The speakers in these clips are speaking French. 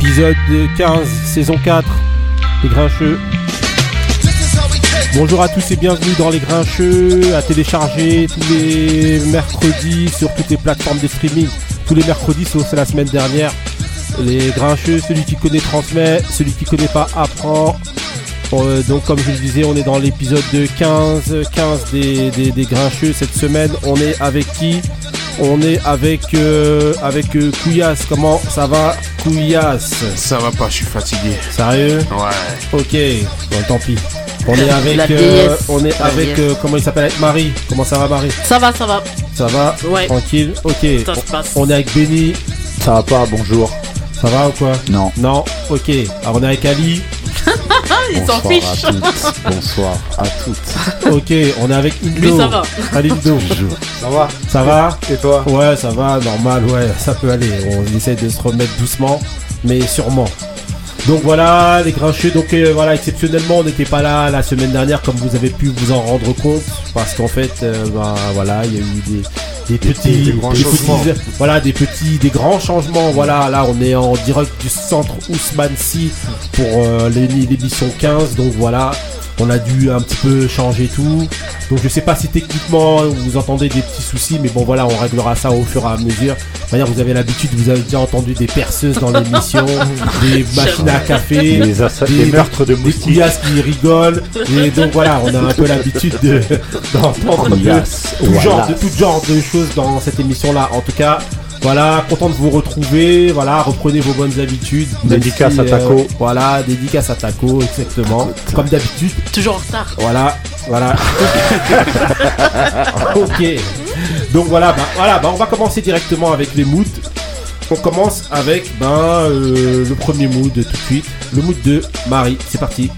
épisode 15, saison 4, Les Grincheux. Bonjour à tous et bienvenue dans Les Grincheux, à télécharger tous les mercredis sur toutes les plateformes de streaming. Tous les mercredis, sauf la semaine dernière. Les Grincheux, celui qui connaît transmet, celui qui connaît pas apprend. Euh, donc comme je le disais, on est dans l'épisode de 15, 15 des, des, des Grincheux. Cette semaine, on est avec qui? On est avec, euh, avec euh, Couillasse. Comment ça va Couillasse? Ça va pas, je suis fatigué. Sérieux? Ouais. Ok, bon tant pis. On est avec, La euh, on est La avec, euh, comment il s'appelle? Marie. Comment ça va Marie? Ça va, ça va. Ça va? Ouais. Tranquille? Ok. Ça se passe. On est avec Benny. Ça va pas, bonjour. Ça va ou quoi? Non. Non? Ok. Alors on est avec Ali. Ah, il s'en Bonsoir fiche. à toutes. Bonsoir à toutes. Ok. On est avec Indo. Lui, ça va. Salut Indo. Ça va Ça va Et toi Ouais, ça va, normal, ouais, ça peut aller. On essaie de se remettre doucement, mais sûrement. Donc voilà, les grincheux. Donc euh, voilà, exceptionnellement, on n'était pas là la semaine dernière, comme vous avez pu vous en rendre compte, parce qu'en fait, euh, ben, voilà, il y a eu des, des petits, des grands des changements. petits- voilà, des petits, des grands changements. Voilà, là, on est en direct du centre Ousmane Sy pour euh, l'é- l'émission 15. Donc voilà, on a dû un petit peu changer tout. Donc je sais pas si techniquement vous entendez des petits soucis, mais bon voilà, on réglera ça au fur et à mesure. D'ailleurs, vous avez l'habitude, vous avez déjà entendu des perceuses dans l'émission, des machines à café, des- les meurtres de des moustiques. couillasses qui rigolent. Et donc voilà, on a un peu l'habitude de- d'entendre de- Couillasses, tout genre, voilà. de tout genre de choses dans cette émission-là. En tout cas, voilà, content de vous retrouver. Voilà, reprenez vos bonnes habitudes. Dédicace si, à Taco. euh, voilà, dédicace à Taco, exactement. Comme d'habitude. Toujours en retard. Voilà, voilà. ok. Donc voilà, bah, voilà, bah, on va commencer directement avec les moods. On commence avec ben, euh, le premier mood tout de suite. Le mood de Marie. C'est parti.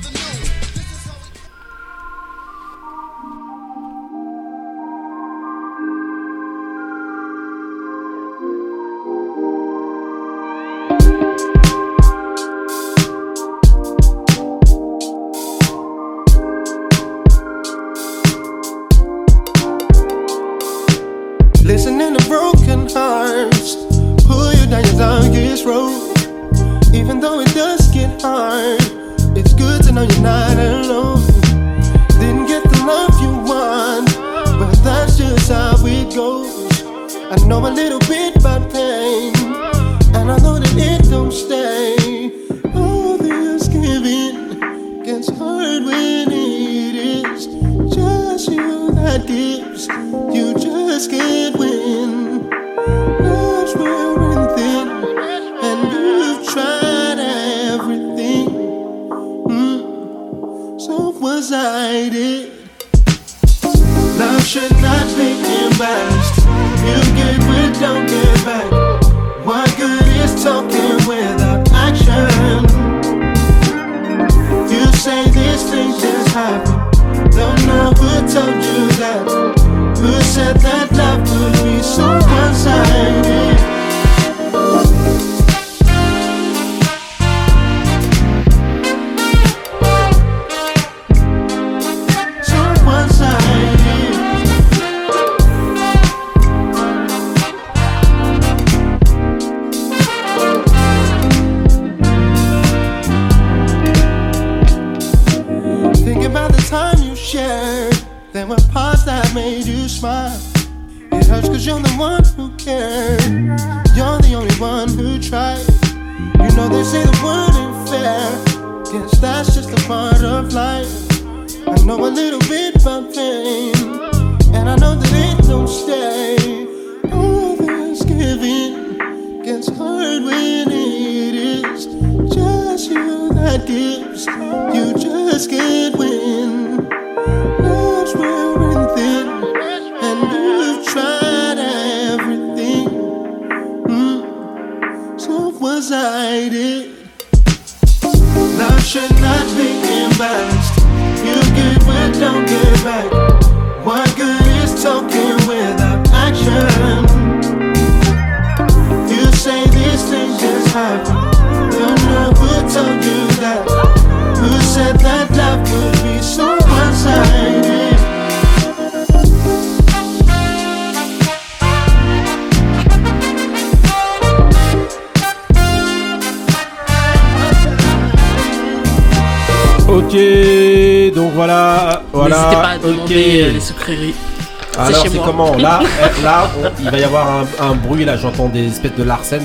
Il va y avoir un, un bruit. Là, j'entends des espèces de Larsen.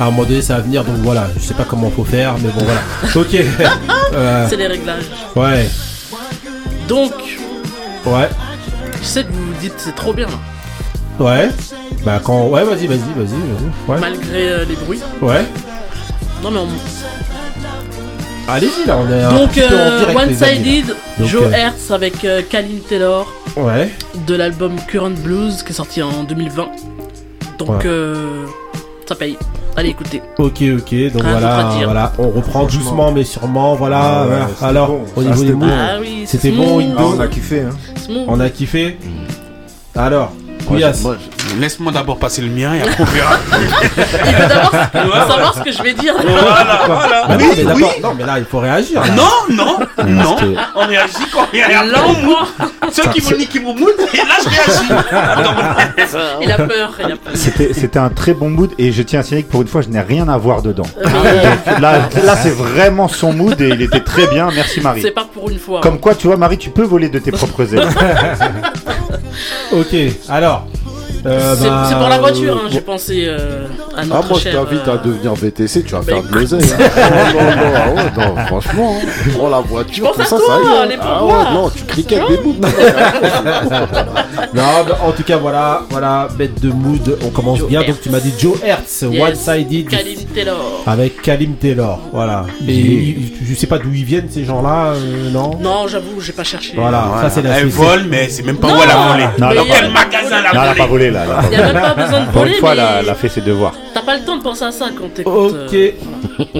À un moment donné, ça va venir. Donc voilà, je sais pas comment faut faire, mais bon voilà. Ok. Euh, C'est les réglages. ouais, Donc, ouais, je sais que vous vous dites c'est trop bien, ouais. Bah quand, ouais, vas-y, vas-y, vas-y, vas-y. Ouais, malgré euh, les bruits. ouais. Non mais on... Allez-y là, on est un Donc, petit peu en euh, direct, One les amis, Sided, Donc, Joe euh, Hertz avec euh, Kalin Taylor là. Ouais. De l'album Current Blues qui est sorti en 2020. Donc, Ouais. euh, ça paye. Allez écoutez. Ok, ok. Donc Rien voilà, voilà. On reprend doucement mais sûrement. Voilà. Ah ouais, Alors, bon. au Ça, niveau des c'était mots, bon. Ah oui, C'était bon. Ah, on a kiffé, hein. on a kiffé. Alors, Moi, Laisse-moi d'abord passer le mien et après on verra. Il veut d'abord savoir ce que je vais dire. voilà, voilà. Ah non, Oui, mais oui. d'abord- non, mais là, il faut réagir. là. Non, non, non. On réagit quand il y a. Ceux qui veulent niquer mon mood, et là je réagis. Il a peur, il a peur. C'était un très bon mood et je tiens à signaler que pour une fois je n'ai rien à voir dedans. Donc là, là c'est vraiment son mood et il était très bien. Merci Marie. c'est pas pour une fois. Comme quoi, tu vois, Marie, tu peux voler de tes propres ailes. Ok, alors. Euh, C'est bah, c'est pour la voiture, hein, euh, j'ai pensé euh, à Ah, notre moi je t'invite euh, à devenir VTC, tu vas bah, faire de l'oseille. hein. non, non, non, ah ouais, non, franchement, hein. prends la voiture, tout ça, toi, ça y est. les Ah ouais, non, tu criquettes des bouts. Non, mais en tout cas, voilà, voilà, bête de mood. On commence Joe bien. Hertz. Donc, tu m'as dit Joe Hertz, yes, One Sided. Taylor. Avec Kalim Taylor. Voilà. Et il- je sais pas d'où ils viennent, ces gens-là, euh, non? Non, j'avoue, j'ai pas cherché. Voilà, ça c'est la Elle vole, mais c'est même pas Non. où elle a volé. Non, elle a pas- a- Quel magasin Non, elle a a pas volé volé là. elle a pas Il y volé. a même pas besoin de Pour voler, une fois, elle a, mais elle a fait ses devoirs. t'as pas le temps de penser à ça quand t'écoutes. Ok, euh,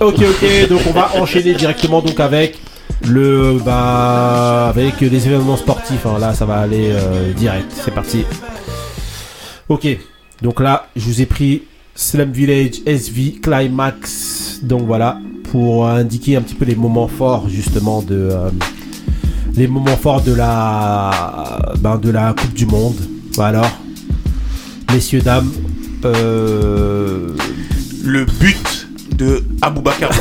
ok, ok. Donc on va enchaîner directement donc avec le bah avec les événements sportifs. hein. Là, ça va aller euh, direct. C'est parti. Ok. Donc là, je vous ai pris Slum Village SV Climax. Donc voilà pour indiquer un petit peu les moments forts justement de euh, les moments forts de la ben, de la Coupe du Monde. Alors, messieurs dames. Euh, Le but de Aboubacar.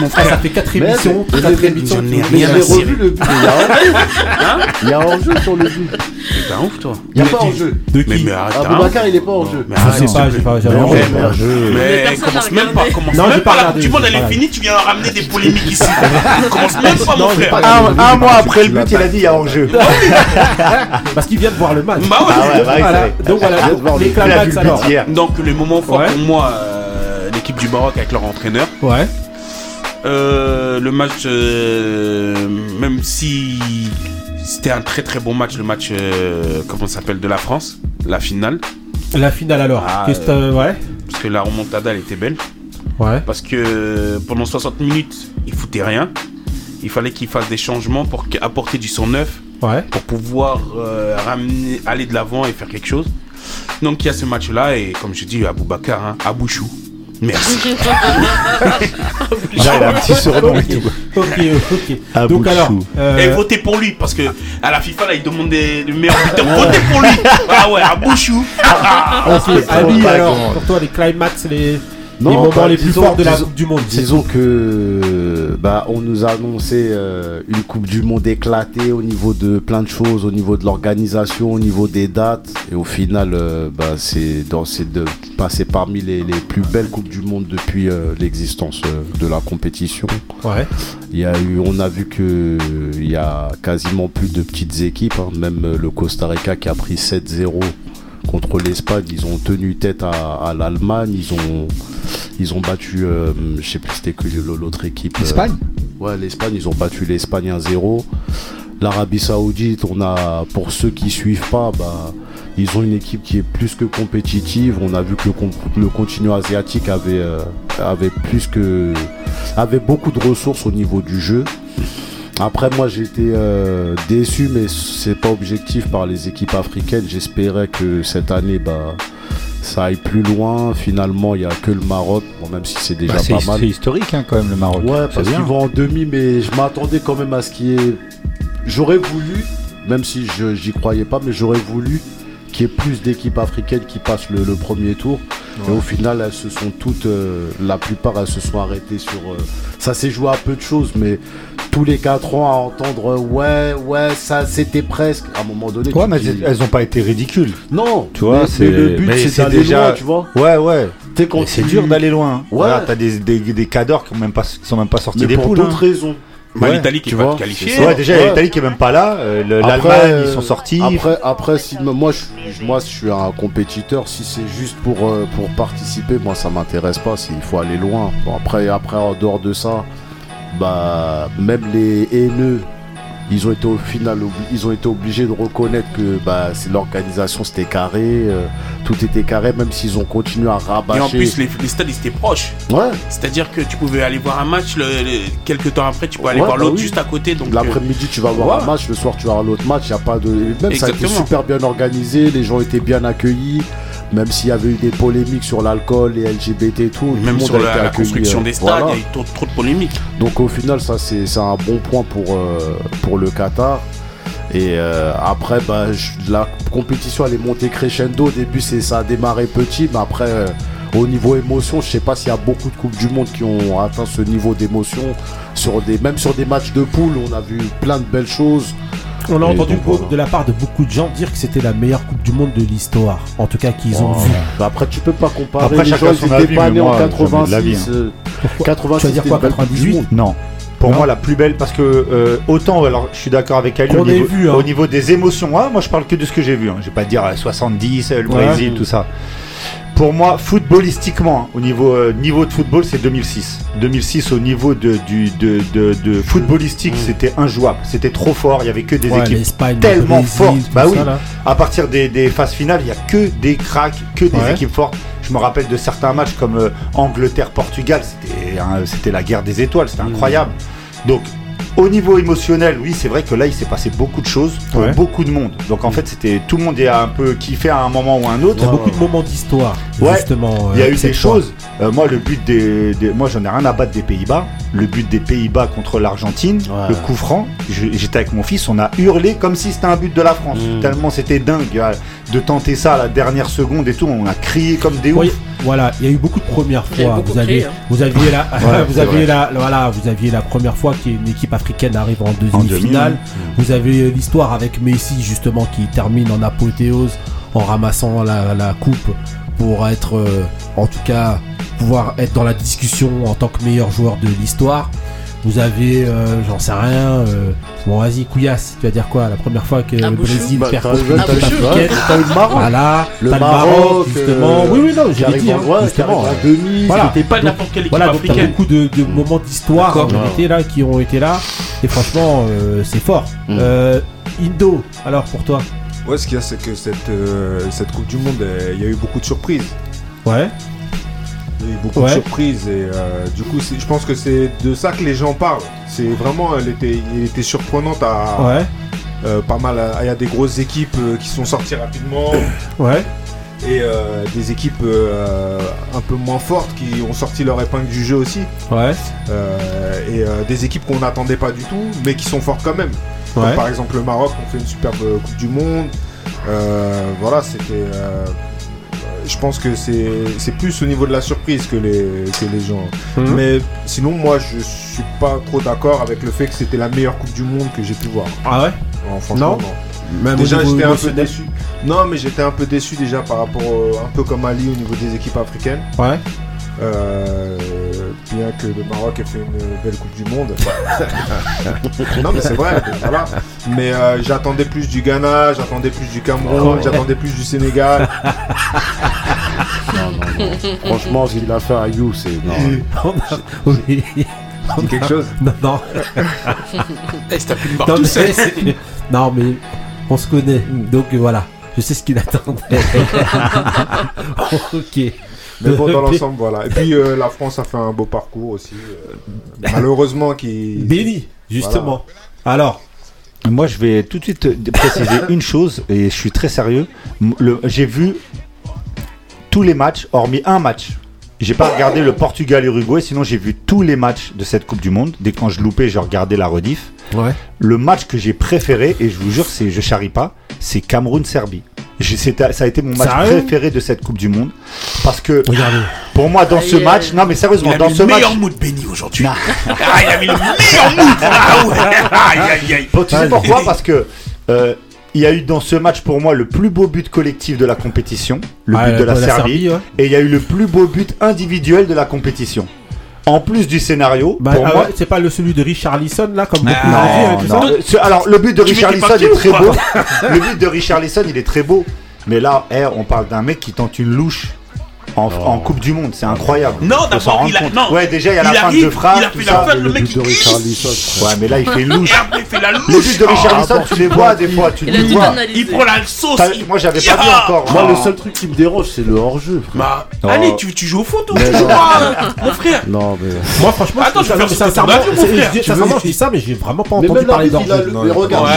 Mon Ah, ça frère. fait 4 Mais émissions. mais- quatre émissions j'en ai rien à cirer. revu le but. Il y a un- Il y a un jeu sur le but. T'es un ouf toi. Il n'y a pas en jeu. De qui mais arrête. hein. Aboubacar, il est pas en jeu. Mais Je sais pas, j'ai pas, un jeu. Mais commence même pas, commence même pas Monde, j'ai elle est finie, tu viens ramener des polémiques ici. Commence même pas, mon frère. pas- Un, un mois après le but, il a dit il y a hors-jeu. Parce qu'il vient de voir le match. Bah ouais. Ah bah. Donc voilà, les le alors. Donc le moment fort pour moi, du Maroc avec leur entraîneur. Ouais. Euh, le match, euh, même si c'était un très très bon match, le match, euh, comment ça s'appelle, de la France, la finale, La finale alors. Ah, ouais. parce que la remontada elle était belle, Ouais. parce que pendant 60 minutes, il foutait rien. Il fallait qu'il fasse des changements pour apporter du son neuf, Ouais. pour pouvoir ramener, aller de l'avant et faire quelque chose. Donc il y a ce match-là et comme je dis, Aboubacar, hein, Abouchou. Merci. Genre, il a un petit surnom et tout. Ok, ok. Ah, Donc Bouchou. alors. euh, Et votez pour lui parce que à la FIFA là ils demandent des, le meilleur buteur. Votez pour lui. Ah ouais, Abouchou. ok, Ali pas alors. comment. Pour toi, les climax, les, Non, les moments bah, les plus disons- forts de la disons- Coupe du Monde. Disons que bah, on nous a annoncé euh, une Coupe du Monde éclatée au niveau de plein de choses, au niveau de l'organisation, au niveau des dates. Et au final, euh, bah, c'est passer parmi les, les plus belles Coupes du Monde depuis euh, l'existence euh, de la compétition. Ouais. Il y a eu, on a vu que il y a quasiment plus de petites équipes, hein. même euh, le Costa Rica qui a pris 7-0 contre l'Espagne, ils ont tenu tête à, à l'Allemagne, ils ont, ils ont battu, euh, je sais plus c'était que l'autre équipe. euh, L'Espagne Ouais, l'Espagne, ils ont battu l'Espagne 1-0. L'Arabie Saoudite, on a, pour ceux qui suivent pas, bah, ils ont une équipe qui est plus que compétitive. On a vu que le continent asiatique avait, euh, avait plus que, avait beaucoup de ressources au niveau du jeu. Après, moi, j'ai été euh, déçu, mais c'est pas objectif par les équipes africaines. J'espérais que cette année, bah, ça aille plus loin. Finalement, il y a que le Maroc, bon, même si c'est déjà Bah, pas mal. c'est historique hein, quand même le Maroc. Ouais, parce qu'ils vont en demi, mais je m'attendais quand même à ce qui est. J'aurais voulu, même si je j'y croyais pas, mais j'aurais voulu qu'il y ait plus d'équipes africaines qui passent le, le premier tour. Et au final, elles se sont toutes, euh, la plupart, elles se sont arrêtées sur. euh, ça s'est joué à peu de choses, mais tous les 4 ans à entendre ouais, ouais, ça c'était presque. À un moment donné, Ouais, tu mais dis- elles, elles ont pas été ridicules. Non, Tu vois, c'est le but c'est d'aller loin, tu vois. Ouais, ouais. C'est tu- dur d'aller loin. hein. Ouais. Voilà, t'as des, des, des cadors qui, ont même pas, qui sont même pas sortis Mais des pour poules. d'autres hein. raisons. Bah, Ouais, L'Italie qui tu va vois, te qualifier. Ouais, déjà, Ouais. l'Italie qui est même pas là. euh, L'Allemagne, euh, ils sont sortis. Après, après si, moi, je, suis- moi, je suis un compétiteur. Si c'est juste pour, euh, pour participer, moi, ça m'intéresse pas. S'il faut aller loin. Bon, après, après, en dehors de ça, bah, même les haineux, ils ont été au final, ils ont été obligés de reconnaître que bah, l'organisation, c'était carré, euh, tout était carré, même s'ils ont continué à Et rabâcher. en plus, les, les stades ils étaient proches. ouais, C'est-à-dire que tu pouvais aller voir un match, le, le- quelques temps après, tu peux aller Ouais, voir bah l'autre oui. juste à côté. Donc, euh, L'après-midi, tu vas voir ouais. un match, le soir, tu vas voir l'autre match. Y a pas de. Même ça a été super bien organisé, les gens étaient bien accueillis. Même s'il y avait eu des polémiques sur l'alcool, les LGBT et tout, même sur la, construction euh, des stades, il voilà. y a eu trop, de polémiques. Donc au final, ça c'est un bon point pour, euh, pour le Qatar. Et euh, après, bah, la compétition elle est montée crescendo. Au début, ça a démarré petit, mais après, euh, au niveau émotion, je sais pas s'il y a beaucoup de coupes du monde qui ont atteint ce niveau d'émotion. Sur des, même sur des matchs de poule, on a vu plein de belles choses. On a Et entendu de la part de beaucoup de gens dire que c'était la meilleure Coupe du Monde de l'histoire. En tout cas, qu'ils ont Oh. vu. Bah après, tu peux pas comparer. Après, les chacun gens, ils son étaient avis, pas mais nés en moi, jamais de la vie, 86. hein. euh, Pourquoi 86, Tu vas dire quoi, une belle Coupe du 98? Monde. Non. Pour Non. moi, la plus belle, parce que euh, autant, alors je suis d'accord avec Ali, au niveau, ait vu, hein. au niveau des émotions, ouais, moi je parle que de ce que j'ai vu. Hein. Je vais pas dire euh, 70, euh, le Ouais. Brésil, tout ça. Pour moi, footballistiquement, hein, au niveau, euh, niveau de football, c'est 2006. 2006, au niveau de, du, de, de, de footballistique, c'était injouable. C'était trop fort, il y avait que des Ouais, équipes tellement Brésil, fortes. Bah ça, oui. là. à partir des, des phases finales, il n'y a que des cracks, que des Ouais. équipes fortes. Je me rappelle de certains matchs comme euh, Angleterre-Portugal, c'était un- c'était la guerre des étoiles, c'était incroyable. Donc, au niveau émotionnel, oui, c'est vrai que là, il s'est passé beaucoup de choses pour Ouais. beaucoup de monde. Donc, en fait, c'était tout le monde est un peu kiffé à un moment ou à un autre. Il y a beaucoup de moments d'histoire, Ouais. justement. Il y a euh, eu des choses. Euh, moi, le but des, des- moi, j'en ai rien à battre des Pays-Bas. Le but des Pays-Bas contre l'Argentine, Ouais. le coup franc. J'étais avec mon fils, on a hurlé comme si c'était un but de la France. Mm. Tellement c'était dingue euh, de tenter ça à la dernière seconde et tout. On a crié comme des Oui, oufs. voilà, il y a eu beaucoup de premières fois. Vous aviez, crié, hein. vous aviez la, vous aviez la, voilà, vous aviez la première fois qu'une équipe africaine arrive en En demi-finale. demi, Vous avez l'histoire avec Messi justement qui termine en apothéose en ramassant la, la coupe pour être, euh, en tout cas, pouvoir être dans la discussion en tant que meilleur joueur de l'histoire. Vous avez, euh, j'en sais rien, euh, bon vas-y, Couillasse, tu vas dire quoi La première fois que le Brésil Bah, perd contre t'as- eu le Maroc. Voilà, Le Maroc, justement. euh, oui, oui, non, qui j'ai dit, hein, qui justement. en demi. Voilà. C'était pas n'importe quelle équipe Voilà, donc t'as africaine. beaucoup de, de moments d'histoire en D'accord. vérité là qui ont été là. Et franchement, euh, c'est fort. Mm. Euh, Indo, alors pour toi? Ouais, ce qu'il y a, c'est que cette, euh, cette Coupe du Monde, euh, il y a eu beaucoup de surprises. Ouais. Il y a eu beaucoup Ouais. de surprises et euh, du coup, je pense que c'est de ça que les gens parlent. C'est vraiment, elle était, elle était surprenante à Ouais. euh, pas mal. Il y a des grosses équipes euh, qui sont sorties rapidement Ouais. et euh, des équipes un peu moins fortes qui ont sorti leur épingle du jeu aussi. Ouais. Et des équipes qu'on n'attendait pas du tout, mais qui sont fortes quand même. Comme par exemple le Maroc, on fait une superbe Coupe du Monde. Voilà, c'était. Euh, je pense que c'est plus au niveau de la surprise que les, que les gens. Mhm. Mais sinon, moi, je suis pas trop d'accord avec le fait que c'était la meilleure Coupe du Monde que j'ai pu voir. Ah ouais? Non, franchement, Non. non. Même Déjà, j'étais un peu déçu. Non, mais j'étais un peu déçu déjà par rapport, au- un peu comme Ali au niveau des équipes africaines. Ouais. Euh, bien que le Maroc ait fait une belle Coupe du Monde. non, mais c'est vrai, mais voilà. Mais euh, j'attendais plus du Ghana, j'attendais plus du Cameroun, Ouais. j'attendais plus du Sénégal. Non, non, non. Franchement, ce qu'il a fait à You, c'est. non. oui. Dis quelque chose Non, non. Eh, c'est Non, tout mais, seul. c'est- non, mais on se connaît. Donc euh, voilà. Je sais ce qu'il attendait. ok. Mais bon, dans l'ensemble, voilà. Et puis euh, la France a fait un beau parcours aussi. euh, malheureusement, qui. Béni, justement. Alors, Moi, je vais tout de suite préciser une chose, et je suis très sérieux. J'ai vu tous les matchs, hormis un match. J'ai pas regardé le Portugal-Uruguay, sinon j'ai vu tous les matchs de cette Coupe du Monde. Dès quand je loupais, je regardais la rediff. ouais. Le match que j'ai préféré, et je vous jure, c'est, je charrie pas, c'est Cameroun-Serbie. Ça a été mon match Sérieux? préféré de cette Coupe du Monde. Parce que Regardez. Pour moi, dans ce Aïe, match, non mais sérieusement, Il a dans mis ce le match, meilleur mood Benny aujourd'hui. Ah, il a mis le meilleur mood. Ah ouais. Aïe, aïe, aïe. Bon, tu sais pourquoi? Parce que euh, il y a eu dans ce match pour moi le plus beau but collectif de la compétition, le Ah, but de la, Serbie, ouais. et il y a eu le plus beau but individuel de la compétition. En plus du scénario, Bah, pour ah moi. ouais, c'est pas le celui de Richard Lisson là, comme beaucoup Ah, l'ont dit, Non, hein, tout non. ça Euh, ce- alors le but de parte est très beau. le but de Richard Lisson il est très beau. Mais là, eh, on parle d'un mec qui tente une louche en, en Coupe du Monde, c'est incroyable. Non, d'abord, il a. compte. Non. Ouais, déjà il y a la fin de frappe. Il a fait la fin, le Le mec. Ouais, mais là il fait louche. Et après, il fait la Le louche. but de Richard Ah, Lisson, tu les vois des fois, tu les vois. Il prend la sauce. Moi j'avais pas vu encore. Moi, le seul truc qui me dérange, c'est le hors-jeu. Bah, Oh. allez, tu, tu joues au foot ou pas, mon frère Non, mais. Moi franchement, Attends, je, vais faire sincèrement, je dis- ça, mais j'ai vraiment pas entendu parler Mais regarde.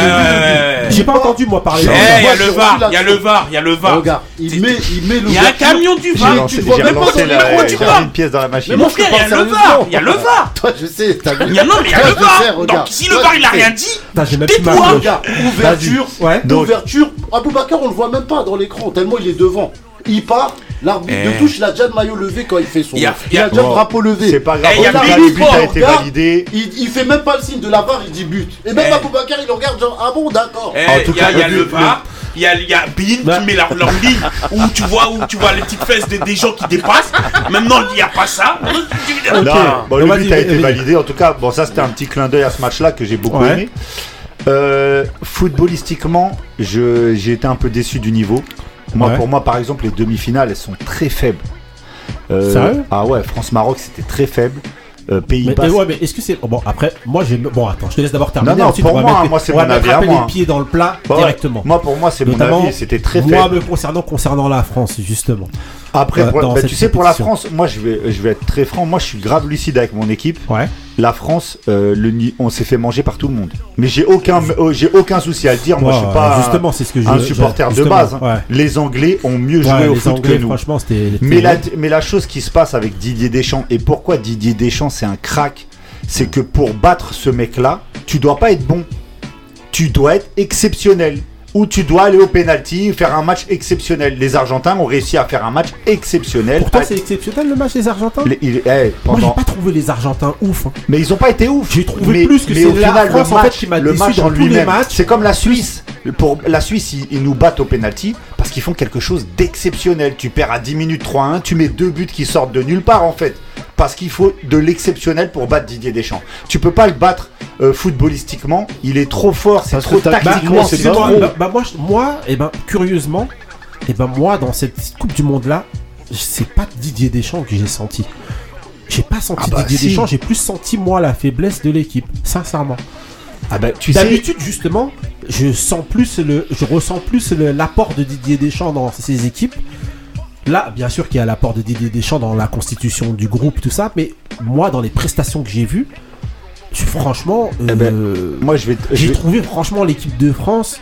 J'ai pas entendu moi parler il y a le VAR, il y a le VAR, il y a le VAR. Regarde, il met, il met le. Il y a un camion du VAR. Tu vois j'ai même pas tu mis une pièce dans la machine. Mais mon frère, il y a le VAR, il y a le VAR. Toi, je sais, t'as vu. Il y a, non, mais il y a le VAR. Donc, si le VAR, il a rien dit, Putain, j'ai même Tais-toi. ouverture, ouverture. Aboubacar, on le voit même pas dans l'écran, tellement il est devant. Il part, l'arbitre Eh. de touche, il a déjà le maillot levé quand il fait son. Il a- il a déjà le drapeau levé. C'est pas grave, Eh, il y a le but a été regarde. validé. Il, il fait même pas le signe de la barre, il dit but. Et même Eh. Aboubacar, il regarde genre, ah bon, d'accord. Eh, En tout cas, il y a le- le VAR, il y a, y a Bean qui met leur, leur ligne où tu vois où tu vois les petites fesses des, des gens qui dépassent. Maintenant il n'y a pas ça. Non, bon, le but a été validé. En tout cas, bon, ça c'était un petit clin d'œil à ce match-là que j'ai beaucoup Ouais. aimé. Euh, footballistiquement, je- j'ai été un peu déçu du niveau. Moi, Ouais. pour moi, par exemple, les demi-finales, elles sont très faibles. Euh, Sérieux Ah ouais, France-Maroc, c'était très faible. Euh, Mais, Pays-Bas. ouais, mais est-ce que c'est. Bon, après, moi j'ai. Bon, attends, je te laisse d'abord terminer. Non, non, ensuite, pour on va moi, mettre, moi, c'est mon avis à moi, les hein. pieds dans le plat directement. Moi, pour moi, c'est mon Notamment, avis. C'était très Moi, faible. me concernant, concernant la France, justement. Après, euh, bah, tu sais, pour la. France, moi, je vais, je vais être très franc. Moi, je suis grave lucide avec mon équipe. Ouais. La France, euh, le, on s'est fait manger par tout le monde. Mais j'ai aucun, euh, j'ai aucun souci à le dire. Moi, je suis pas un- justement, c'est ce que je un supporter de base. Ouais. Les Anglais ont mieux joué au foot Anglais, que nous. franchement, c'était. Mais la, mais la chose qui se passe avec Didier Deschamps et pourquoi Didier Deschamps c'est un crack, c'est que pour battre ce mec-là, tu dois pas être bon. Tu dois être exceptionnel. Ou tu dois aller au penalty, faire un match exceptionnel. Les Argentins ont réussi à faire un match exceptionnel. Pour toi, Ah, c'est exceptionnel le match des Argentins les- il- eh, Moi, j'ai pas trouvé les Argentins ouf. hein. Mais ils ont pas été ouf. J'ai trouvé mais, plus que c'est la final, France, le en fait, match, qui m'a le match dans en lui-même. C'est comme la Suisse. Pour la Suisse, ils, ils nous battent au penalty parce qu'ils font quelque chose d'exceptionnel. Tu perds à 10 minutes 3-1, tu mets deux buts qui sortent de nulle part en fait. Parce qu'il faut de l'exceptionnel pour battre Didier Deschamps. Tu peux pas le battre euh, footballistiquement. Il est trop fort, c'est trop tactiquement, moi, c'est trop. bah, bah, moi, et ben, curieusement, et ben, moi, dans cette Coupe du Monde là, c'est pas Didier Deschamps que j'ai senti. J'ai pas senti Ah bah, Didier si. Deschamps, j'ai plus senti moi la faiblesse de l'équipe, sincèrement. Ah bah, tu sais, D'habitude, justement, je sens plus le, je ressens plus l'apport de Didier Deschamps dans ses équipes. Là, bien sûr qu'il y a l'apport de Didier Deschamps dans la constitution du groupe, tout ça, mais moi, dans les prestations que j'ai vues, je- franchement, Eh ben, euh, moi je vais. j'ai vais- trouvé franchement l'équipe de France.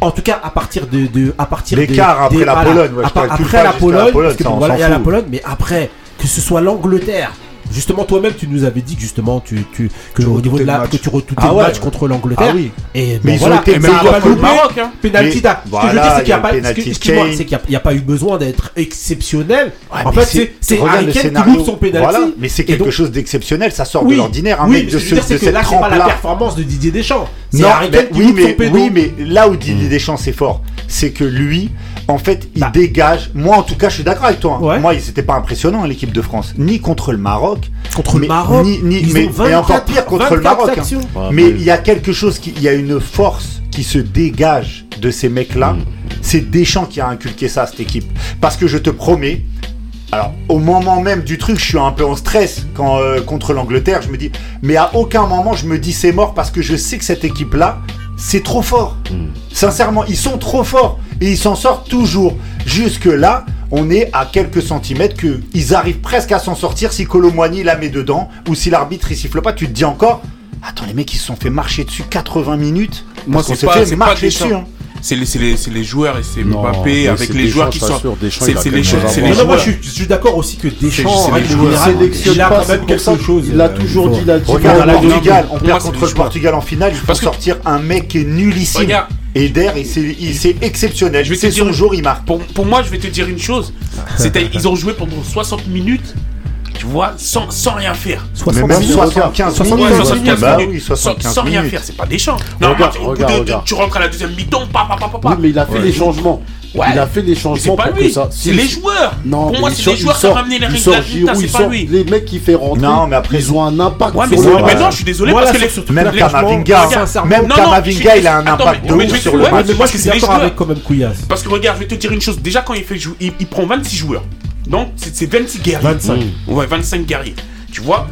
En tout cas, à partir de, de à partir de- L'écart après des- la Pologne, ouais, à je après la Pologne, parce que bon, voilà, la. Pologne, mais après que ce soit l'Angleterre. Justement, toi-même, tu nous avais dit que justement, tu, tu que Tu au niveau de que tu Ah le ouais. match contre l'Angleterre. Ah oui. Et Mais bon, ils ont été. Maroc, hein. Penalty Ce que je dire, c'est il qu'il n'y a pas- excuse-moi, c'est qu'il y a- pas eu besoin d'être exceptionnel. Ouais, en fait, c'est Harry qui loupe son penalty. Voilà, mais c'est quelque chose d'exceptionnel, ça sort de l'ordinaire. Un oui, mec de, ce que ce, je veux dire, de c'est que cette là, c'est pas la performance de Didier Deschamps. C'est Non, mais, oui, mais, péno. oui, mais là où Didier Deschamps c'est fort, c'est que lui, en fait, il Bah. dégage. Moi, en tout cas, je suis d'accord avec toi. hein. Ouais. Moi, c'était pas impressionnant l'équipe de France, ni contre le Maroc, Contre le mais- Maroc, ni- ni- ils mais- encore 24 pire contre le 24 Maroc, hein. Ouais, mais il y a quelque chose qui, il y a une force qui se dégage de ces mecs-là. C'est Deschamps qui a inculqué ça à cette équipe. Parce que je te promets. Alors, au moment même du truc, je suis un peu en stress quand euh, contre l'Angleterre. Je me dis, mais à aucun moment je me dis c'est mort parce que je sais que cette équipe-là, c'est trop fort. Sincèrement, ils sont trop forts et ils s'en sortent toujours. Jusque là, on est à quelques centimètres que ils arrivent presque à s'en sortir si Colomboigny la met dedans ou si l'arbitre il siffle pas. Tu te dis encore, attends les mecs ils se sont fait marcher dessus 80 minutes. Moi, c'est s'est pas- fait c'est pas marcher Deschamps. dessus. hein. C'est les, c'est les, c'est les joueurs et c'est Non, Mbappé mais avec c'est les Deschamps, joueurs qui je sont. t'assure, Deschamps, C'est il a c'est quand les même choses. un C'est Non, les non, et Eder, c'est exceptionnel. C'est son jour, il marque. Pour, moi, je vais te dire une chose. Ils ont joué pendant 60 minutes. Tu vois, sans, rien faire. 60, même 75, 75, minutes. 75 bah, minutes. Oui, 75 sans, sans rien faire, c'est pas des. Non, tu rentres à la deuxième mi-temps, pa, pa, pa, pa, pa. Mais il a fait ouais. les changements. Ouais. Il a fait des changements pour lui. que ça. C'est les joueurs. Non, pour moi, c'est les joueurs qui ont ramené les règles C'est pas lui. Les mecs qui fait rentrer. Non, mais après ils ont un impact. Ouais, mais non, je suis désolé parce que même Kamavinga, même Kamavinga, il a un impact de ouf sur le match. Mais moi, je suis avec quand même Kouyas. Parce que regarde, je vais te dire une chose. Déjà, quand il fait jouer, il prend 26 joueurs. Donc, c'est 26 guerriers. 25. Ouais, 25 guerriers. Tu vois,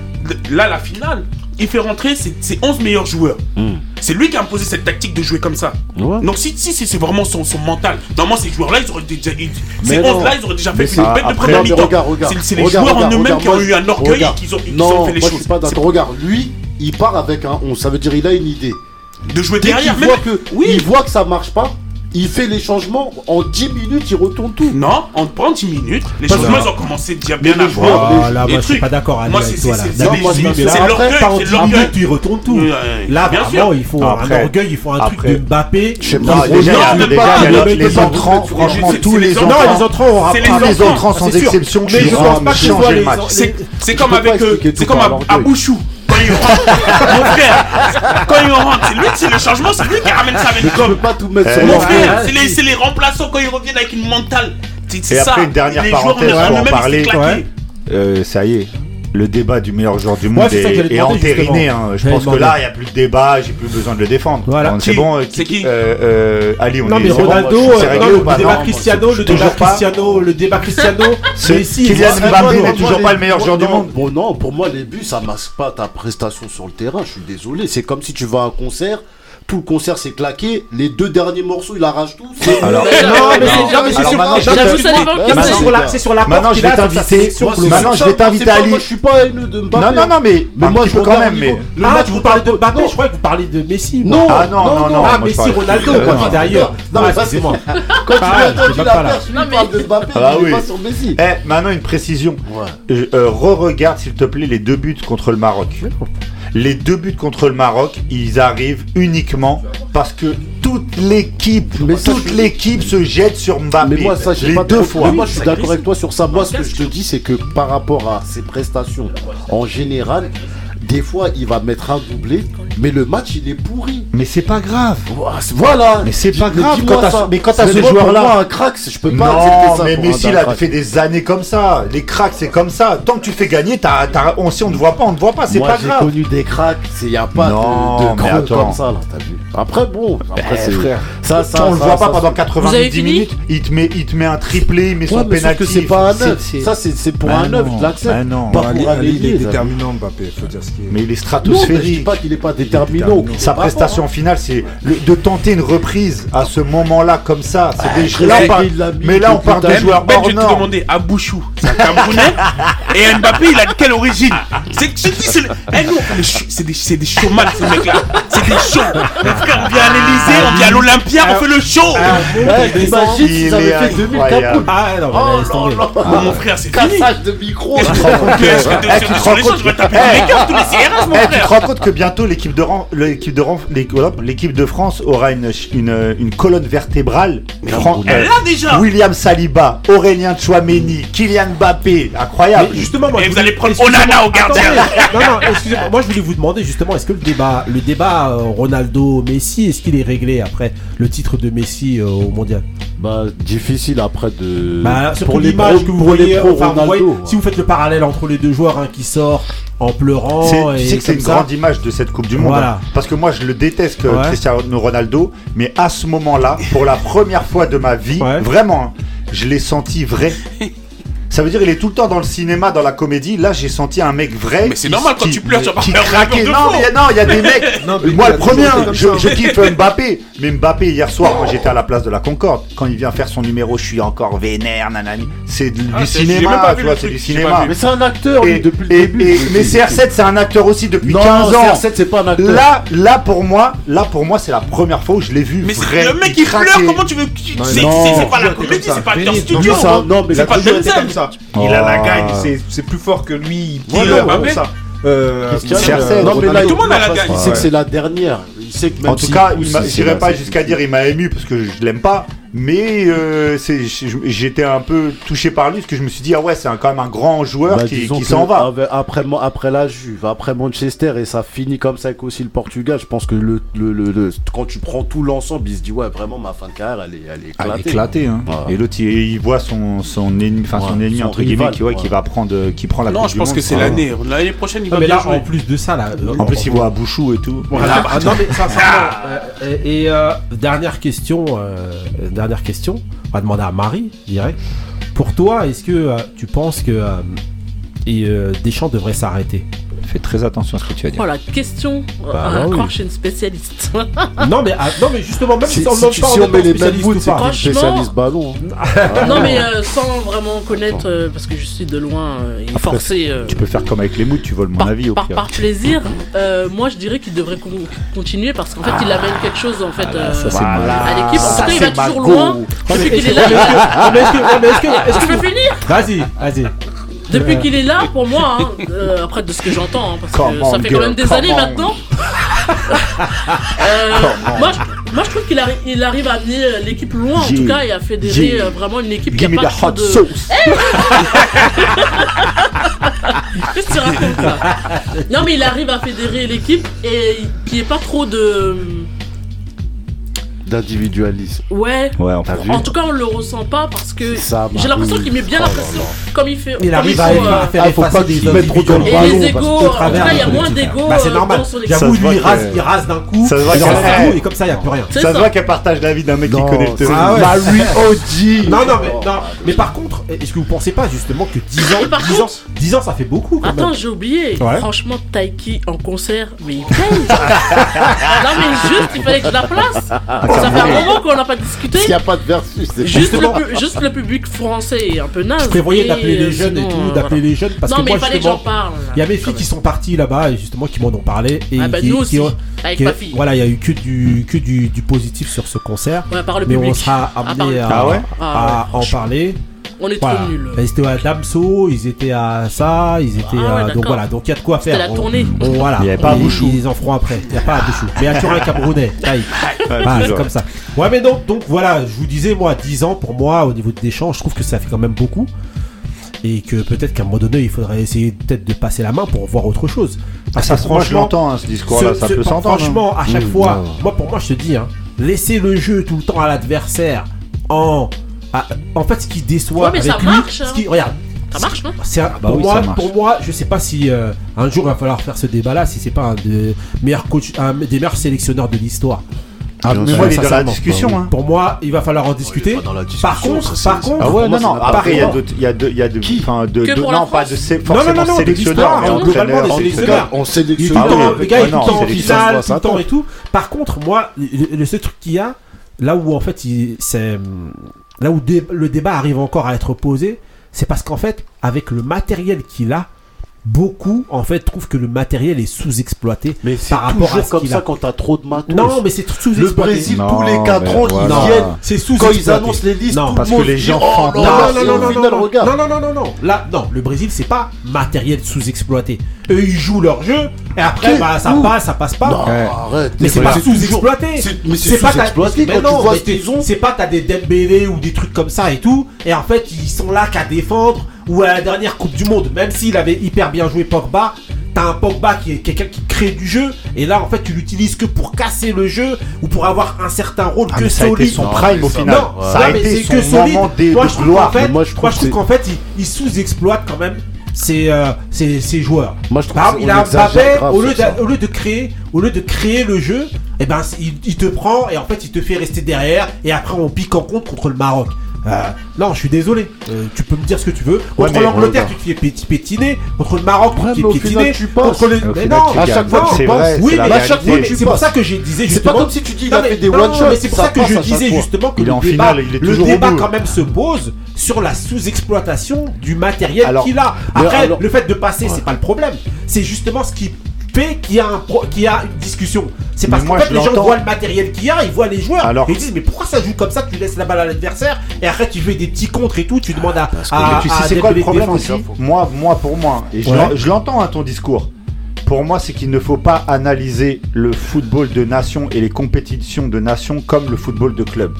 là, la finale, il fait rentrer ses, ses 11 meilleurs joueurs. Hmm. C'est lui qui a imposé cette tactique de jouer comme ça. Donc si, si, si c'est vraiment son, son, mental. Normalement ces joueurs-là, ils auraient déjà, ils, ces 11 là, ils auraient déjà fait une bête de première mi-temps. C'est les joueurs en eux-mêmes qui ont eu un orgueil et qui ont, qu ont, fait les moi choses. Je suis pas. Regarde, lui, il part avec un 11. Ça veut dire il a une idée. De jouer derrière. Il, même... voit que, il voit que ça marche pas il fait les changements en 10 minutes, il retourne tout. Non, en 30 minutes, les Parce changements ont commencé déjà bien avant. Voilà, là, moi, je suis pas d'accord avec toi. Là. C'est l'orgueil, c'est l'orgueil. Tu retournes tout. Là, vraiment, il faut un orgueil, il faut un truc de Mbappé. Je sais pas, les entrants, franchement, tous les entrants. Non, les entrants ont rappelé. Les entrants, sans exception, qui ont changé le match. C'est comme avec Abouchou il rentre. Mon frère, quand il rentre, c'est lui, c'est le changement, c'est lui qui ramène ça avec gomme. pas tout mettre sur Mon frère, c'est les, les remplaçants quand ils reviennent avec une mentale. C'est ça. Après, une dernière parenthèse pour en parler. Euh, ça y est, le débat du meilleur joueur du monde est, est, entériné. Hein. Je pense que là, il n'y a plus de débat, j'ai plus besoin de le défendre. Voilà. C'est bon, euh, qui, euh, euh, Ali, on non, est mais Ronaldo, bon, euh, moi, non, débat Cristiano, le débat Cristiano, le débat Cristiano, le débat Cristiano. Kylian Mbappé toujours pas le meilleur joueur du monde. Bon, non, pour moi, les buts, ça masque pas ta prestation sur le terrain. Je suis désolé. C'est comme si tu vas à un concert tout le concert s'est claqué. Les deux derniers morceaux, il arrache tout. Alors, non, mais c'est sur la C'est Maintenant, je vais t'inviter. Maintenant, je vais t'inviter à aller. Je suis pas de Non, non, non, mais ah, moi, je quand même. Le ah, match, vous parlez de Mbappé, je crois que vous parlez de Messi. Ah, non, non, non, non. Ah, Messi, Ronaldo, quoi, d'ailleurs. Non, mais excusez-moi. Quand tu l'as tu l'as perdu, tu parles de Mbappé, pas sur Messi. Eh, maintenant, une précision. Euh, re-regarde, s'il te plaît, les deux buts contre le Maroc. Les deux buts contre le Maroc, ils arrivent uniquement parce que toute l'équipe, toute l'équipe se jette sur Mbappé. Mais moi, ça, les pas deux fois. Moi, je suis d'accord avec toi sur ça. Moi, ce que je te dis, c'est que par rapport à ses prestations en général, des fois, il va mettre un doublé, mais le match, il est pourri. Mais c'est pas grave. Voilà. Mais c'est pas grave. Mais quand t'as ce joueur-là. un crack, je peux pas non, ça Mais Messi, il a fait des années comme ça. Les cracks, c'est comme ça. Tant que tu fais gagner, on, si on ne voit pas, on ne voit pas. C'est pas grave. J'ai connu des cracks. Il n'y a pas de, de comme ça, là. Vu. Après, bon. Après, eh, frère. Ça, ça, on ne le voit pas pendant 90 minutes. Il te, met, il te met un triplé, il met son pénalty. c'est pas un Ça, c'est pour un 9, je l'accepte. Pas pour un Il est déterminant, Mbappé. Faut dire ce mais il est stratosphérique. Non, je dis pas qu'il n'est pas déterminant. Sa prestation finale, c'est de tenter une reprise à ce moment-là comme ça. C'est ah, là, mais là, on parle de joueurs ben, Je vais te demander, Abouchou, c'est un Camerounais. et Mbappé, il a de quelle origine C'est eh c'est des, c'est des showman, ces mecs-là. C'est des shows. On vient à l'Elysée, on vient à l'Olympia, on fait le show. Imagine si ça avait fait 2000 Ah, oh, non, Mon frère, c'est fini. Cassage de micro. Je eh, je vais taper eh, les gars tous les Eh, tu te rends compte que bientôt l'équipe de, l'équipe de, oh, l'équipe de France aura une, euh, une, colonne vertébrale. Elle là, déjà. William Saliba, Aurélien Chouameni, Kylian Mbappé, incroyable. Mais justement, moi, Et vous allez prendre Onana au gardien. non, non, excusez-moi. Moi, je voulais vous demander justement, est-ce que le débat, le débat euh, Ronaldo-Messi, est-ce qu'il est réglé après le titre de Messi euh, au mondial? Bah, difficile après de. Bah, pour les pro, que vous voyez, les hein. si vous faites le parallèle entre les deux joueurs, hein, qui sort en pleurant. Que c'est une grande image de cette Coupe du Monde. Hein, parce que moi, je le déteste. Euh, Cristiano Ronaldo, mais à ce moment-là, pour la première fois de ma vie, vraiment, je l'ai senti vrai. Ça veut dire il est tout le temps dans le cinéma, dans la comédie. Là, j'ai senti un mec vrai. Mais c'est normal quand tu pleures, tu vas pas craquer. Non, non, il y a des mecs. Moi, le premier, je, kiffe Mbappé. Mais Mbappé, hier soir, moi, j'étais à la place de la Concorde. Quand il vient faire son numéro, je suis encore vénère, nanani. C'est du ah, cinéma, tu vois, c'est du cinéma. Mais c'est un acteur, depuis le début. Mais CR7, c'est un acteur aussi depuis 15 ans. CR7, c'est pas un acteur. Là, là pour moi, là pour moi, c'est la première fois où je l'ai vu. Mais le mec, il pleure. Comment tu veux C'est pas la comédie, c'est pas acteur studio. Non, mais c'est pas comme ça. Oh. Il a la gagne, c'est- c'est plus fort que lui. Il Voilà, killer, Mbappé. comme ça. Euh, euh, non, mais là. Tout le monde a la gagne. C'est que c'est la dernière. il sait que même En tout s'il cas, il là, pas jusqu'à dire il m'a ému parce que je l'aime pas, mais euh, c'est- j'étais un peu touché par lui parce que je me suis dit ah ouais c'est quand même un grand joueur Bah, qui, s'en va. Après, après la Juve, après Manchester, et ça finit comme ça avec aussi le Portugal. Je pense que le, le- le- le- quand tu prends tout l'ensemble, il se dit ouais, vraiment, ma fin de carrière, elle est, elle est Ah, il est éclatée. éclaté, hein. Voilà. Et l'autre, il, il voit son, son ennemi, enfin son ennemi son entre guillemets, qui, ouais, qui va prendre, qui prend la Non, je pense que c'est l'année. L'année prochaine, il va mais bien là, jouer. en plus de ça, là. euh, En plus, il voit à Bouchou et tout. Voilà. Ah, non mais sincèrement. euh, et et, euh, dernière question, euh, dernière question. On va demander à Marie, je dirais. Pour toi, est-ce que euh, tu penses que euh, et, euh, Deschamps devrait s'arrêter? Fais très attention à ce que tu vas dire. Oh la question, Bah, euh, bah oui. encore chez une spécialiste. Non mais ah, non mais justement même si, Si, on si tu pas, si on met pas les mêmes spécialiste bouts, ou c'est Franchement- spécialiste ballon. hein. non mais euh, sans vraiment connaître, euh, parce que je suis de loin euh, et Après, forcé. euh, Tu peux faire comme avec les moods, tu voles mon par, avis au par, pire. par plaisir, euh, moi je dirais qu'il devrait con- continuer parce qu'en fait il amène quelque chose en fait euh, ça, c'est à l'équipe. En tout cas il va c'est toujours loin. Non, Depuis qu'il est-ce est là, non, mais est-ce que non, est-ce que est-ce est-ce que que je peux finir? Vas-y, vas-y. Depuis qu'il est là, pour moi, hein, euh, après de ce que j'entends, hein, parce Come que on, ça fait girl, quand même des come années on. maintenant. Euh, moi, je, moi je trouve qu'il arri- il arrive à amener euh, l'équipe loin en tout cas et à fédérer euh, vraiment une équipe qui Give a me pas the trop hot de. sauce. Qu'est-ce que tu racontes là? Non mais il arrive à fédérer l'équipe et qu'il n'y ait pas trop de. D'individualisme. Ouais. Ouais, T'as vu En tout cas, on le ressent pas parce que j'ai l'impression qu'il met bien Oh la pression comme il fait. Il arrive il à, faut, à euh, faire Ah, faut pas qu'il mette trop dans le individuels. Et ballon, les égos, en tout cas, il y a moins d'égos. Bah c'est euh, normal. J'avoue, lui voit il rase, que- il rase d'un coup. Ça se voit il que- rase d'un coup et comme ça il y a plus rien. Ça se voit qu'elle partage la vie d'un mec qui connaît le terrain. Ah ouais. Marie OG Non, non, mais, non, mais par contre, est-ce que vous pensez pas justement que 10 ans, Et par 10 ans, 10 ans ça fait beaucoup quand Attends, j'ai oublié. Franchement, Taiki en concert, mais il paye. non, mais juste, il fallait que je la place. Ça fait un moment qu'on n'a pas discuté. S'il n'y a pas de versus, c'est Juste Justement. le, pu- juste le public français est un peu naze. Je prévoyais Et, d'appeler euh, les jeunes et tout, euh, d'appeler voilà. les jeunes parce non, que mais moi il fallait que j'en justement, parle. il y a mes filles qui sont parties là-bas et justement qui m'en ont parlé et Ah bah qui, aussi, avec qui- ma fille. voilà, il y a eu que du que du, du positif sur ce concert. Ouais, par le mais public. on sera À part amené à. Ah ouais Ah à ouais, en parler. On est Voilà. trop nuls. Ils étaient à Damso, ils étaient à ça, ils étaient Ah ouais, à- donc voilà, donc il y a de quoi faire. C'était la On- tournée. on- voilà. Il y avait pas à Bouchou. Ils en feront après. Il n'y a pas à Bouchou. Mais à Turin Camerounais. Taille. C'est comme ça. Ouais, mais donc, donc voilà, je vous disais, moi, 10 ans pour moi, au niveau des champs, je trouve que ça fait quand même beaucoup. Et que peut-être qu'à un moment donné, il faudrait essayer peut-être de passer la main pour voir autre chose. Parce Ça, que moi, je l'entends, hein, ce discours-là, ce- ça ce- peut s'entendre. hein. Franchement, à chaque Mmh, fois, non. moi pour moi, je te dis, hein, laisser le jeu tout le temps à l'adversaire en. À- en fait, ce qui déçoit Ouais, mais avec ça lui, marche, ce hein. qui, regarde, Ça marche, non c'est un- bah pour, oui, moi, ça marche. pour moi, je sais pas si euh, un jour il va falloir faire ce débat-là, si c'est pas un des meilleurs coachs, un des meilleurs sélectionneurs de l'histoire. Ah, Bien mais moi, il est dans la sincèrement. discussion. Bah oui. hein. Pour moi, il va falloir en discuter. pas dans la par contre, ça, par c'est- contre, Ah ouais, non, non, après, il y a rapport. d'autres, il y a de, il y a de, Qui enfin, de, Que de- pour la non, pas de sé- non, forcément non, non, de sélectionneurs, l'histoire, mais hein, entraîneurs, globalement, des en tout sélectionneurs. cas. On Il est tout sélectionne. le Ah temps, oui, le gars est ouais, tout le non, temps en c'est les finale, choses, tout le temps ça et tout. Par contre, moi, le, le seul truc qu'il y a, là où en fait, il- c'est là où le débat arrive encore à être posé, c'est parce qu'en fait, avec le matériel qu'il a, beaucoup en fait trouvent que le matériel est sous-exploité. Mais c'est par rapport à toujours ce comme qu'il ça a. quand t'as trop de matos. Non, mais c'est le sous-exploité. Brésil, Non, tous les 4 mais ans, voilà. ils viennent. C'est Quand sous-exploité. ils annoncent les listes, Non, tout le parce que monde les dit, gens oh là Non, non, non, non, final, non, regarde. non, non, non, non, non. Là, non, le Brésil, c'est pas matériel sous-exploité. Eux, ils jouent leur jeu, et après, bah, ça Où passe, ça passe pas. Non, Ouais. arrête. Mais c'est pas toujours- sous-exploité. c'est- Mais c'est pas ta- sous-exploité mais quand non, tu vois mais ce qu'ils t'es- ont. C'est pas t'as des Dembélé ou des trucs comme ça et tout, et en fait ils sont là qu'à défendre ou à la dernière Coupe du Monde, même s'il avait hyper bien joué Pogba, t'as un Pogba qui est quelqu'un qui crée du jeu, et là en fait tu l'utilises que pour casser le jeu ou pour avoir un certain rôle Ah, que ça a été solide. son prime au final. Non, Ça non, a été c'est que son solide. moment de moi, de je trouve gloire. qu'en fait, Mais moi, je trouve moi, je trouve que qu'en fait, il, il sous-exploite quand même ses, euh, ses, ses joueurs. Moi, je trouve Par exemple, qu'on il a exagère Mbappé, au lieu, de, au lieu de créer, au lieu de créer le jeu, eh ben, il, il te prend et en fait, il te fait rester derrière et après, on pique en compte contre le Maroc. Euh, non, je suis désolé. Euh, tu peux me dire ce que tu veux. Contre l'Angleterre, tu te fais péti- pétiner. Contre le Maroc, Ouais, tu te fais final, piétiner. tu passes. Contre les... Mais non, à chaque fois, tu c'est penses- oui, c'est mais à chaque fois, tu c'est pour ça que j'ai disais C'est justement. pas comme si tu dis il Non, a mais- fait des non, one shots. mais c'est pour ça, que je disais justement que le débat, quand même se pose sur la sous-exploitation du matériel qu'il a. Après, le fait de passer, c'est pas le problème. C'est justement ce qui fait qu'il y a un pro- qu'il y a une discussion. C'est parce qu'en fait les gens voient le matériel qu'il y a, ils voient les joueurs Alors- et ils disent mais pourquoi ça joue comme ça? Tu laisses la balle à l'adversaire et après tu fais des petits contres et tout. Tu demandes à, à- Mais tu sais, à c'est quoi le problème aussi? Moi, moi, pour moi, et je Ouais. l'en- je l'entends à ton discours. Pour moi, c'est qu'il ne faut pas analyser le football de nation et les compétitions de nation comme le football de club.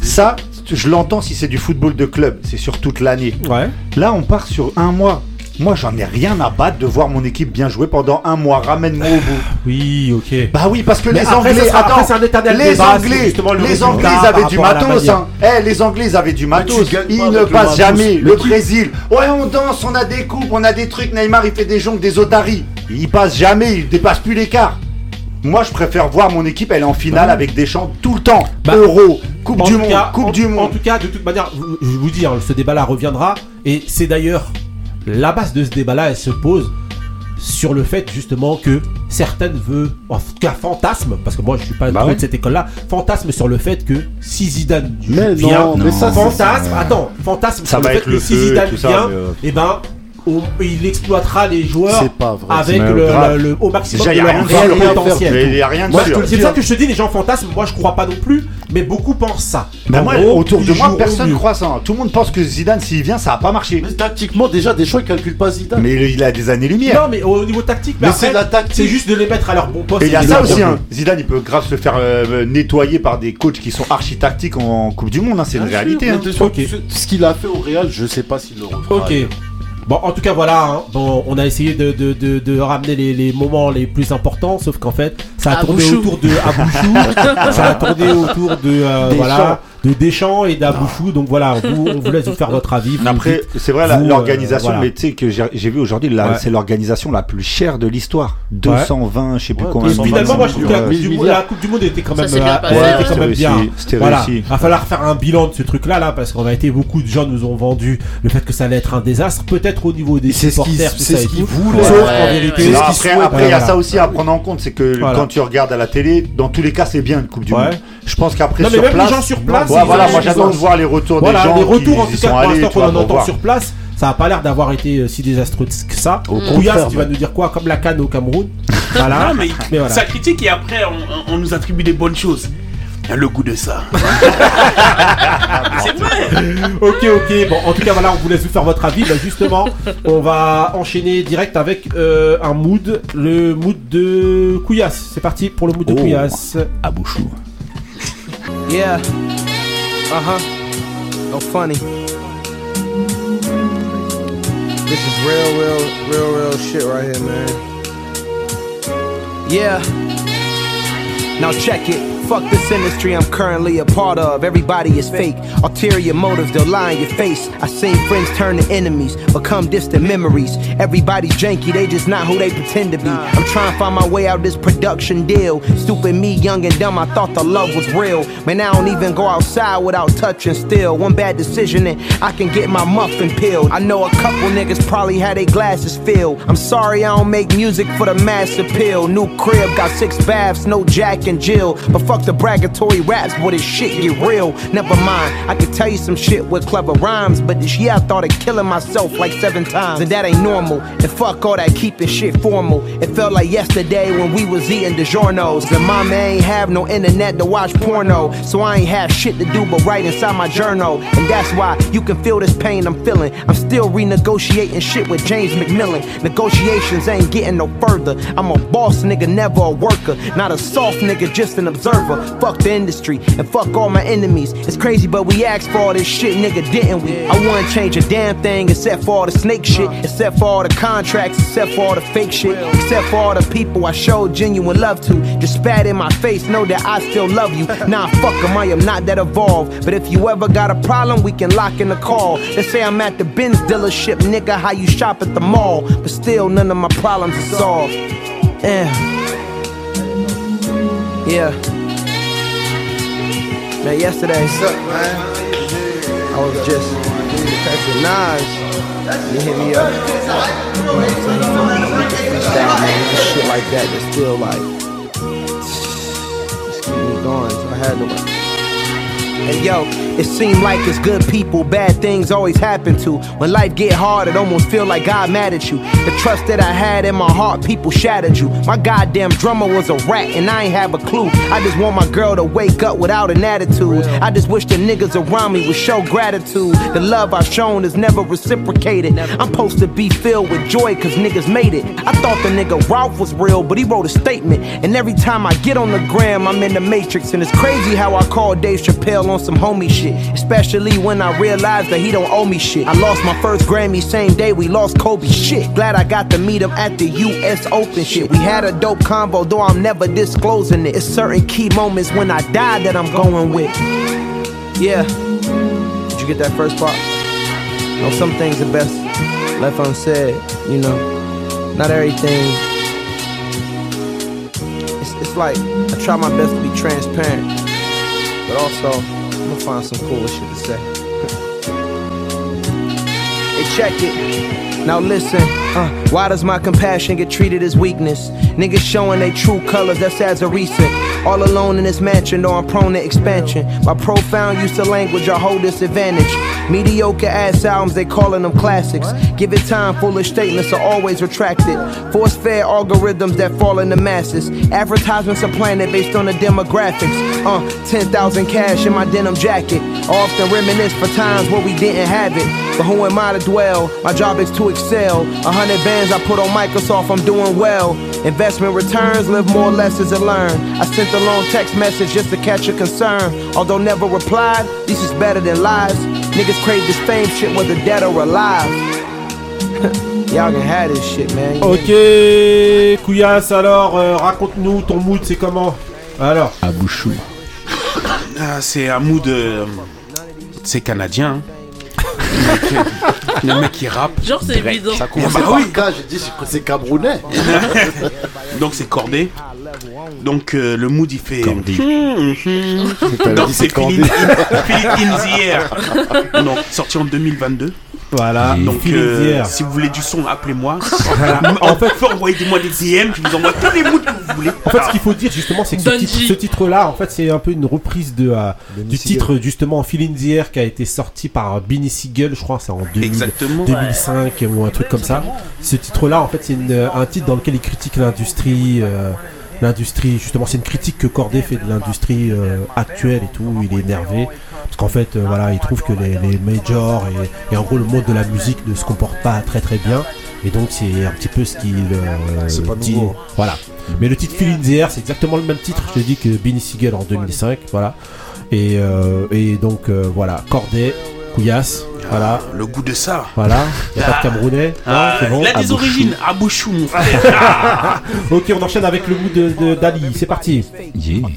Ça, je l'entends si c'est du football de club, c'est sur toute l'année. Ouais. Là, on part sur un mois. Moi, j'en ai rien à battre de voir mon équipe bien jouer pendant un mois. Ramène-moi au bout. Oui, ok. Bah oui, parce que Mais les après, Anglais, ça sera- attends, après, c'est un éternel les débat, Anglais, le les Anglais, ils avaient du la matos. Hein. Eh, les Anglais, ils avaient du matos. Ils ne passent jamais. Mais Le Brésil, ouais, on danse, on a des coupes, on a des trucs. Neymar, il fait des jongles, des otaries. Il passe jamais, il dépasse plus l'écart. Moi, je préfère voir mon équipe, elle est en finale avec des champs tout le temps. Bah, Euro, Coupe En du Monde, cas- Coupe en- du En Monde. tout cas, de toute manière, je vous dis, hein, ce débat-là reviendra. Et c'est d'ailleurs la base de ce débat-là, elle se pose sur le fait justement que certaines veulent, en tout cas fantasme, parce que moi je suis pas Bah trop ouais. de cette école-là, fantasme sur le fait que si Zidane Mais vient, non, mais ça, fantasme, attends, fantasme Ça sur le fait être que le si et Zidane vient, mais, euh, et ben il exploitera les joueurs pas vrai. avec le, grave. le- au maximum Déjà, de leur réel potentiel. Mais il y a rien de Moi, sûr. c'est ça que je te dis, les gens fantasment. Moi, je crois pas non plus, mais beaucoup pensent ça. Bah moi, gros, autour de moi, personne mieux. croit ça. Tout le monde pense que Zidane, s'il vient, ça va pas marcher. Mais tactiquement, déjà, des fois, ils calculent pas Zidane. Mais il a des années-lumière. Non, mais au niveau tactique, mais Mais après, c'est la tactique. c'est juste de les mettre à leur bon poste. Et il y a ça aussi, hein. Zidane, il peut grave se faire euh, nettoyer par des coachs qui sont archi tactiques en Coupe du Monde, hein. c'est une réalité. hein. ce- Ce qu'il a fait au Real, je sais pas s'il le refera. Ok. Bon, en tout cas, voilà. hein. Bon, on a essayé de, de, de, de ramener les, les moments les plus importants, sauf qu'en fait, ça a tourné autour de Abouchou, ça a tourné autour de euh, voilà, de Deschamps et d'Abouchou. Donc voilà, on vous, on vous laisse vous faire votre avis. vous Après, c'est vrai, vous, euh, l'organisation, voilà. mais tu sais que j'ai vu aujourd'hui, là, Ouais. c'est l'organisation la plus chère de l'histoire. 220, je sais plus Ouais, combien. Et finalement, moi, je trouve que la Ouais. coupe, du monde, la coupe du Monde était quand même, bien euh, ouais. C'était bien. réussi, c'était Voilà, réussi. va falloir faire un bilan de ce truc-là, là, parce qu'on a été beaucoup de gens nous ont vendu le fait que ça allait être un désastre, peut-être au niveau des C'est ce qu'ils- supporters, c'est ça ce qu'ils voulaient. Sauf Ouais, qu'en ouais, vérité, ouais. Après, il y a ça aussi à prendre en compte, c'est que quand tu regardes à la télé, dans tous les cas, c'est bien une Coupe du Ouais. Monde. Je pense qu'après, Non, mais sur même les place, gens sur place, Ouais, voilà, moi j'attends de voir les retours Voilà, des gens. les retours qui en tout cas pour l'instant qu'on en entend voir. sur place, ça a pas l'air d'avoir été euh, si désastreux que ça. Au Couillasse, tu vas nous dire quoi Comme la canne au Cameroun. Voilà. Non, mais, Mais voilà. ça critique et après on, nous attribue des bonnes choses. Il y a le goût de ça. c'est vrai. Ok, ok. Bon, en tout cas, voilà, on vous laisse vous faire votre avis. Bah, justement, on va enchaîner direct avec euh, un mood, le mood de Couillasse. C'est parti pour le mood de Oh. Couillasse. À Bouchou. Yeah. Uh huh. No funny. This is real, real, real, real shit right here, man. Yeah. Now check it. Fuck this industry I'm currently a part of. Everybody is fake. Ulterior motives, they'll lie in your face. I seen friends turn to enemies, become distant memories. Everybody's janky, they just not who they pretend to be. I'm trying to find my way out this production deal. Stupid me, young and dumb, I thought the love was real. Man, I don't even go outside without touching still. One bad decision and I can get my muffin peeled. I know a couple niggas probably had their glasses filled. I'm sorry I don't make music for the mass appeal. New crib, got six baths, no Jack Jill. But fuck the bragatory raps, boy, this shit get real. Never mind, I could tell you some shit with clever rhymes, but this year I thought of killing myself like seven times, and that ain't normal. And fuck all that keeping shit formal. It felt like yesterday when we was eating DiGiorno's. And mama ain't have no internet to watch porno, so I ain't have shit to do but write inside my journal. And that's why you can feel this pain I'm feeling. I'm still renegotiating shit with James McMillan. Negotiations ain't getting no further. I'm a boss nigga, never a worker. Not a soft nigga, just an observer. Fuck the industry and fuck all my enemies. It's crazy, but we asked for all this shit, nigga, didn't we? I wouldn't change a damn thing except for all the snake shit, except for all the contracts, except for all the fake shit, except for all the people I showed genuine love to. Just spat in my face, know that I still love you. Nah, fuck 'em, I am not that evolved. But if you ever got a problem, we can lock in a call. Let's say I'm at the Benz dealership, nigga, how you shop at the mall. But still, none of my problems are solved. Yeah. Yeah. Man, yesterday, I was just with Nas. He hit me up. You know man, just shit like that that's still like, just keep me going. So I had to And yo, it seemed like it's good people, bad things always happen to. When life get hard, it almost feel like God mad at you. The trust that I had in my heart, people shattered you. My goddamn drummer was a rat, and I ain't have a clue. I just want my girl to wake up without an attitude. I just wish the niggas around me would show gratitude. The love I've shown is never reciprocated. I'm supposed to be filled with joy, cause niggas made it. I thought the nigga Ralph was real, but he wrote a statement. And every time I get on the gram, I'm in the matrix. And it's crazy how I call Dave Chappelle on some homie shit. Especially when I realized that he don't owe me shit. I lost my first Grammy same day we lost Kobe shit. Glad I got to meet him at the US Open shit. We had a dope combo, though I'm never disclosing it. It's certain key moments when I die that I'm going with. Yeah. Did you get that first part? You know, some things are best left unsaid, you know. Not everything. It's, it's like I try my best to be transparent, but also I'm gonna find some cool shit to say. hey, check it. Now listen, uh, why does my compassion get treated as weakness? Niggas showing they true colors, that's as a recent. All alone in this mansion, though I'm prone to expansion. My profound use of language, I hold disadvantage. Mediocre ass albums, they calling them classics. Give it time, foolish statements are always retracted. Force fair algorithms that fall in the masses. Advertisements are planted based on the demographics. Uh, 10,000 cash in my denim jacket. Often reminisce for times where we didn't have it. But who am I to dwell? My job is to excel. A hundred bands I put on Microsoft, I'm doing well. Investment returns, live more lessons and learn. I sent a long text message just to catch your concern. Although never replied, this is better than lies. Niggas crave this fame shit whether dead or alive. Y'all can have this shit, man. Ok, Couillasse, alors, euh, raconte-nous ton mood, c'est comment Alors. À Bouchou. Ah, c'est un mood. euh, c'est canadien. hein. Le mec qui rappe. Genre, c'est évident. Ça commence Bah par oui. K, j'ai dit c'est- c'est camerounais. Donc c'est cordé. Donc euh, le mood il fait. Hum, hum. T'avais Donc c'est. Feeling in, the Air. Donc sorti en 2022. Voilà, Donc euh, si vous voulez du son, appelez-moi. Voilà. En fait, envoyez-moi des DM, je vous envoie tous les moods que vous voulez. En fait, ce qu'il faut dire justement, c'est que ce Bungie. titre- ce titre-là, en fait, c'est un peu une reprise de, euh, du titre justement Feel in the Air qui a été sorti par Benny Siegel, je crois, c'est en 2000 Exactement. 2005 ou un truc comme ça. Ce titre-là, en fait, c'est une- un titre dans lequel il critique l'industrie. euh, L'industrie, justement, c'est une critique que Corday fait de l'industrie euh, actuelle et tout. Il est énervé parce qu'en fait, euh, voilà, il trouve que les, les majors et, et en gros le monde de la musique ne se comporte pas très très bien. Et donc, c'est un petit peu ce qu'il euh, dit. nouveau. Voilà. Mais le titre Feel in the Air, c'est exactement le même titre, je te dis, que Benny Siegel en 2005. Voilà. Et, et donc, voilà, Corday, Couillasse, voilà. Le goût de ça. Voilà, il a pas de Camerounais. Non, Ah, c'est bon. il a des origines. Abouchou, mon frère. Ok, on enchaîne avec le mood de, de- d'Ali. C'est parti. Yeah.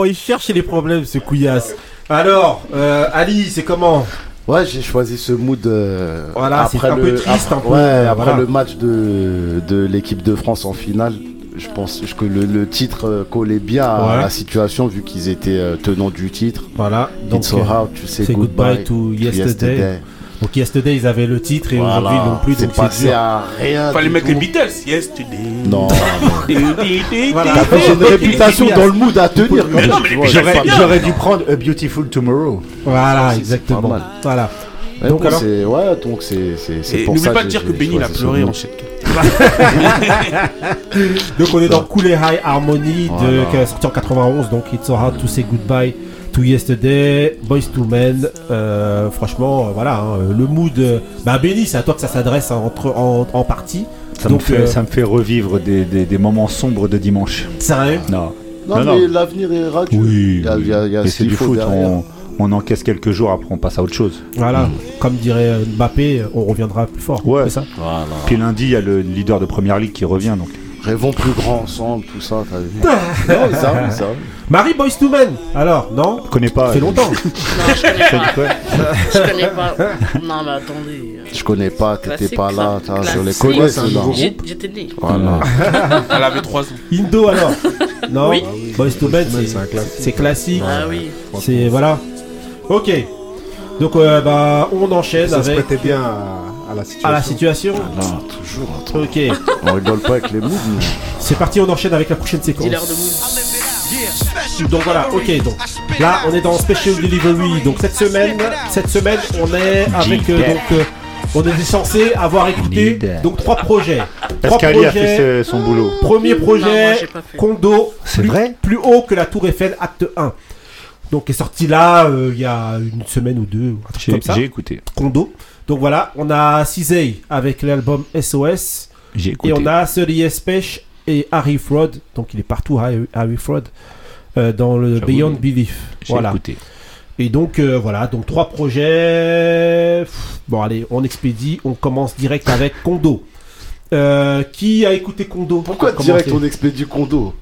Comment il cherche les problèmes, ce couillasse. Alors, euh, Ali, c'est comment Ouais, j'ai choisi ce mood euh, Voilà, c'est après, un le, peu triste, un après- peu, ouais, après voilà. le match de, de l'équipe de France en finale. Je pense que le, le titre euh, collait bien à la situation vu qu'ils étaient tenants du titre. Voilà, donc It's so hard say c'est goodbye, to to yesterday. yesterday. Donc yesterday ils avaient le titre et Voilà. aujourd'hui ils l'ont plus C'est donc c'est passé dur. à rien. Fallait mettre tout. les Beatles. Yesterday. Non. Voilà. T'as fait une réputation dans le mood à tenir. J'aurais pas bien. j'aurais dû prendre A Beautiful Tomorrow. Voilà, c'est exactement. pas mal. Voilà. Ouais, Donc alors c'est ouais, donc c'est c'est pour n'oublie ça pas que de dire j'ai- que j'ai Benny il a choisi ce pleuré en chèque. Donc on est dans Cool et High Harmony de, Voilà. qui est sorti en 91 donc It's so hard to say goodbye to yesterday Boys to Men euh, franchement euh, voilà hein, le mood euh, bah Benny c'est à toi que ça s'adresse hein, entre en, en partie Ça, Donc, me fait, euh, ça me fait revivre des, des- des moments sombres de dimanche. sérieux Non. Non, Non, mais l'avenir est radieux. Oui. Il y a, y a- y a Mais ce c'est qu'il du faut foot. derrière. On, on encaisse quelques jours, après on passe à autre chose. voilà comme dirait euh, Mbappé on reviendra plus fort Ouais. c'est ça Voilà. Puis lundi, il y a le leader de première ligue qui revient. Donc. Rêvons plus grand ensemble, tout ça, t'as vu. non, ça, oui, ça. oui. Marie Boys to Men alors non Je connais pas. ça fait longtemps Non, je connais pas. Je connais pas. Non, mais attendez. euh, Je connais pas, t'étais Classique, pas là, ça. sur les Classique. collèges, c'est un là. nouveau j'ai- J'étais né. Voilà. Elle avait 3 ans. Indo alors non Oui. Boys to Men c'est- classique. c'est classique Ah oui. c'est voilà ok donc euh, bah on enchaîne Ça se avec prêtait bien à, à la situation. à la situation Non, toujours. attends. ok On rigole pas avec les moves. nous. C'est parti, on enchaîne avec la prochaine séquence. Donc voilà, ok, donc là on est dans Special Delivery. Donc cette semaine, cette semaine on est avec euh, donc euh, on est censé avoir écouté donc trois projets. Parce Trois qu'Ali a fait projets. son boulot. Premier projet. Kondo, C'est plus, vrai plus haut que la Tour Eiffel, acte 1. Donc est sorti là euh, il y a une semaine ou deux, un truc J'ai comme ça. j'ai écouté. Kondo. Donc voilà, on a Cizay avec l'album SOS. J'ai Et on a 30 Spesh et Harry Fraud, donc il est partout Harry, Harry Fraud, euh, dans le J'avoue, Beyond Belief. J'ai Voilà. écouté. Et donc euh, voilà, donc trois projets. Bon allez, on expédie, on commence direct avec Kondo. Euh, qui a écouté Kondo? Pourquoi Pour direct on expédie Kondo?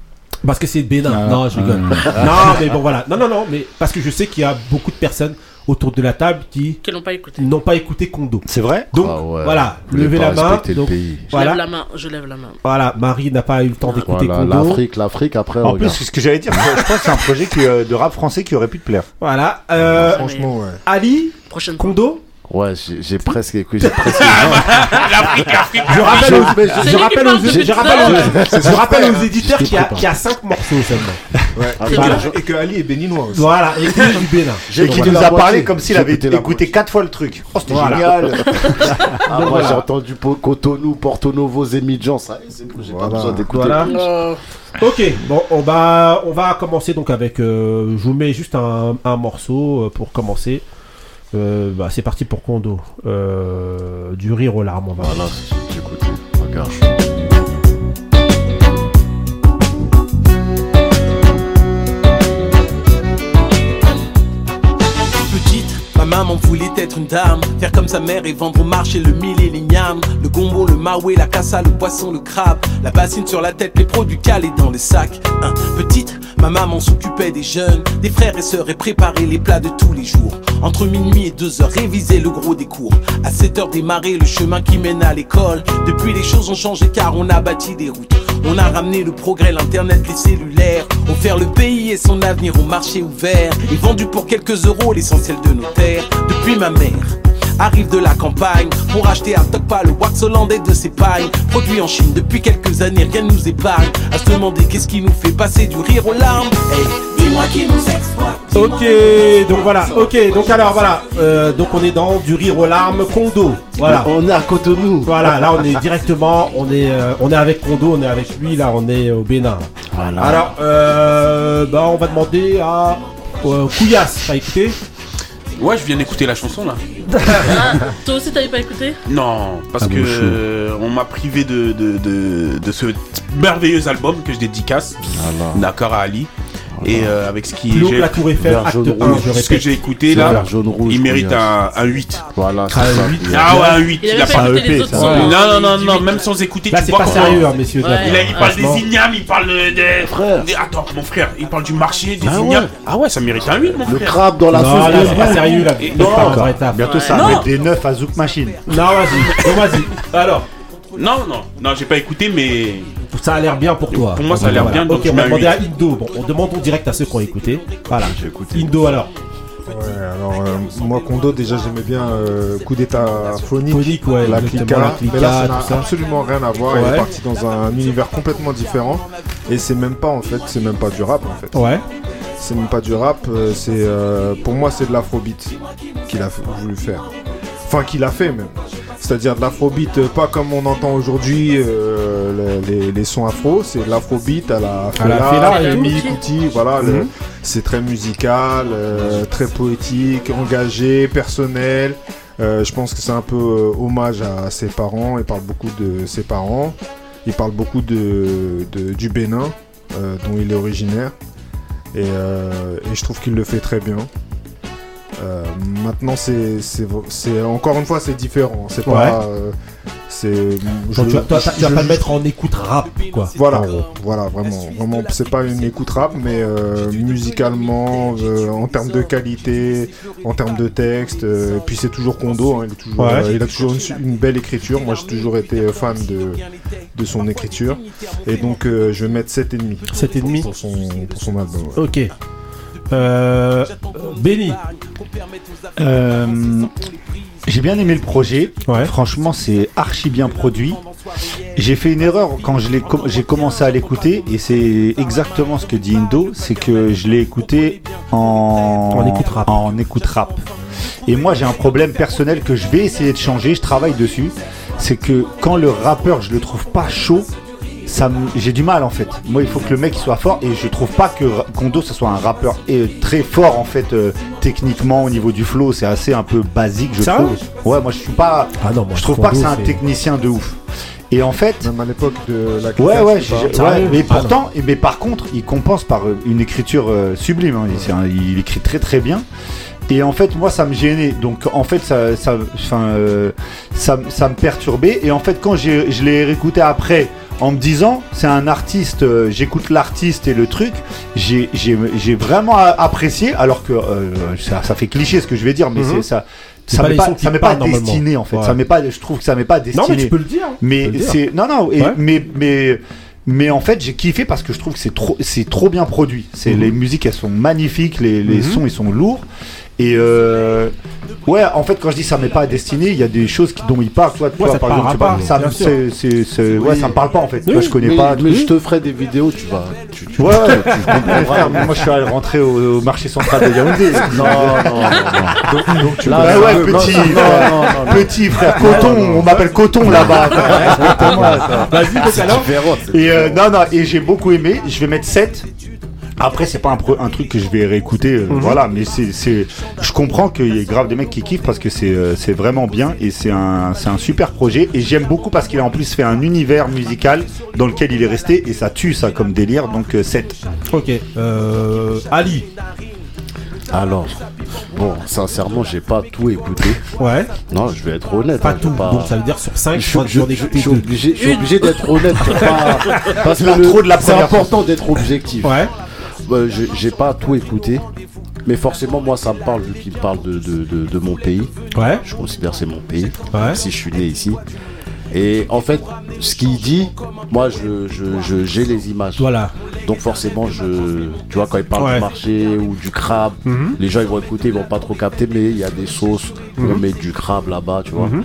Parce que c'est Bénin. Ah, non, je rigole. ah. non, mais bon voilà. Non, non, non, mais parce que je sais qu'il y a beaucoup de personnes autour de la table qui Qui n'ont pas écouté. n'ont pas écouté Kondo. C'est vrai Donc Ah ouais, voilà, levez la main. Donc, pays. Je voilà, lève la main. Je lève la main. voilà, Marie n'a pas eu le temps d'écouter Voilà, Kondo. l'Afrique, l'Afrique, après, En regarde. plus, ce que j'allais dire, je pense que c'est un projet qui, euh, de rap français qui aurait pu te plaire. Voilà. Euh, Franchement, ouais. Ali, Prochaine fois. Kondo. Ouais, j'ai presque écouté. J'ai presque. L'Afrique, l'Afrique. Je rappelle aux, je rappelle aux, depuis je tout rappelle à aux, l'heure. je rappelle aux éditeurs qu'il y, a- qu'il y a 5 morceaux seulement. Et que Ali est béninois aussi. Voilà, et qu'il est du Bénin. J'ai Et qui nous a parlé comme s'il avait écouté la écouté quatre fois le truc. Oh, c'était génial. Ah, moi j'ai entendu Cotonou, Porto Novo, Zemidjan, ça c'est bon, j'ai pas besoin d'écouter. Voilà. Euh, Ok, bon, on va, on va commencer donc avec. euh, je vous mets juste un, un morceau euh, pour commencer. Euh, bah, c'est parti pour Kondo. Euh, du rire aux larmes, on va. Voilà, j'ai écouté. Regarde. Maman voulait être une dame, faire comme sa mère et vendre au marché le mille et les le gombo, le maoué, la cassa, le poisson, le crabe, la bassine sur la tête, les produits calés dans les sacs. Hein, Petite, Ma maman s'occupait des jeunes, des frères et sœurs et préparait les plats de tous les jours. Entre minuit et deux heures, réviser le gros des cours. À 7 heures, démarrer le chemin qui mène à l'école. Depuis, les choses ont changé car on a bâti des routes. On a ramené le progrès, l'internet, les cellulaires. Offert le pays et son avenir au marché ouvert. Et vendu pour quelques euros l'essentiel de nos terres. Depuis ma mère arrive de la campagne pour acheter à Tokpa le wax hollandais de ses pailles. Produit en Chine depuis quelques années, rien ne nous épargne. À se demander qu'est-ce qui nous fait passer du rire aux larmes. Hey, dis-moi qui nous exploite. Ok, donc voilà, ok, donc alors voilà, euh, donc on est dans du rire aux larmes, Kondo, voilà. On est à Cotonou. Voilà, là on est directement, on est, euh, on est avec Kondo, on est avec lui, là on est au Bénin. Voilà. Alors, euh, bah on va demander à euh, Kouyas, t'as écouté Ouais, je viens d'écouter la chanson là. Ah, toi aussi, t'avais pas écouté Non, parce Ah que bon, euh, on m'a privé de, de, de, de ce merveilleux album que je dédicace. Voilà. D'accord à Ali. Et euh, avec ce qui Claude j'ai- La Tour Eiffel, Vert, acte jaune, 1, rouge. je ce que répète. j'ai écouté C'est là, vert, jaune, rouge, il mérite un, un 8. Voilà, c'est Ah, ça. huit. Ah ouais, un 8. Il Il avait a pas pas... écouté EP, les autres ça. sons. Non, non, non, non, même sans écouter, Là tu c'est vois pas comment- sérieux, hein, messieurs. Ouais. Il, a- il parle des ignames, il parle des... Frère. des- Attends, mon frère, il parle du marché, des Ah ignames. ouais. Ah ouais, ça mérite un 8, mon Le frère. crabe dans la Non, sauce là de c'est pas sérieux, là. Et non, taf. Bientôt, ça Non. va mettre des neufs à Zouk Machine. Non, vas-y, donc vas-y. Alors, Non, non, non, j'ai pas écouté, mais ça a l'air bien pour toi. Pour moi, ça a l'air bien, Ok, on va demander à Indo. Bon, on demande en direct à ceux qui ont écouté. Voilà. Indo alors. Ouais, alors euh, moi Kondo déjà j'aimais bien euh, coup d'état phonique, Phonique, ouais, la clica, la clica, mais là ça n'a absolument rien à voir, il Ouais. est parti dans un univers complètement différent et c'est même pas en fait, c'est même pas du rap en fait. Ouais. C'est même pas du rap, euh, c'est euh, pour moi c'est de l'afrobeat qu'il a voulu faire. Enfin qu'il a fait même. C'est-à-dire de l'afrobeat, euh, pas comme on entend aujourd'hui euh, les, les- les sons afro, c'est de l'afrobeat à la À la Fela, tout. Kuti, voilà, le- Mhm. c'est très musical, euh, très poétique, engagé, personnel. Euh, je pense que c'est un peu hommage à ses parents, il parle beaucoup de ses parents, il parle beaucoup de, de- du Bénin, dont il est originaire. Et, et je trouve qu'il le fait très bien. Euh, maintenant, c'est, c'est, c'est- encore une fois, c'est différent. C'est Ouais. pas. euh, c'est. Tu vas, toi, je- tu vas je- pas le mettre en écoute rap, quoi. Voilà, voilà, vraiment, vraiment, c'est pas une écoute rap, mais euh, musicalement, en termes de qualité, en termes de texte, et puis c'est toujours Kondo, hein, il, est toujours, Ouais. il a toujours une, belle écriture. Moi, j'ai toujours été fan de, de son écriture, et donc je vais mettre 7,5 7,5 pour son, pour son album. ouais. Ok. Euh, Benny. Euh, J'ai bien aimé le projet. Ouais. Franchement, c'est archi bien produit. J'ai fait une erreur quand je l'ai com- j'ai commencé à l'écouter et c'est exactement ce que dit Indo, c'est que je l'ai écouté en En écoute rap. en écoute rap. Et moi, j'ai un problème personnel que je vais essayer de changer. Je travaille dessus. C'est que quand le rappeur, je le trouve pas chaud. Ça j'ai du mal en fait. Moi, il faut que le mec il soit fort et je trouve pas que Kondo ce soit un rappeur euh, très fort en fait euh, techniquement au niveau du flow. C'est assez un peu basique, je trouve. Ouais, moi je suis pas. Ah non, moi, je trouve pas que c'est un technicien de ouf. Et en fait, Même à l'époque de la Ouais, ouais, pas- ouais, mais Ah pourtant, mais par contre, il compense par euh, une écriture euh, sublime. hein. Il, c'est un- il écrit très très bien. Et en fait, moi, ça me gênait. Donc, en fait, ça, ça, enfin, euh, ça, ça me perturbait. Et en fait, quand je l'ai réécouté après, en me disant, c'est un artiste, euh, j'écoute l'artiste et le truc, j'ai vraiment apprécié. Alors que euh, ça, ça fait cliché ce que je vais dire, mais Mhm. c'est ça. Ça m'est pas, ça pas destiné en fait. Ouais. Ça m'est pas, je trouve que ça m'est pas destiné. Non, mais tu peux le dire. hein. Mais c'est non non et- Ouais. mais mais mais en fait j'ai kiffé parce que je trouve que c'est trop c'est trop bien produit. C'est Mhm. les musiques elles sont magnifiques, les, les Mhm. sons ils sont lourds et euh, ouais en fait quand je dis ça m'est pas destiné il y a des choses qui- dont il parle toi, toi ça te par exemple pas, pas, ça bien me- c'est c'est c'est- ouais Oui. ça me parle pas en fait. Oui, Moi je connais mais, pas. mais je te ferai des vidéos, tu vas. Tu, tu, Ouais, ouais, tu- tu Mais comprendras. frère, moi je suis allé rentrer au, au marché central de Yaoundé. Non, non, non. Donc, tu Là, ouais, non, ouais, non, petit, non, frère. non, non, non. petit frère, coton, on m'appelle coton là-bas. Vas-y, alors. Et euh, non, non, et j'ai beaucoup aimé. Je vais mettre 7. Après, c'est pas un, pro- un truc que je vais réécouter, euh, Mhm. voilà, mais c'est, je comprends qu'il y ait grave des mecs qui kiffent parce que c'est, euh, vraiment bien et c'est un, super projet. Et j'aime beaucoup parce qu'il a en plus fait un univers musical dans lequel il est resté et ça tue ça comme délire, donc euh, 7. Ok. Euh, Ali. Alors, bon, sincèrement, j'ai pas tout écouté. Ouais. Non, je vais être honnête. Pas hein, tout. pas- Donc ça veut dire sur 5, Je je suis, je- je- obligé, d'être honnête. c'est pas- Parce que de la c'est important d'être objectif. Ouais. Euh, j'ai- j'ai pas tout écouté. Mais forcément, moi, ça me parle vu qu'il parle de, de, de- de mon pays. Ouais. Je considère que c'est mon pays, Ouais. si je suis né ici. Et en fait, ce qu'il dit, moi, je, je- je- j'ai les images. Voilà. Donc forcément, je, tu vois, quand il parle Ouais. du marché ou du crabe, Mhm. les gens ils vont écouter, ils vont pas trop capter, mais il y a des sauces où on met du crabe là-bas, tu vois. Mhm.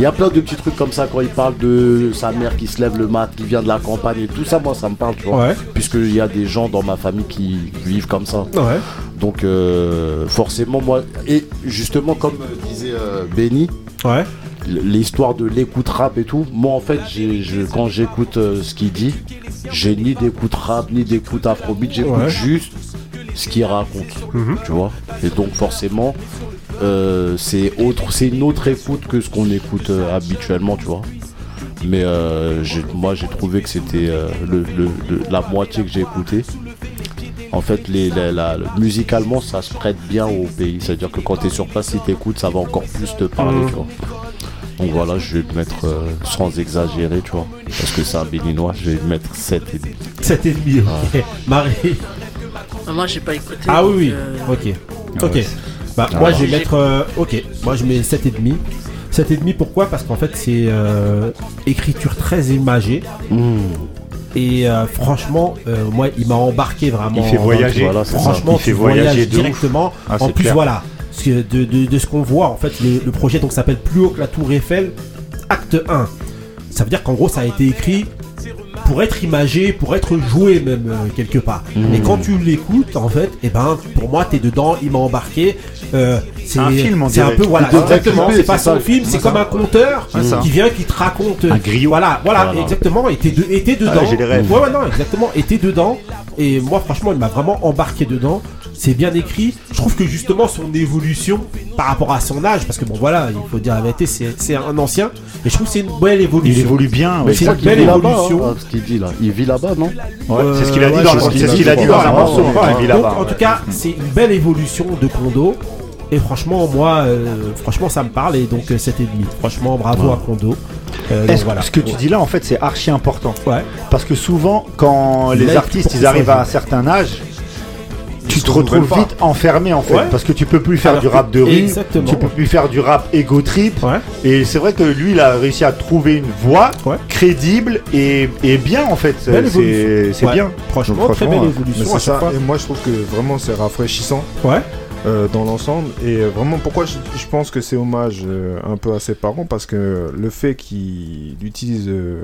Il y a plein de petits trucs comme ça quand il parle de sa mère qui se lève le mat, qui vient de la campagne et tout ça, moi ça me parle, tu vois. Ouais. Puisqu'il y a des gens dans ma famille qui vivent comme ça. Ouais. Donc euh, forcément, moi, et justement comme euh, disait euh, Benny, Ouais. l'histoire de l'écoute rap et tout, moi en fait, je, quand j'écoute euh, ce qu'il dit, j'ai ni d'écoute rap, ni d'écoute afrobeat, j'écoute juste ce qu'il raconte, Mhm. tu vois. Et donc forcément, euh, c'est autre, c'est une autre écoute que ce qu'on écoute euh, habituellement, tu vois. Mais euh, moi j'ai trouvé que c'était le, le- le- la moitié que j'ai écouté. En fait, les, la- la- le- musicalement, ça se prête bien au pays. C'est-à-dire que quand tu es sur place, si tu écoutes, ça va encore plus te parler, Mhm. tu vois. Donc voilà, je vais le mettre euh, sans exagérer, tu vois. Parce que c'est un béninois, je vais le mettre 7 et demi. 7 et demi, ok. Marie. Ah, Moi, j'ai pas écouté. Ah oui, donc, oui. euh, Ok. Ah Ok. ouais. Bah, Ah moi, je vais mettre. euh, ok. Moi, je mets 7 et demi. 7 et demi, pourquoi? Parce qu'en fait, c'est euh, écriture très imagée. Et euh, franchement, euh, moi, il m'a embarqué vraiment. Il fait voyager. Voilà. Franchement, Il fait tu voyager directement. Ah, en plus, clair. voilà. De, de- de ce qu'on voit, en fait, le, le projet donc s'appelle Plus haut que la Tour Eiffel, acte 1. Ça veut dire qu'en gros, ça a été écrit pour être imagé, pour être joué même euh, quelque part. Mmh. Et quand tu l'écoutes, en fait, et ben pour moi, t'es dedans, il m'a embarqué. Euh, c'est Un film, C'est un peu voilà, exactement. C'est pas son film, c'est comme un conteur qui vient, qui te raconte. Un griot. Voilà, voilà, Voilà. exactement. Et t'es de- et t'es dedans. Ah, j'ai les rêves. Ouais, ouais, non, exactement. Et t'es dedans. Et moi, franchement, il m'a vraiment embarqué dedans. C'est bien écrit. Je trouve que justement son évolution par rapport à son âge, parce que bon, voilà, il faut dire la vérité, c'est c'est un ancien. Et je trouve que c'est une belle évolution. Il évolue bien. ouais. C'est une belle vit là-bas, évolution. hein, ce qu'il dit là. Il vit là-bas, non Ouais, c'est ce qu'il a dit Euh, dans ce qu'il a dit dans un morceau. Il vit là-bas. en tout cas, c'est une belle évolution de Kondo. Et franchement, moi, euh, franchement, ça me parle. Et donc, euh, 7,5. Franchement, bravo à Kondo. Euh, donc, Est-ce que voilà. ce que tu dis là, en fait, c'est archi important. Ouais. Parce que souvent, quand les artistes ils arrivent à un certain âge, tu te retrouves pas. vite enfermé en fait. Ouais. Parce que tu peux plus faire Alors du rap de rue, Exactement. tu peux plus faire du rap ego trip. Ouais. Et c'est vrai que lui, il a réussi à trouver une voix Ouais. crédible et, et bien en fait. Belle C'est évolution. c'est Ouais. bien. Franchement, Donc, très belle évolution ça, et moi je trouve que vraiment c'est rafraîchissant Ouais. Euh, dans l'ensemble. Et euh, vraiment, pourquoi je, je pense que c'est hommage euh, un peu à ses parents Parce que le fait qu'il utilise euh,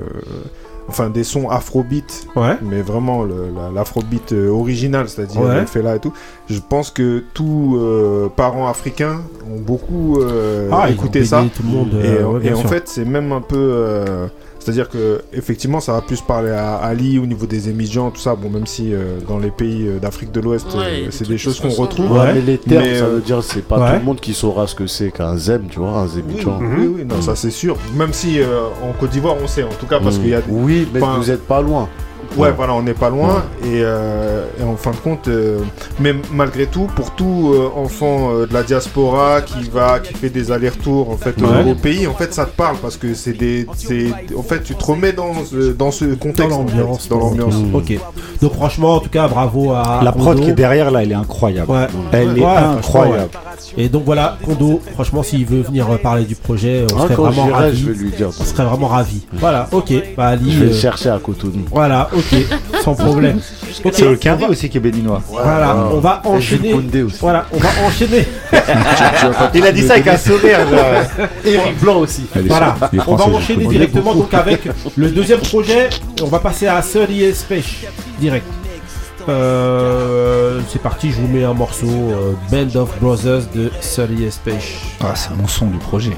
enfin, des sons afrobeat, Ouais. mais vraiment la- l'afrobeat euh, original, c'est-à-dire Ouais. le fait là et tout, je pense que tous euh, parents africains ont beaucoup euh, Ah, écouté ça. tout le monde. Et, ouais, et en fait, c'est même un peu. C'est-à-dire que effectivement, ça va plus parler à Ali au niveau des émigrants, tout ça. Bon, même si euh, dans les pays euh, d'Afrique de l'Ouest, Ouais, euh, des c'est des choses se qu'on retrouve. Ouais. Mais les termes, Mais, ça veut dire c'est pas ouais. tout le monde qui saura ce que c'est qu'un zem, tu vois, un Oui, zébichon. oui, oui, non, ça c'est sûr. Même si euh, en Côte d'Ivoire, on sait, en tout cas, parce Mm. qu'il y a. Oui, mais Enfin, vous êtes pas loin. Ouais, Ouais. voilà, on n'est pas loin. Et, euh, et en fin de compte, euh, mais malgré tout, pour tout euh, enfant euh, de la diaspora qui va, qui fait des allers-retours en fait Ouais. au, pays, en fait, ça te parle parce que c'est des, c'est, en fait, tu te remets dans, ce- dans ce Dans contexte, en fait, l'ambiance. dans l'ambiance. Mm. Ok. Donc, franchement, en tout cas, bravo à. La prod Kondo. qui est derrière là, elle est incroyable. Ouais. Elle Ouais, est incroyable. Et donc voilà, Kondo, franchement, s'il veut venir parler du projet, on Ah, serait vraiment j'irai, ravis. je vais lui dire. On serait vraiment ravis. Voilà, ok. Bah, Ali, Je vais le euh, chercher à Cotonou. voilà, ok, sans problème. C'est le va- aussi qui est béninois. Voilà, on va Et Jules enchaîner. Aussi. Voilà, on va enchaîner. Il a dit ça avec un sourire. Eric Blanc aussi. Voilà, on va enchaîner directement donc avec le deuxième projet. On va passer à 30 Space direct. Euh, c'est parti, je vous mets un morceau euh, Band of Brothers de 30 Space. Ah, c'est mon son du projet.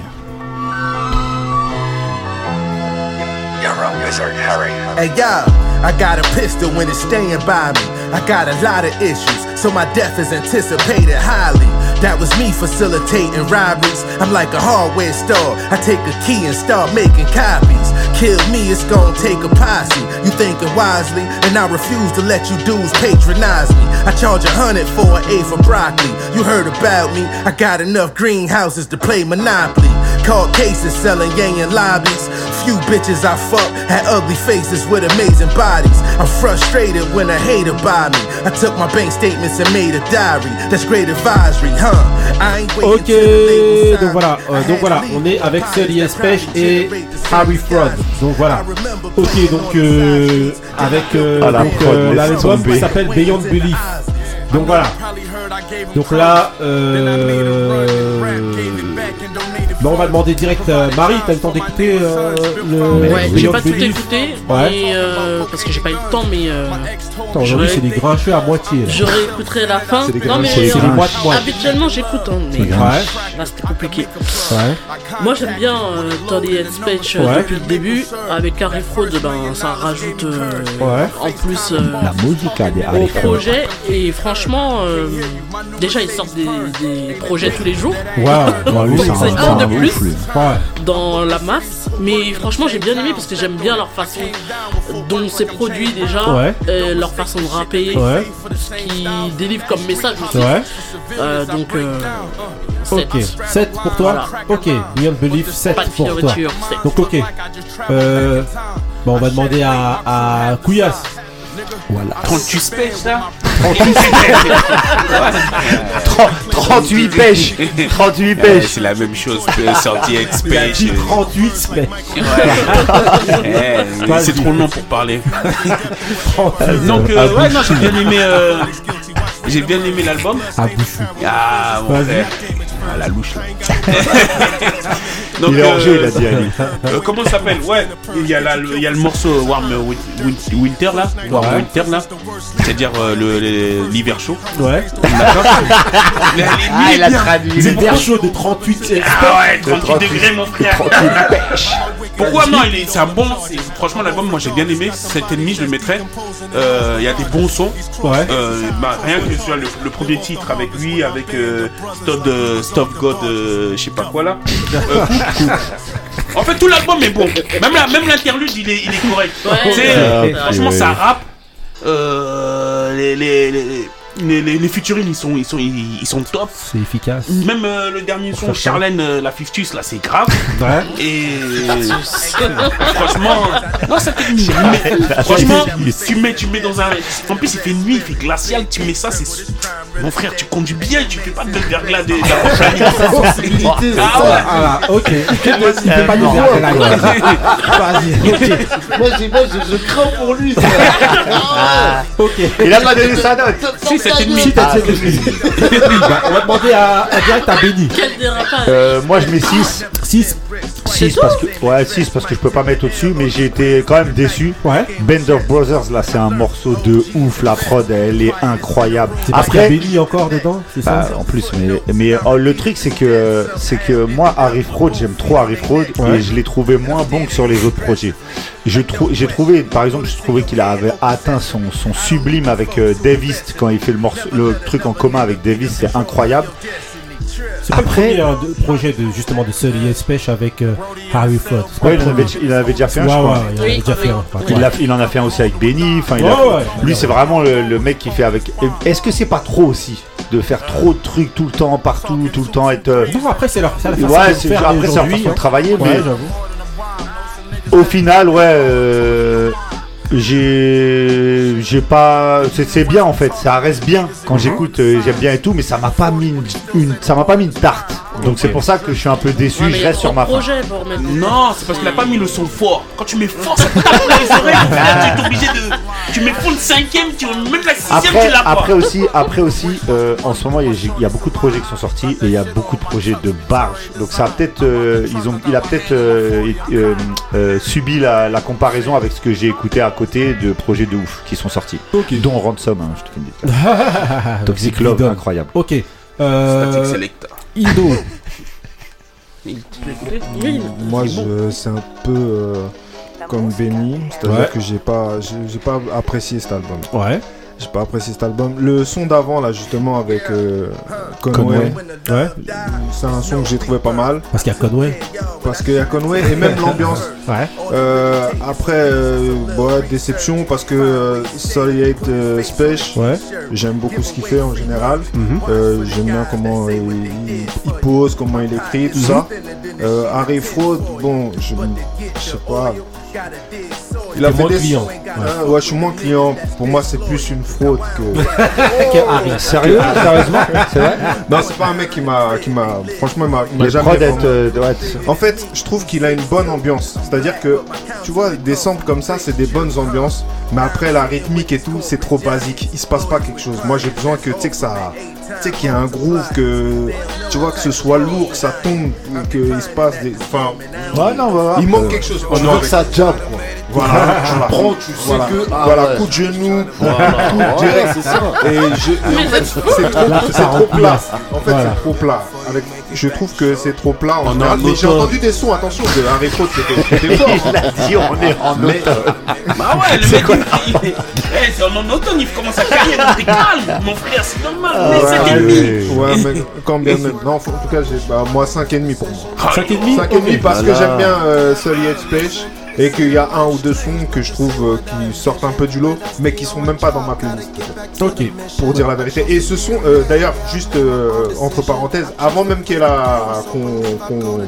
Hey yo, I got a pistol when it's staying by me. I got a lot of issues, so my death is anticipated highly. That was me facilitating robberies. I'm like a hardware store. I take a key and start making copies. Kill me, it's gonna take a posse. You thinking wisely, and I refuse to let you dudes patronize me. I charge a hundred for an A for broccoli. You heard about me, I got enough greenhouses to play Monopoly. Caught cases selling yang lobbies. Few bitches I fucked had ugly faces with amazing bodies. I'm frustrated when a hater buy me. I took my bank statements and made a diary. That's great advisory, huh? I ain't waiting Ok, donc voilà, euh, donc voilà, on est avec Sully Espèche et Harry Fraud. Donc voilà. Ok, donc euh, avec euh, Ah, la donc, prod, euh, laisse l'album tomber. qui s'appelle Beyond Belief. Donc voilà. Donc là, euh, bon, on va demander direct. euh, Marie, t'as le temps d'écouter euh, le Ouais, j'ai pas tout écouté, Ouais. mais, euh, parce que j'ai pas eu le temps, mais euh, Attends, aujourd'hui c'est des grincheux à moitié. je réécouterai la fin. Des non, mais des euh, habituellement j'écoute, hein, mais là c'était compliqué. Ouais. Moi j'aime bien Tony and Speech depuis le début. Avec Harry Fraud, ben, ça rajoute Ouais. en plus La musique des au projet. Et franchement, déjà ils sortent des, des projets tous les jours. Waouh, plus dans la masse. Mais franchement, j'ai bien aimé parce que j'aime bien leur façon dont c'est produit déjà, Ouais. et leur façon de rapper, Ouais. ce qu'ils délivrent comme message aussi. Ouais. Euh, donc, euh, sept. Ok, 7 pour toi Voilà. Ok, Beyond Belief 7 Pas de pour toi. Donc ok. Euh, bon, on va demander à, à Couillasse. Voilà. 38 space là 38 pêches 38 Ouais, pêches C'est la même chose que sorti Expage. dit 38 semaines. Eh, c'est trop long pour parler. 38 Donc, euh, ouais, non, j'ai bien aimé. euh, j'ai bien aimé l'album. Bouchou. Ah, mon frère. Ah, la louche là. Donc, Il est hors euh, jeu, il a dit Ali. euh, comment ça s'appelle? Ouais, il y, a là, le, il y a le morceau Warm Win- Win- Winter là. Warm Ouais. Winter là. C'est-à-dire euh, l'hiver chaud. Ouais. D'accord il bien. C'est d'air chaud de 38 Ah ouais, 38 degrés, mon frère. Pourquoi non il est, C'est un bon. c'est- Franchement, l'album, moi j'ai bien aimé. 7,5, je le mettrais. Euh, Il y a des bons sons. Ouais. Euh, bah, rien que sur le, le premier titre avec lui, avec euh, Stop, euh, Stop God, euh, je sais pas quoi là. Euh, en fait, tout l'album est bon. Même la- même l'interlude, il est, il est correct. Ouais. Tu sais, Ouais. euh, Ouais. franchement, ça rappe. Euh, les, les, les, les, les, les featuring, ils sont, ils, sont, ils, ils sont top. C'est efficace. Même euh, le dernier son. Charlène, euh, la Fiftus, là, c'est grave. Ouais. Et franchement, non, ça fait nuit. Mais, franchement, tu mets, tu mets dans un. En plus, il fait nuit, il fait glacial. Tu mets ça, c'est. Mon frère, tu conduis bien, tu fais pas de verglas de la Sensibilité, c'est Ah ça. ouais. Ah, ok. Il fait pas de là, Vas-y, ok. Moi, j'ai- moi, je, je crains pour lui. ça. Ok. Il a pas donné sa note Si, c'était une Bah, On va demander à, à direct à Benny. Quel dérapage Euh, moi je mets 6 6. 6 parce que ouais 6 parce que je peux pas mettre au-dessus mais j'ai été quand même déçu. Ouais. Band of Brothers là c'est un morceau de ouf la prod elle est incroyable. A Après Benny encore dedans, c'est ça bah, en plus mais mais oh, le truc c'est que c'est que moi Harry Fraud j'aime trop Harry Fraud Ouais. et je l'ai trouvé moins bon que sur les autres projets. Je trou- j'ai trouvé par exemple je trouvais qu'il avait atteint son, son sublime avec euh, Davis quand il fait le morceau le truc en commun avec Davis c'est incroyable. C'est pas Après- le premier hein, de- projet de, justement de Sully Espèche avec euh, Harry Flood. Ouais, il, en avait, il en avait déjà fait un Ouais, je crois. ouais, il en avait Oui, déjà oui. fait un. Enfin, Il, ouais. a- il en a fait un aussi avec Benny. Enfin, a-. Lui, c'est vraiment le, le mec qui fait avec. Est-ce que c'est pas trop aussi de faire trop de trucs tout le temps, partout, tout le temps être. euh, après, c'est leur la façon Ouais, de c'est faire après c'est leur aujourd'hui, façon de hein. travailler, Ouais, mais au final, ouais, euh, j'ai, j'ai pas, c'est c'est bien en fait, ça reste bien quand Mhm. j'écoute, euh, j'aime bien et tout, mais ça m'a pas mis une, une- ça m'a pas mis une tarte. Donc c'est pour ça que je suis un peu déçu, Ouais, je reste sur ma de pour mettre. Non, c'est parce qu'il a pas mis le son fort. Quand tu mets fort, ça tape dans les oreilles. frère, Tu es obligé de. Tu mets fond le cinquième, tu même la sixième, Après, tu l'as pas. après aussi, après aussi euh, en ce moment, il y, a, il y a beaucoup de projets qui sont sortis et il y a beaucoup de projets de barge. Donc ça a peut-être, euh, ils ont, il a peut-être euh, euh, euh, subi la, la comparaison avec ce que j'ai écouté à côté de projets de ouf qui sont sortis. Dont Ransom, hein, je te fais une. Toxic Love, incroyable. Ok. Euh, Static Selecta. Indo. Oui, Moi, je, c'est un peu euh, comme Benny, c'est-à-dire Ouais. que j'ai pas, j'ai pas apprécié cet album. Ouais. J'ai pas apprécié cet album. Le son d'avant, là, justement, avec euh, Conway. Conway. Ouais. C'est un son que j'ai trouvé pas mal. Parce qu'il y a Conway. Parce qu'il y a Conway et même l'ambiance. Ouais. Euh, après, euh, bon, déception parce que euh, Solid Space, Ouais. j'aime beaucoup ce qu'il fait en général. Mhm. J'aime bien comment il, pose, comment il écrit, tout ça. Euh, Harry Fraud, bon, je sais pas. Il a fait moins des client. Ouais, je suis moins client. Pour moi, c'est plus une fraude que. Que Harry. Sérieux? Sérieusement? C'est vrai? Non, c'est pas un mec qui m'a, qui m'a, franchement, il m'a, il m'a Le jamais. vraiment- euh, En fait, je trouve qu'il a une bonne ambiance. C'est-à-dire que, tu vois, des samples comme ça, c'est des bonnes ambiances. Mais après, la rythmique et tout, c'est trop basique. Il se passe pas quelque chose. Moi, j'ai besoin que, tu sais, que ça. Tu sais, qu'il y a un groove, que. Tu vois, que ce soit lourd, que ça tombe, qu'il se passe des. Enfin. Ouais, non, voir. Il manque quelque chose. On que ça jump, quoi. Voilà, Tu voilà. prends, tu sais Voilà, que. ah voilà ouais. coup de genou, Voilà. coup Ouais, direct. c'est ça. Et, je, et en fait, c'est trop, c'est trop plat. En fait, Voilà. c'est trop plat. Avec, je trouve que c'est trop plat en est général. en Mais j'ai entendu des sons, attention, de Harry Fraud, c'était fort. Il a dit on est en Mais- automne. Bah ouais, le mec, il, il- Eh, c'est en automne, il commence sa carrière, t'es calme, mon frère, c'est normal, Ah, mais ouais, c'est ouais, ouais, mais quand bien même. Non, en tout cas, j'ai, bah, moi, 5,5 pour moi. 5,5 5,5 parce que j'aime bien euh, Sully Space et qu'il y a un ou deux sons que je trouve euh, qui sortent un peu du lot, mais qui sont même pas dans ma playlist. Ok. pour dire la vérité. Et ce sont, euh, d'ailleurs, juste euh, entre parenthèses, avant même qu'elle a, qu'on, qu'on-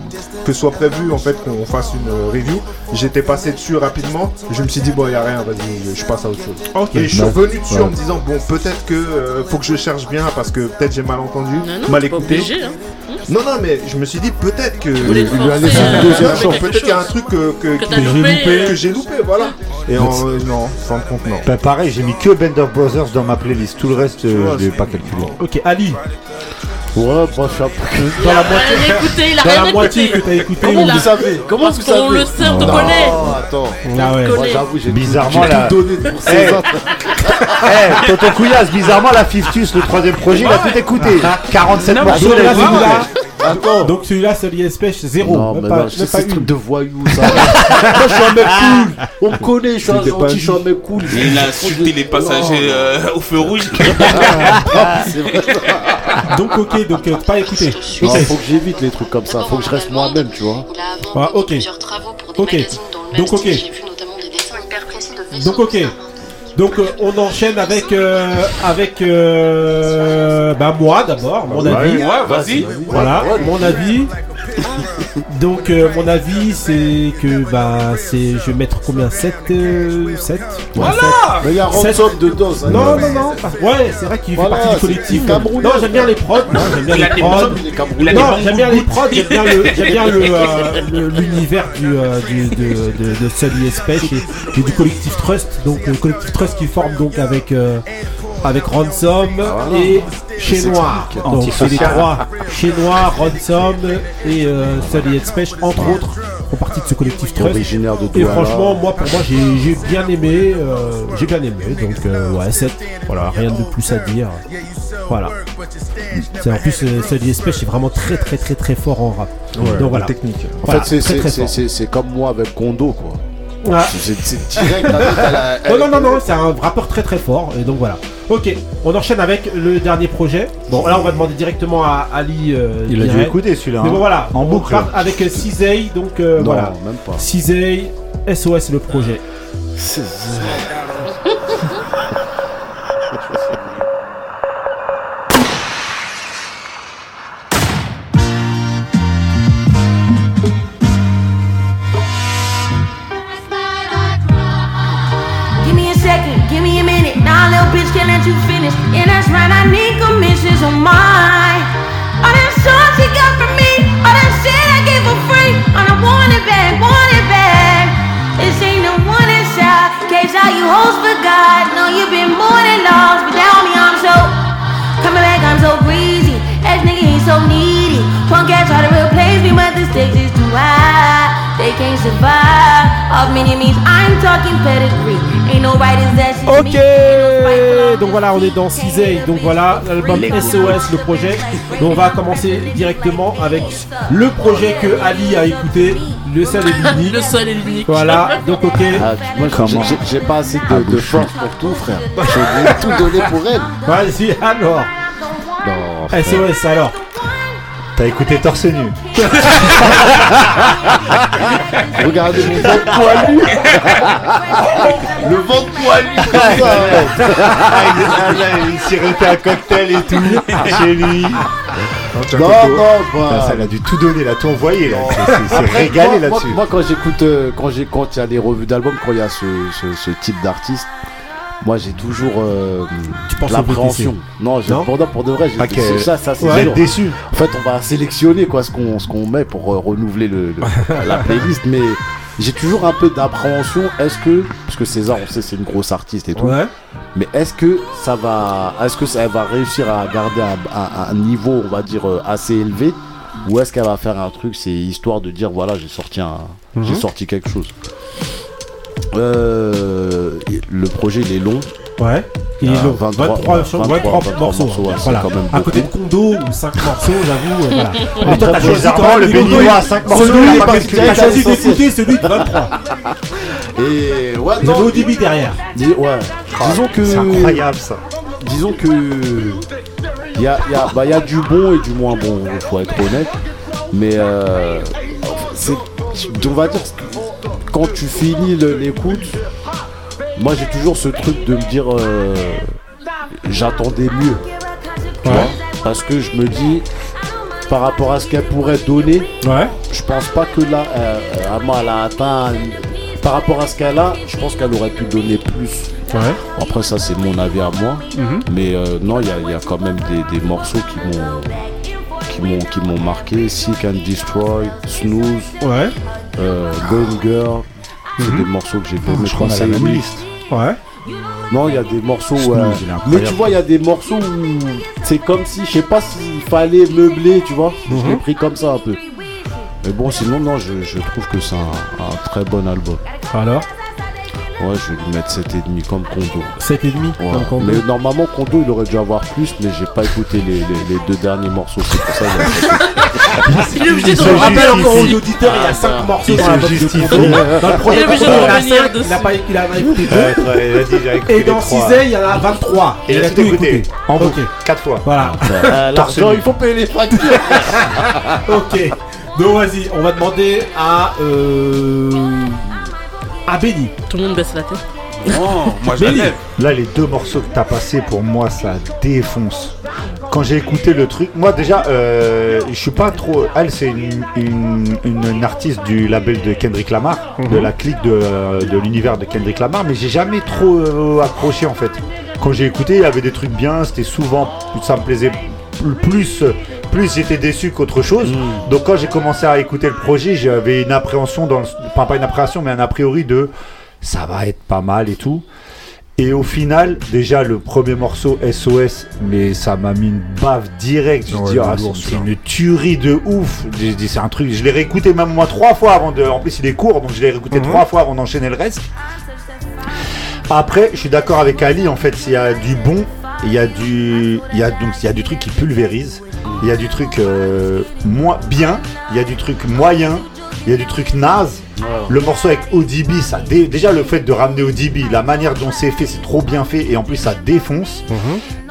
que soit prévu en fait qu'on fasse une review, j'étais passé dessus rapidement. Je me suis dit bon, y a rien, vas-y, je passe à autre chose. Ok. Et je suis revenu dessus Ouais. en me disant bon, peut-être que euh, faut que je cherche bien parce que peut-être j'ai mal entendu, Non, non, mal écouté. obligé, hein. Non, non, mais je me suis dit peut-être que il Peut-être qu'il y a un truc que, que, loupé. loupé, euh, que j'ai loupé, voilà. Et en, euh, non, de compte non. Ben, pareil, j'ai mis que Bender Brothers dans ma playlist. Tout le reste, euh, je l'ai pas calculé. Ok, Ali. Ouais, moi, je suis un peu. Il a rien écouté, il a Dans la moitié que t'as écouté. Comment ou- vous savez Comment Parce vous qu'on savez le sait, on te Non. connaît. Attends. Ah ouais. Moi, j'avoue, j'ai Bizarrement, là- tout donné pour ces Eh. autres. Eh, Tonton Couillasse, bizarrement, la Fiftus, le troisième projet, il a tout écouté. 47 Non, morceaux, il a là, tout Attends. donc celui-là, celui Espèce, zéro. Non, même mais pas, non, c'est trucs une. de voyous, ça. Moi, je suis un mec cool. On me connaît, je suis un gentil, je suis un mec cool. Et il a insulté les passagers euh, au feu rouge. C'est vrai. Donc, ok, donc euh, pas écouté. Non, faut que j'évite les trucs comme ça. Faut que je reste moi-même, tu vois. Il a Ah, ok. plusieurs travaux pour des Ok. magazines dans le même Donc, ok. style. J'ai vu notamment des dessins hyper précis de vaisseaux Donc, ok. Donc euh, on enchaîne avec euh, avec euh, bah moi d'abord mon avis. Ouais, vas-y. voilà mon avis donc euh, mon avis c'est que bah c'est je vais mettre combien? 7 7 Voilà Mais il y a Sept- Ransom dedans, ça. non non non parce- ouais c'est vrai qu'il Voilà, fait partie du c'est collectif Camerounais. non j'aime bien les prods non, j'aime bien Il a les des prods bons- Il est Camerounais. Il a des non, bons j'aime bien les prods, j'aime bien le, j'aime bien le, euh, le- l'univers du, euh, du, de, de, de Sully Space et, et du collectif Trust. Donc le collectif Trust qui forme donc avec euh, avec Ransom et Chez Noir. Donc c'est les trois Chez Noir, Ransom et euh, Sully Space entre autres font partie de ce collectif Trust. originaire de Et franchement, moi pour moi j'ai bien aimé, euh, j'ai bien aimé. Donc euh, ouais 7 Voilà, rien de plus à dire. Voilà. En plus, euh, Sully Space est vraiment très très très très fort en rap. Donc voilà. technique. En Voilà, fait, c'est comme moi avec Kondo, quoi. C'est c'est direct. Non, non, non, non, c'est un rappeur très très fort. Et donc voilà. Ok, on enchaîne avec le dernier projet. Bon, là, on va demander directement à Ali. euh, Il a dû écouter celui-là. Mais bon, hein. voilà. En on boucle. part avec euh, Cizay. Donc euh, Non, voilà. même pas. Cizay, SOS le projet. Give bitch you finish. And that's right, I need commissions on mine. All that songs she got from me, all that shit I gave for free. And I want it back, want it back. This ain't the one inside. Case how you hoes forgot. No, you've been more than lost, but down me, I'm so coming back. I'm so greasy. Ass nigga, he's so needy. Punk ass try to replace me, but the stakes is too high. They can't survive. of many means. I'm talking pedigree. Ain't no right as that shit. Ok, donc voilà, on est dans Cisei. Donc voilà, l'album SOS, le projet. Donc on va commencer directement avec le projet que Ali a écouté, le seul et l'unique. Le seul et l'unique. Voilà, donc ok. Ah, moi, j'ai- pas assez de, de force pour tout, frère. Je vais tout donner pour elle. Vas-y, alors. Non. SOS, alors. T'as écouté torse nu. Regardez mon ventre poilu. Le ventre poilu comme ça. ouais. Ah, il, sirotait un cocktail et tout chez lui. Non, non, bah. Putain, ça, elle a dû tout donner, là, tout envoyé. là. C'est- régalé là-dessus. Moi, moi, quand j'écoute, euh, quand j'ai, quand il y a des revues d'albums, quand il y a ce, ce, ce type d'artiste, moi j'ai toujours euh, l'appréhension. Non, Non? pour, pour de vrai, j'ai Ah, ça, ça c'est déçu. En fait, on va sélectionner quoi ce qu'on ce qu'on met pour euh, renouveler le, le- la playlist, mais j'ai toujours un peu d'appréhension. Est-ce que parce que César, on sait c'est une grosse artiste et tout, Ouais. mais est-ce que ça va, est-ce que ça va réussir à garder un, un- un niveau, on va dire euh, assez élevé, ou est-ce qu'elle va faire un truc, c'est histoire de dire voilà, j'ai sorti un, j'ai Mhm. sorti quelque chose? Euh, le projet il est long. Ouais. Il est Ah, long. 23, 23, 23, 23 morceaux. morceaux, ouais, c'est voilà. quand même À côté de. Kondo, ou 5 morceaux, j'avoue. euh, voilà. Mais toi, t'as choisi quand le béninois il- à cinq morceaux, celui- t'as choisi d'écouter celui de 23. Et ouais, Vous avez au débit derrière. Dis- ouais. Disons que. C'est incroyable ça. Disons que. Il y a, il y, a, bah, il y a du bon et du moins bon, faut être honnête. Mais euh, c'est. On va dire quand tu finis l'écoute, moi j'ai toujours ce truc de me dire euh, j'attendais mieux. Ouais. parce que je me dis par rapport à ce qu'elle pourrait donner, Ouais. je pense pas que là, euh, euh, Ama, elle a atteint. Par rapport à ce qu'elle a, je pense qu'elle aurait pu donner plus. Ouais. Après, ça, c'est mon avis à moi. Mhm. Mais euh, non, il y a, il y a quand même des, des morceaux qui m'ont qui m'ont qui m'ont marqué. Seek and Destroy, Snooze, Ouais. Euh, Gone Girl. C'est des morceaux que j'ai fait. Je crois qu'on a la même liste. Ouais. Non, il y a des morceaux. Euh, mais tu vois, il y a des morceaux où c'est comme si, je sais pas s'il fallait meubler, tu vois. Je l'ai Mhm. pris comme ça un peu. Mais bon, sinon, non, je, je trouve que c'est un, un très bon album. Alors? Ouais, je vais lui mettre 7,5 comme Kondo. 7,5 Ouais. comme Kondo. Mais normalement, Kondo, il aurait dû avoir plus, mais j'ai pas écouté les, les- les deux derniers morceaux. C'est pour ça qu'il Il est obligé de Je rappelle encore aux auditeurs, il y a 5 Ah, morceaux dans se l'album de. Dans le premier Il a revenir 5, il dessus. a pas il a pas écouté deux. Ouais, ouais, vas-y, j'ai écouté Et dans. Cisey, il y en a 23. Et il a tout écouté. En boucle, quatre fois. Voilà. Euh, Torse L'argent, il faut payer les factures. ok. Donc vas-y, on va demander à euh, à Benny. Tout le monde baisse la tête. Non, moi je Benny. Là, les deux morceaux que t'as passés, pour moi, ça défonce. Quand j'ai écouté le truc, moi déjà, euh, je suis pas trop. Elle, c'est une, une, une- artiste du label de Kendrick Lamar, de la clique de, de l'univers de Kendrick Lamar, mais j'ai jamais trop euh, accroché en fait. Quand j'ai écouté, il y avait des trucs bien, c'était souvent, ça me plaisait plus. Plus j'étais déçu qu'autre chose. Donc quand j'ai commencé à écouter le projet, j'avais une appréhension dans le, enfin pas une appréhension, mais un a priori de ça va être pas mal et tout. Et au final, déjà le premier morceau SOS, mais ça m'a mis une bave directe. Je dis, ah, c'est une tuerie de ouf. J'ai dit, c'est un truc. Je l'ai réécouté même moi trois fois avant de. En plus, il est court, donc je l'ai réécouté Mhm. trois fois avant d'enchaîner le reste. Après, je suis d'accord avec Ali. En fait, il y a du bon, il y a du, il y a donc il y a du truc qui pulvérise. Il y a du truc euh, moins bien, il y a du truc moyen, il y a du truc naze. Le morceau avec ODB, ça dé- déjà le fait de ramener ODB, la manière dont c'est fait, c'est trop bien fait et en plus ça défonce.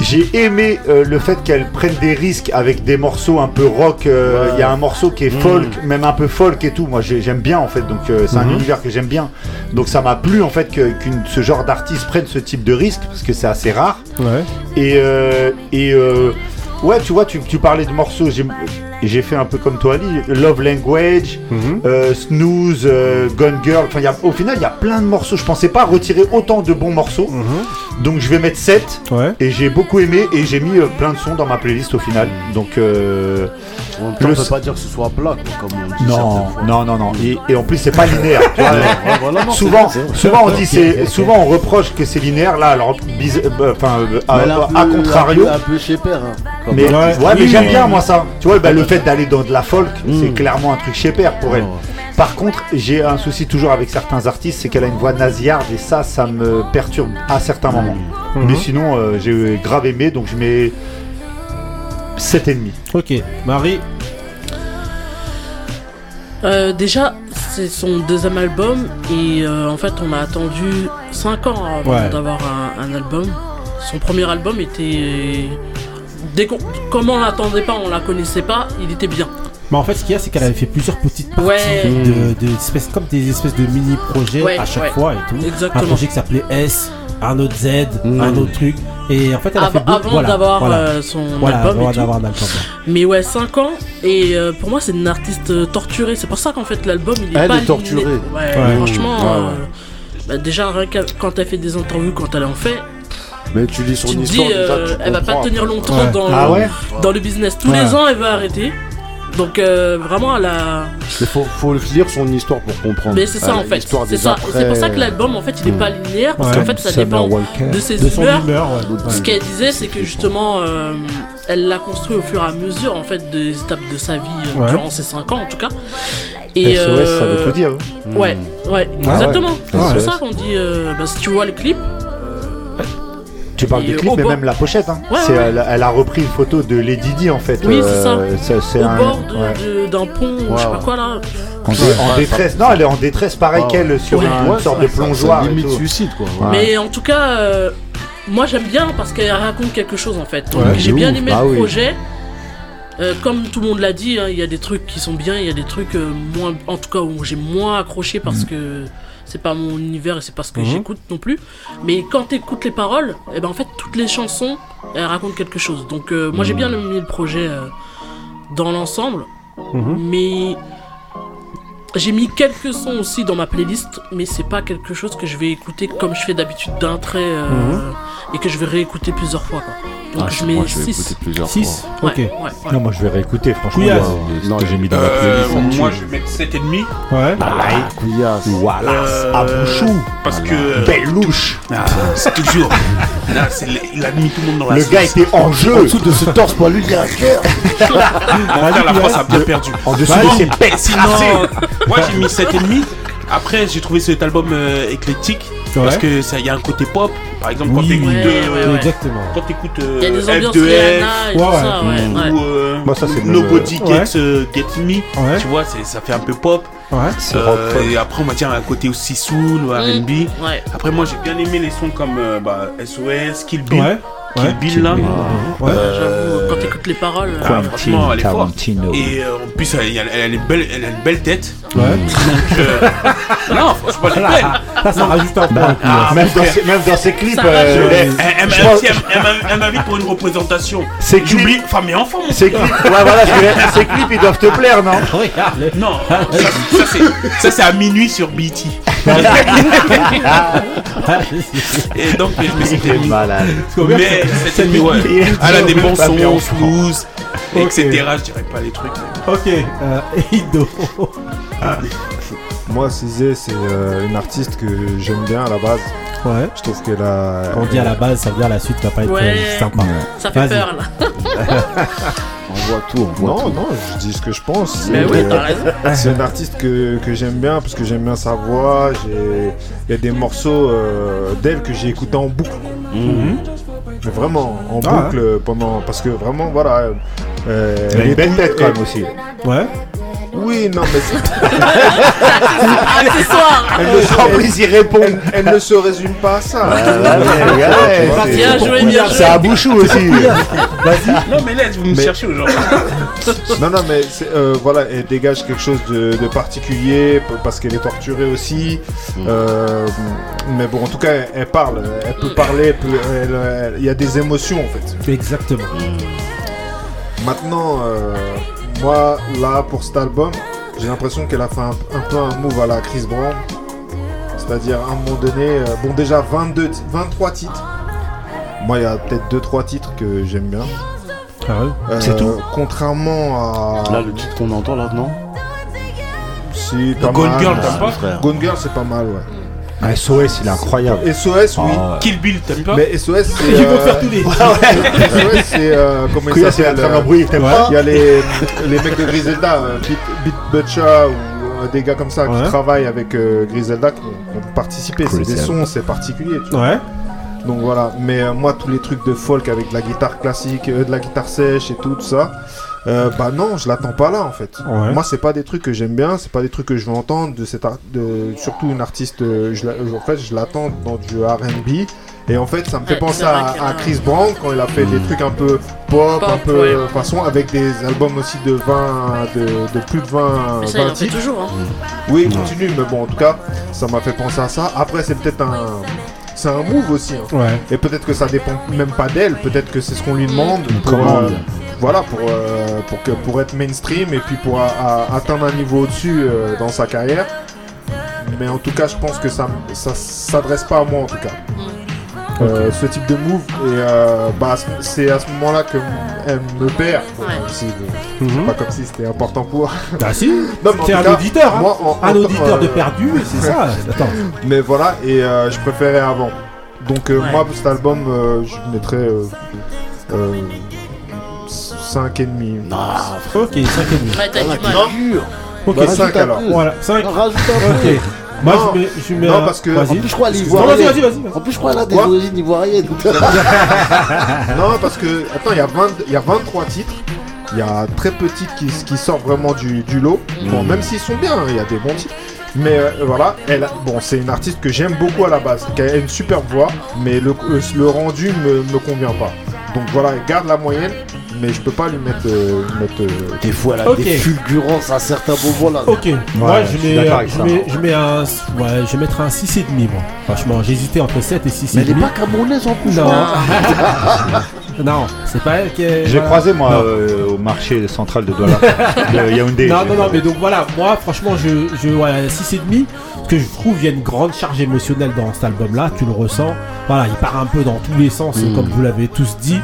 J'ai aimé euh, le fait qu'elle prenne des risques avec des morceaux un peu rock. euh, Il y a un morceau qui est folk, même un peu folk et tout. Moi j'ai- j'aime bien en fait, donc euh, c'est un Mhm. univers que j'aime bien. Donc ça m'a plu en fait que ce genre d'artiste prenne ce type de risque parce que c'est assez rare. Ouais. Et, et ouais, tu vois, tu, tu parlais de morceaux, j'ai fait un peu comme toi, Ali, Love Language, Mhm. euh, Snooze, euh, Gone Girl. Enfin, il y a- au final, il y a plein de morceaux. Je pensais pas retirer autant de bons morceaux. Mhm. Donc, je vais mettre 7. Ouais. Et j'ai beaucoup aimé et j'ai mis euh, plein de sons dans ma playlist au final. Donc, temps, Le on peut pas dire que ce soit plat, comme on dit. Non, non, non, non. Et, et en plus, c'est pas linéaire. tu vois. Ouais, ouais, voilà, non, souvent, c'est c'est souvent on dit c'est, souvent on reproche que c'est linéaire. Là, alors, bis- euh, enfin, euh, à, contrario. Un peu, un peu chez père. hein, Mais, ouais, mais j'aime bien moi ça. Tu vois, bah, le fait d'aller dans de la folk, c'est Mm. clairement un truc chez père pour elle. Par contre, j'ai un souci toujours avec certains artistes, c'est qu'elle a une voix nasillarde et ça, ça me perturbe à certains moments. Mhm. Mais sinon, euh, j'ai grave aimé, donc je mets 7,5. Ok, Marie. Euh, déjà, c'est son deuxième album et euh, en fait, on a attendu 5 ans avant Ouais. d'avoir un, un album. Son premier album était. Dès qu'on- comme on l'attendait pas, on la connaissait pas, il était bien. Mais en fait, ce qu'il y a, c'est qu'elle avait fait plusieurs petites parties Ouais. de, de espèces, comme des espèces de mini-projets Ouais, à chaque ouais. fois et tout. Exactement. Un projet qui s'appelait S, un autre Z, Mm. un autre truc. Et en fait, elle a Avant, fait beaucoup- avant voilà, d'avoir voilà. euh, son Voilà, album. avant et tout. d'avoir un album. Mais ouais, 5 ans. Et euh, pour moi, c'est une artiste euh, torturée. C'est pour ça qu'en fait, l'album, il est Elle pas est torturée. Ouais, Ouais. franchement. Ouais, euh, bah, déjà, rien qu'à- quand elle fait des interviews, quand elle en fait, Mais tu lis son tu dis, histoire, déjà, tu elle va pas tenir longtemps Ouais. dans, Ah ouais dans le business. Tous Ouais. les ans, elle va arrêter. Donc, euh, vraiment, elle a. Il faut, faut lire son histoire pour comprendre. Mais c'est ça Euh, en fait. l'histoire C'est des ça. après- C'est pour ça que l'album, en fait, il est pas linéaire. Parce Ouais. qu'en fait, ça dépend de ses De son humeurs. humeur, ouais. Ce qu'elle disait, c'est que justement, euh, elle l'a construit au fur et à mesure, en fait, des étapes de sa vie, euh, Ouais. durant ces 5 ans en tout cas. Et SOS, ça euh, veut tout dire. hein. Ouais, ouais, Ah exactement. C'est pour ça qu'on dit, euh, bah, si tu vois le clip, Tu parles du clip, au mais bord- même la pochette. Hein. Ouais, C'est- ouais. Elle, elle a repris une photo de Lady Di en fait. Oui, c'est ça. ça. c'est au un- bord ouais. d'un pont, ou je sais pas quoi là. En, dé- en détresse. Non, elle est en détresse pareil qu'elle sur Ouais. un- Ouais, une sorte ça- de plongeoir. limite tout. suicide, quoi. Ouais. Mais en tout cas, euh, moi j'aime bien parce qu'elle raconte quelque chose en fait. Donc Ouais, j'ai bien aimé Ah le oui. projet. Euh, comme tout le monde l'a dit, hein, il y a des trucs qui sont bien, il y a des trucs euh, moins, en tout cas où j'ai moins accroché parce que c'est pas mon univers et c'est pas ce que Mhm. j'écoute non plus. Mais quand tu écoutes les paroles, et ben en fait toutes les chansons elles racontent quelque chose. Donc euh, moi j'ai bien aimé le projet euh, dans l'ensemble, Mhm. mais j'ai mis quelques sons aussi dans ma playlist, mais c'est pas quelque chose que je vais écouter comme je fais d'habitude d'un trait euh, Mhm. Et que je vais réécouter plusieurs fois. Quoi. Donc Ah, je moi, mets je vais 6. écouter plusieurs 6 Ouais, Ok. ouais, ouais. Non, moi je vais réécouter, franchement. Couillasse. euh, Non, ce que j'ai mis dans la Euh, playlist. moi, je vais mettre 7,5 Ouais. Ah, couillasse. Voilà, Euh, à Bouchou. parce que. Belle louche. Ah, c'est toujours. Là, il a mis tout le monde dans la Le sauce. gars était en jeu. En dessous de ce torse poilu, il y a un cœur. La France a bien perdu. En dessous de ses pets. sinon, moi j'ai mis 7,5. Après, j'ai trouvé cet album euh, éclectique. Ouais. Parce que ça, il y a un côté pop. Par exemple, quand Oui. t'écoutes Ouais, euh. Exactement. quand t'écoutes euh, Il y a des ambiances F2F Rihanna et Ouais, tout ouais. ça, Mm. ou euh, Moi, ça, c'est le- Nobody. Gets, euh, Get Me. Ouais. Tu vois, ça fait un peu pop. Ouais. C'est Euh, rock pop. et après, on va dire un côté aussi soul ou RB. Ouais. Après, moi j'ai bien aimé les sons comme euh, bah, SOS, Kill Bill. Kill Ouais. Bill là. Ouais. Euh, J'avoue, quand t'écoutes les paroles. euh, Ah, franchement, elle est forte. Et euh, en plus, elle, elle, elle a une belle, elle a une belle tête. Ouais. Donc, euh, non, franchement, elle est belle. Ça, ça rajoute un point. Ah, même, dans ses, même dans ses clips, euh, Elle, elle, je elle- pense- elle- elle m'a- elle m'invite pour une représentation. clips, J'oublie, femme et enfant, mon ses clips, ouais, voilà, ces clips, ils doivent te plaire, non Regarde. Non, ça, c'est- c'est à minuit sur BT. Et donc je me suis. Mais ouais. Il est Elle a des bons pas bien sons, enfant. smooth, Ok. etc. Je dirais pas les trucs. Ok. Euh, Ido. Moi, Cizé, c'est euh, une artiste que j'aime bien à la base. Ouais. Je trouve qu'elle a. Quand on dit à la base, ça veut dire la suite va pas être Ouais. euh, sympa. Ça fait Vas-y. peur là. On voit tout, on voit Non, tout. non, je dis ce que je pense. Mais C'est oui, t'as raison. C'est une artiste que, que j'aime bien parce que j'aime bien sa voix. j'ai- Il y a des morceaux euh, d'elle que j'ai écouté en boucle. Mais vraiment, en Ah, boucle euh, pendant. Parce que vraiment, voilà. euh, Elle a une est belle tête quand même aussi. Ouais. Oui, non, mais c'est- Accessoire. elle, il répond. elle- elle ne se résume pas à ça. Bien joué, bien C'est à Bouchou aussi. Non, mais laisse, vous me Mais- cherchez aujourd'hui. Non, non, mais c'est, euh, voilà, elle dégage quelque chose de, de particulier parce qu'elle est torturée aussi. Euh, mais bon, en tout cas, elle, elle parle. Elle peut parler. Il y a des émotions en fait. Exactement. Maintenant, euh, moi, là, pour cet album, j'ai l'impression qu'elle a fait un, un peu un move à la Chris Brown. C'est-à-dire, à un moment donné, euh, bon, déjà 22, ti- 23 titres. Moi, il y a peut-être 2-3 titres que j'aime bien. Ah Euh, C'est tout Contrairement à. Là, le titre qu'on entend là, non Si, pas Gone mal. Girl, t'aimes pas frère. Gone Girl, c'est pas mal, ouais. Ah, SOS, il est incroyable. SOS, oui. Ah, ouais. Kill Bill, t'aimes pas Mais SOS, c'est. Ils vont euh, faire tous les. SOS, c'est. euh, Comment il s'appelle euh, un bruit, t'aimes pas Il y a les, les mecs de Griselda, euh, Beat, Beat Butcher ou euh, des gars comme ça Ouais. qui travaillent avec euh, Griselda qui ont, qui ont participé. C'est des sons, c'est particulier. Tu vois. Ouais. Donc voilà. Mais euh, moi, tous les trucs de folk avec de la guitare classique, euh, de la guitare sèche et tout, tout ça. Euh, bah non, je l'attends pas là en fait. Ouais. Moi, c'est pas des trucs que j'aime bien, c'est pas des trucs que je veux entendre de cette art- de surtout une artiste. euh, je la- en fait, je l'attends dans du R&B. Et en fait, ça me fait Ouais, penser à. Chris Brown quand il a fait des trucs un peu pop, Pop, un peu ouais. euh, façon, avec des albums aussi de 20, de, de plus de 20, Mais ça, il 20 en fait titres. toujours. Hein. Oui, il continue, mais bon, en tout cas, ça m'a fait penser à ça. Après, c'est peut-être un. C'est un move aussi. hein. Ouais. Et peut-être que ça dépend même pas d'elle, peut-être que c'est ce qu'on lui demande. Pour, commande. euh, voilà, pour, euh, pour, que, pour être mainstream et puis pour a- a- atteindre un niveau au-dessus euh, dans sa carrière. Mais en tout cas, je pense que ça m- ça s'adresse pas à moi en tout cas. Euh, ce type de move et euh, bah, c'est à ce moment-là que m- elle me perd. Bon, Ouais. même si, bon, Mhm. Pas comme si c'était important pour. Ah si. C'est un cas, auditeur. hein. moi, en- Un en- auditeur de perdu, c'est ça. Attends. Mais voilà, et euh, je préférais avant. Donc euh, Ouais. moi, cet album, euh, je mettrais euh, euh, 5,5. Ah, Ok, 5 et demi. Ouais, t'as du mal. dur. Ok, Bah, cinq. cinq, alors. Voilà, 5. Rajoute un peu. Ok. Moi, Non. je mets, je mets Non, parce que- Vas-y. En plus, je crois Non, l'ivoirienne. vas-y, vas-y, vas-y. En plus, je crois a des origines ivoiriennes. Non, parce que, attends, il y, a 20 il y a 23 titres. Il y a très peu de titres qui, qui sortent vraiment du, du lot. Bon, même s'ils sont bien, hein, il y a des bons titres. Mais euh, voilà, elle, a- bon, c'est une artiste que j'aime beaucoup à la base, qui a une superbe voix, mais le, euh, le rendu me, me convient pas. Donc voilà, elle garde la moyenne, mais je peux pas lui mettre. euh, mettre, euh, Des fois, a Ok. des fulgurances à certains moments là. Ok, moi je je suis mets, d'accord euh, avec je, ça. mets, je mets un, ouais, je vais mettre un 6,5 moi. Franchement, j'hésitais entre 7 et 6,5. Mais elle est pas camerounaise en plus. Non, non, c'est pas elle qui est. J'ai voilà. croisé moi Non. euh, marché central de Douala, de Yaoundé. Non, non, non, mais donc voilà, moi franchement, je, je ouais, 6,5, parce que je trouve il y a une grande charge émotionnelle dans cet album-là, tu le ressens. Voilà, il part un peu dans tous les sens, Mm. comme vous l'avez tous dit.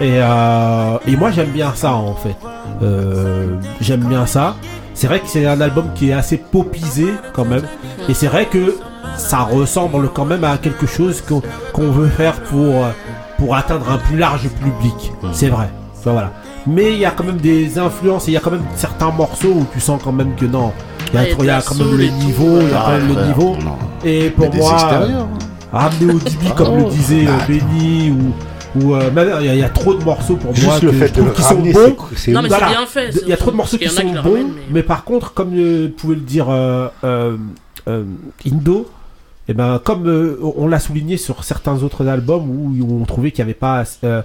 Et, euh, et moi, j'aime bien ça en fait. Euh, j'aime bien ça. C'est vrai que c'est un album qui est assez popisé quand même. Et c'est vrai que ça ressemble quand même à quelque chose qu'on qu'on veut faire pour, pour atteindre un plus large public. C'est vrai. Enfin, voilà. Mais il y a quand même des influences et il y a quand même certains morceaux où tu sens quand même que non. Il y y a trop- il y a de la quand même le niveau, il y a Ah, quand même le frère, niveau. Et pour Mais moi, euh, ramener au Dibi comme le disait euh, Benny ou ou euh, il y, a- il y a trop de morceaux pour moi Juste le que fait je trouve qui sont bons. Voilà. Il y a trop de morceaux qui sont bons, mais... par contre, comme euh, pouvait le dire euh, Indo, et ben comme euh, on l'a souligné sur certains autres albums où, où on trouvait qu'il n'y avait pas euh,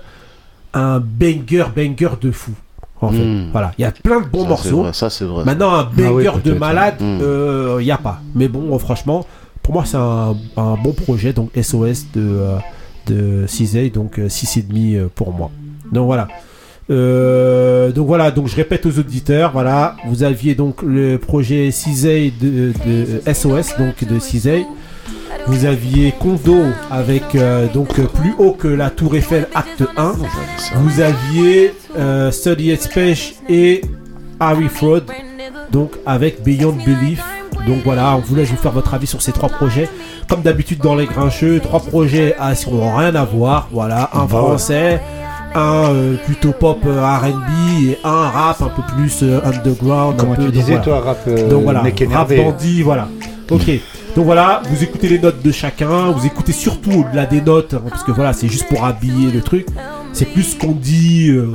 un banger banger de fou. En fait, Mm. voilà, il y a plein de bons Ça, morceaux. vrai, Ça, c'est vrai. Maintenant, un banger Ah oui, de malade, il n'y a pas. Mais bon, euh, franchement, pour moi, c'est un, un bon projet. Donc, SOS de, euh, de Cisey, donc euh, 6,5 euh, pour moi. Donc, voilà. Euh, donc voilà, donc je répète aux auditeurs, voilà, vous aviez donc le projet Cisey de, de SOS, donc de Cisey. Vous aviez Kondo avec euh, donc euh, plus haut que la Tour Eiffel Acte 1. Vous aviez euh, Study Speech et Harry Fraud, donc avec Beyond Belief. Donc voilà, on voulait vous faire votre avis sur ces trois projets. Comme d'habitude dans les grincheux, trois projets ah, qui n'ont rien à voir. Voilà, un Bah ouais. français, un euh, plutôt pop R&B et un rap un peu plus underground. Comment un peu, tu donc disais voilà. toi, rap Donc voilà, mec rap bandit, voilà. Ok. Donc voilà, vous écoutez les notes de chacun, vous écoutez surtout au-delà des notes, hein, parce que voilà, c'est juste pour habiller le truc. C'est plus ce qu'on dit, euh,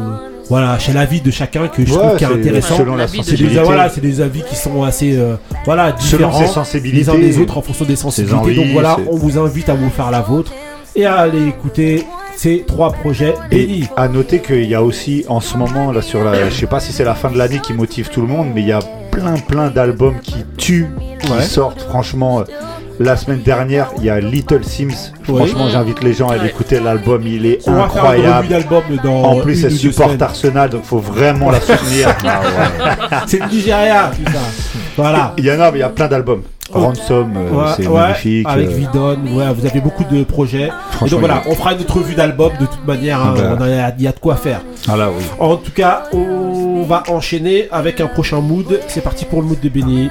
voilà, chez la vie de chacun que je Ouais, trouve qui est c'est intéressant. selon la C'est des, sensibilité. voilà, c'est des avis qui sont assez, euh, voilà, Selon différents ses les sensibilités. uns des autres en fonction des sensibilités. envies, Donc voilà, on vous invite à vous faire la vôtre et à aller écouter ces trois projets. Benny. Et à noter qu'il y a aussi en ce moment là sur la, je sais pas si c'est la fin de l'année qui motive tout le monde, mais il y a plein plein d'albums qui tuent, qui Ouais. sortent. Franchement, euh, la semaine dernière, il y a Little Sims. Oui. Franchement, j'invite les gens à aller Ouais. écouter l'album. Il est On incroyable. dans En plus, elle supporte. Arsenal, donc faut vraiment la soutenir. Ah ouais. C'est le Nigeria. Voilà. Il y en a, mais il y a plein d'albums. Ransom, euh, Ouais, c'est ouais, magnifique. Avec euh, Vidon, ouais, vous avez beaucoup de projets. Et donc voilà, on fera une autre revue d'album de toute manière. hein, Il y a de quoi faire. Ah là, oui. En tout cas, on va enchaîner avec un prochain mood. C'est parti pour le mood de Benny.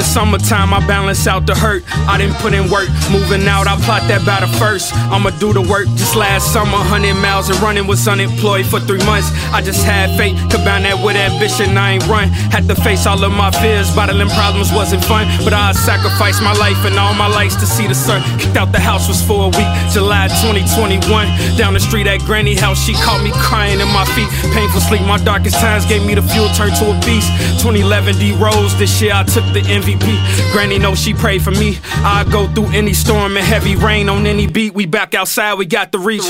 This summertime, I balance out the hurt. I didn't put in work. Moving out, I plot that battle first. I'ma do the work. Just last summer, 100 miles and running was unemployed for three months. I just had faith, combine that with ambition. I ain't run. Had to face all of my fears. Battling problems wasn't fun, but I sacrificed my life and all my lights to see the sun. Kicked out the house was for a week, July 2021. Down the street at Granny House, she caught me crying in my feet. Painful sleep, my darkest times gave me the fuel, turned to a beast. 2011 D Rose, this year I took the MVP. Granny knows she prayed for me. I go through any storm and heavy rain on any beat. We back outside, we got the reach.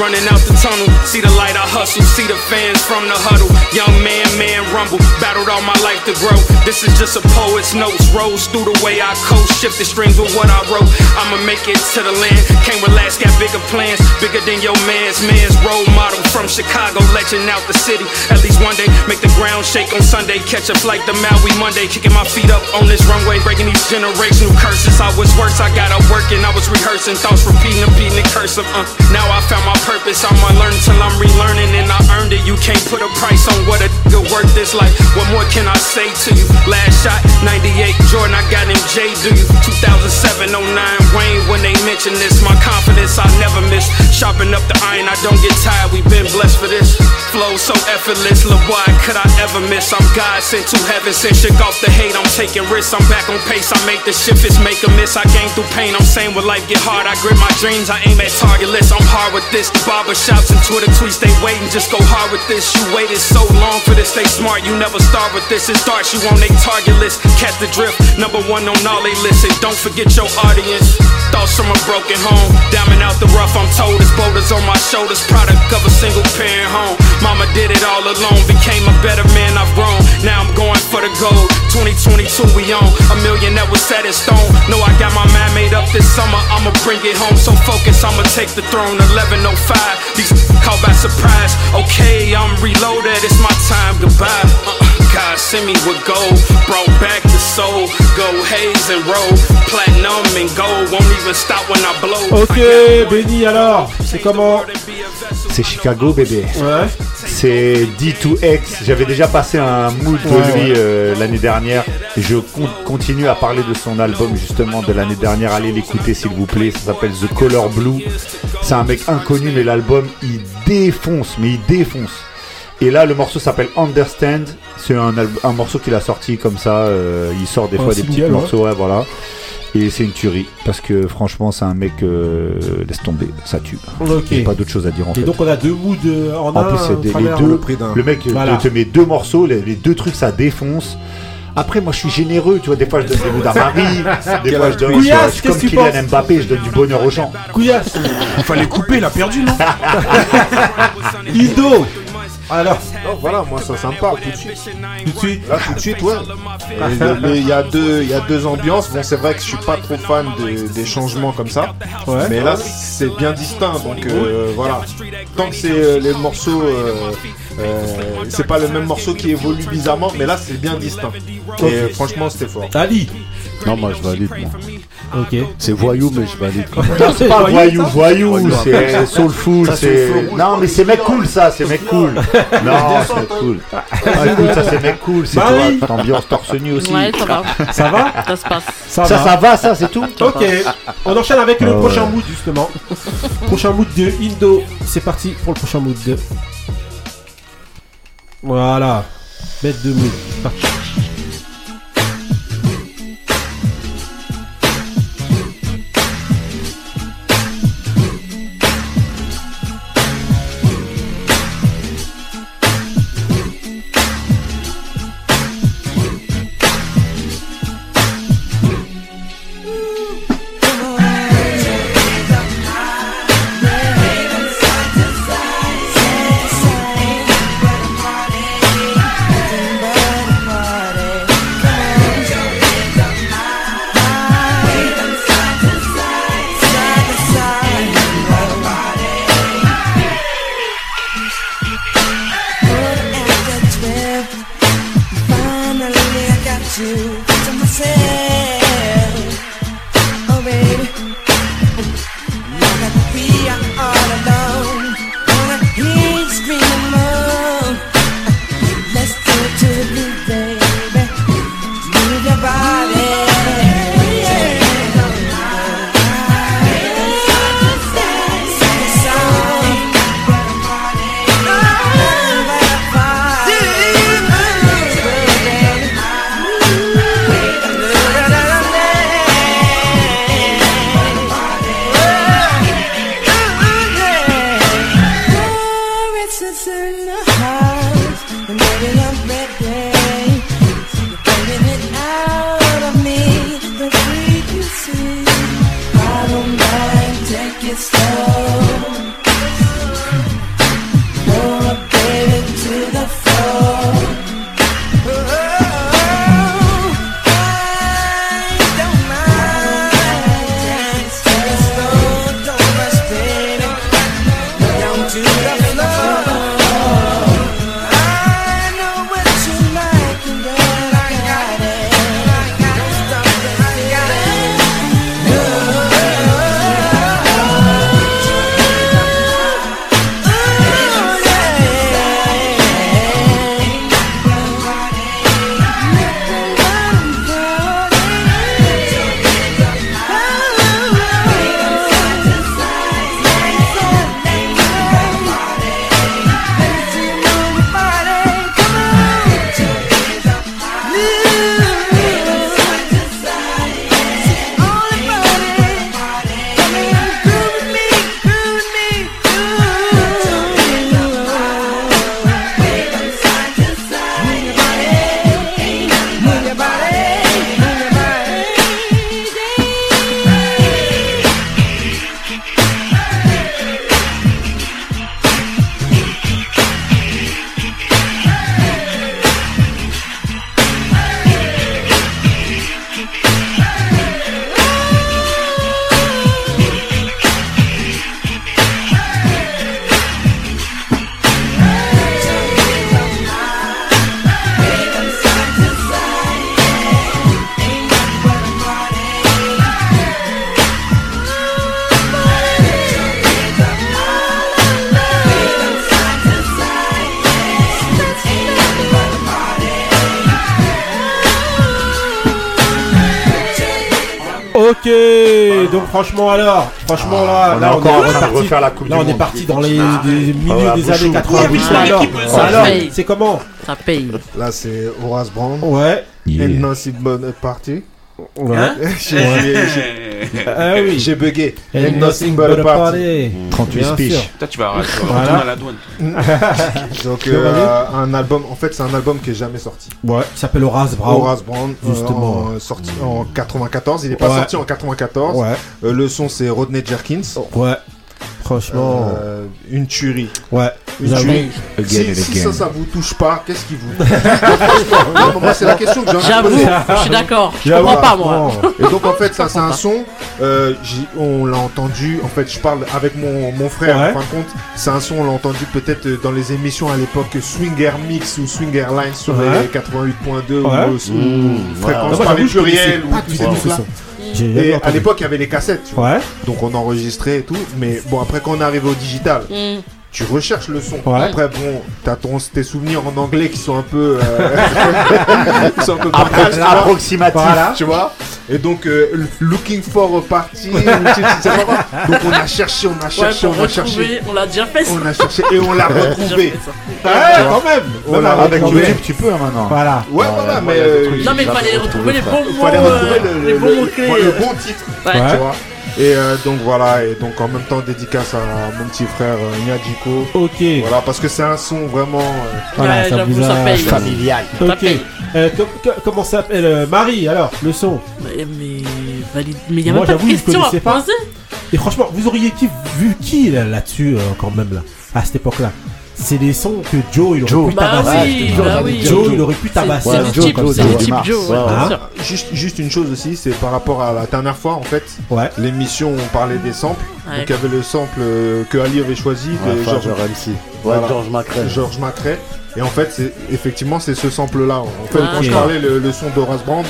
Running out the tunnel. See the light, I hustle. See the fans from the huddle. Young man, man rumble. Battled all my life to grow. This is just a poet's notes. Rose through the way I coast. Shift the strings with what I wrote. I'ma make it to the land. Can't relax, got bigger plans. Bigger than your man's man's role model from Chicago. Legend out the city. At least one day, make the ground shake on Sunday. Catch a flight to Maui Monday. Kicking my feet up on this runway. Breaking these generational curses. I was worse, I got up working. I was rehearsing. Thoughts repeating, repeating the curse of uh. Now I found my purpose. I'm unlearning till I'm relearning. And I earned it. You can't put a price on what a good worth is like. What more can I say to you? Last shot, 98 Jordan. I got MJ. Do you? 2007, 09 Wayne. When they mention this, my confidence I never miss. Sharpen up the iron. I don't get tired. We've been blessed for this. Flow so effortless. Lil' boy, could I ever miss? I'm God sent to heaven. Sent shook off the hate. I'm taking risks. I'm back on pace. I make the shift. It's make a miss. I gain through pain. I'm saying when life get hard. I grip my dreams. I aim at target list. I'm hard with this. The barber and Twitter tweets. They waiting. Just go hard with this. You waited so long for this. Stay smart. You never start with this. It's dark. You on they target list. Catch the drift. Number one on all they list. And don't forget your audience. Thoughts from a broken home. Diamond out the rough. I'm told it's boulders on my shoulders. Product of a single parent home. Mama did it all alone. Became a better man. I've grown. Now I'm going for the gold. 2022 we on. A million that was set in stone. No, I got my mind made up this summer. I'ma bring it home. So focus. I'ma take the throne. 1105. These caught by surprise. Okay, I'm reloaded. It's my time. Goodbye. Uh, God send me with gold. Brought back the soul. Go haze and roll. Platinum and gold. Won't even stop when I blow. Ok, Benny alors, c'est comment C'est Chicago, bébé. Ouais. C'est D2X. J'avais déjà passé un mood de Ouais, lui ouais. euh, l'année dernière. Et je con- continue à parler de son album justement de l'année dernière. Allez l'écouter s'il vous plaît. Ça s'appelle The Color Blue. C'est un mec inconnu, mais l'album il défonce. Mais il défonce. Et là, le morceau s'appelle Understand. C'est un, morceau qu'il a sorti comme ça. euh, il sort des Un fois des petits morceaux, ouais, voilà. Et c'est une tuerie. Parce que franchement, c'est un mec. euh, laisse tomber, ça tue. Ok. Il y a pas d'autre chose à dire en Et fait. donc on a deux moods en, En un. plus, des- les deux. le prix d'un. Le mec euh, Voilà. te met deux morceaux, les, les deux trucs ça défonce. Après, moi je suis généreux, tu vois. Des fois je donne des moods à Marie, des fois je donne. Couillasse, je suis qu'est-ce comme Kylian penses Mbappé, je donne du bonheur aux gens. Couillasse. Il fallait couper, il a perdu, non? Ido Alors Non, voilà, moi ça, ça me parle tout de suite. Tout de suite Là, tout de suite, ouais. Il y, a deux- y a deux ambiances. Bon, c'est vrai que je suis pas trop fan de- des changements comme ça. Ouais. Mais là, c'est bien distinct. Donc euh, voilà. Tant que c'est euh, les morceaux. euh, euh, c'est pas le même morceau qui évolue bizarrement. Mais là, c'est bien distinct. Et euh, franchement, c'était fort. Ali Non, moi je valide. Moi. Ok. C'est voyou, mais je valide. quand même. Non, c'est pas voyou, voyou, Voyou, c'est soulful, Ça, c'est. Non, mais c'est mec cool ça, c'est mec cool. Non, c'est mec cool. Ah, écoute, ça c'est mec cool, c'est toi, t'ambiance torse nu aussi. Ouais, ça va. Ça va Ça se passe. Ça, Ça, va. ça c'est tout Ok, on enchaîne avec le Ah prochain mood justement. prochain mood de Indo. C'est parti pour le prochain mood de. Voilà. Bête de mood. Franchement alors, franchement là, on est là encore en train de reparti- refaire la Coupe là du on est parti dans les, Ah. des milieux Ah, des années 90. Oui, là, alors, alors, paye. c'est comment Ça paye. Là, c'est Horace Brown. Ouais. Et Nancy Bonne. Ouais. J'ai- j'ai- j'ai- Ah oui. J'ai bugué. And nothing but a party. 38 Bien speech. Toi, tu vas, Voilà. retourner à la douane. Donc, euh, un album, en fait, c'est un album qui est jamais sorti. Ouais, il s'appelle Horace Brown. Horace Brown, euh, Justement. en- sorti en 94. Il n'est pas Ouais. sorti en 94. Ouais. Euh, le son, c'est Rodney Jerkins. Ouais. Franchement. Euh, une tuerie. Ouais. Une tuerie. Si, and si again. ça, ça vous touche pas, qu'est-ce qui vous. Moi, c'est la question que j'ai J'avoue, je suis d'accord. Je comprends pas, moi. Et donc en fait ça c'est un son, euh, on l'a entendu, en fait je parle avec mon, mon frère Ouais. en fin de compte, c'est un son on l'a entendu peut-être dans les émissions à l'époque Swinger Mix ou Swinger Line sur Ouais. les 88.2 Ouais. ou, Mmh, Fréquence par les pluriels ou tout. J'ai Et à l'époque il y avait les cassettes, tu vois. Ouais. donc on enregistrait et tout, mais bon après quand on est arrivé au digital, Mm. Tu recherches le son. Ouais. Après, bon, t'as ton, tes souvenirs en anglais qui sont un peu. euh, qui sont un peu Appro- banals, tu vois. approximatif. Voilà. Tu vois Et donc, euh, looking for a party. donc, on a cherché, on a cherché, on a cherché. on l'a déjà fait ça. On a cherché et on l'a retrouvé. Ouais, quand même. On l'a Avec retrouvé. YouTube, tu peux hein, maintenant. Voilà. Ouais, voilà, mais. euh, Non mais il fallait retrouver les bons mots, fallait retrouver le, bon titre. Ouais. Tu vois et euh, donc voilà, et donc en même temps dédicace à mon petit frère euh, Nyadjiko. Ok. Voilà, parce que c'est un son vraiment. euh, Voilà, Ouais, ça vous a ça paye. Familial. Ça Ok. paye. Euh, com- co- comment ça s'appelle euh, Marie, alors, le son? Mais, mais valide. Mais il y a Moi, même pas de question à poser. Et franchement, vous auriez qui, vu qui là- là-dessus, euh, quand même, là, à cette époque-là? C'est des sons que Joe, il aurait Joe. pu Bah tabasser. oui, Joe, bah oui. Joe, il aurait pu tabasser. C'est type, c'est Joe type Mars. Joe. ouais, Hein sûr. Juste, juste une chose aussi, c'est par rapport à la dernière fois en fait, Ouais. l'émission où on parlait des samples. Ouais. Donc il y avait le sample euh, que Ali avait choisi Ouais, de George George, MC. Ouais, Voilà. George McRae. George McRae. Et en fait, c'est effectivement c'est ce sample là. En fait, Ah. quand je parlais le, le son d'Horace Brand,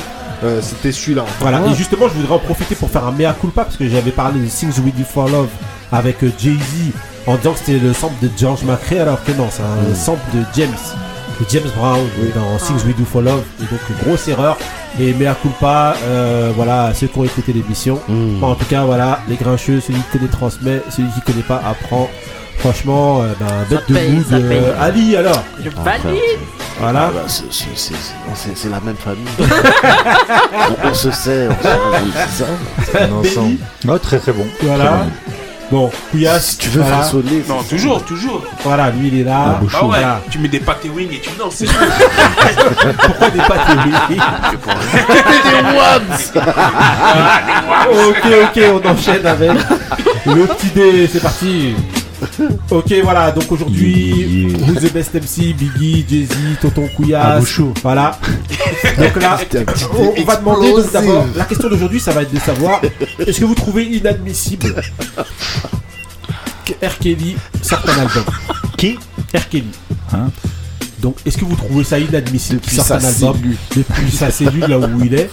euh, c'était celui-là. en fait. Voilà, et justement, je voudrais en profiter pour faire un mea culpa parce que j'avais parlé de Things We Do For Love avec euh, Jay-Z en disant que c'était le sample de George McRae alors que non, c'est un sample de James, de James Brown dans Things We Do For Love. Et donc, grosse erreur. Et mea culpa, euh, voilà, ceux qui ont écouté l'émission. Mm. Bon, en tout cas, voilà, les grincheux, celui qui télétransmet, celui qui connaît pas apprend. Franchement, euh, ben, bête de paye, mood. euh, Ali, alors, Je valide. voilà. Ah bah, c'est- la même famille. on, on se sait, on se c'est ça. Benny, Oh, très très bon. voilà. Bon, Couillasse, Si tu veux voilà. faire sonner. Non, toujours, toujours. Voilà, lui il est là. Ah ouais, Voilà. tu mets des pâtes et wings et tu danses. c'est Pourquoi des pâtes et oui Ok, ok, on enchaîne avec le petit dé, c'est parti. Ok, voilà, donc aujourd'hui, Who's the Best MC, Biggie, Jay-Z, Tonton Couillasse. Abouchou. Voilà. Donc là, on, on va demander donc d'abord, la question d'aujourd'hui, ça va être de savoir, est-ce que vous trouvez inadmissible R. Kelly sorte un album? Qui? R. Kelly. Hein? Donc, est-ce que vous trouvez ça inadmissible qu'il sorte un album? depuis sa cellule là où il est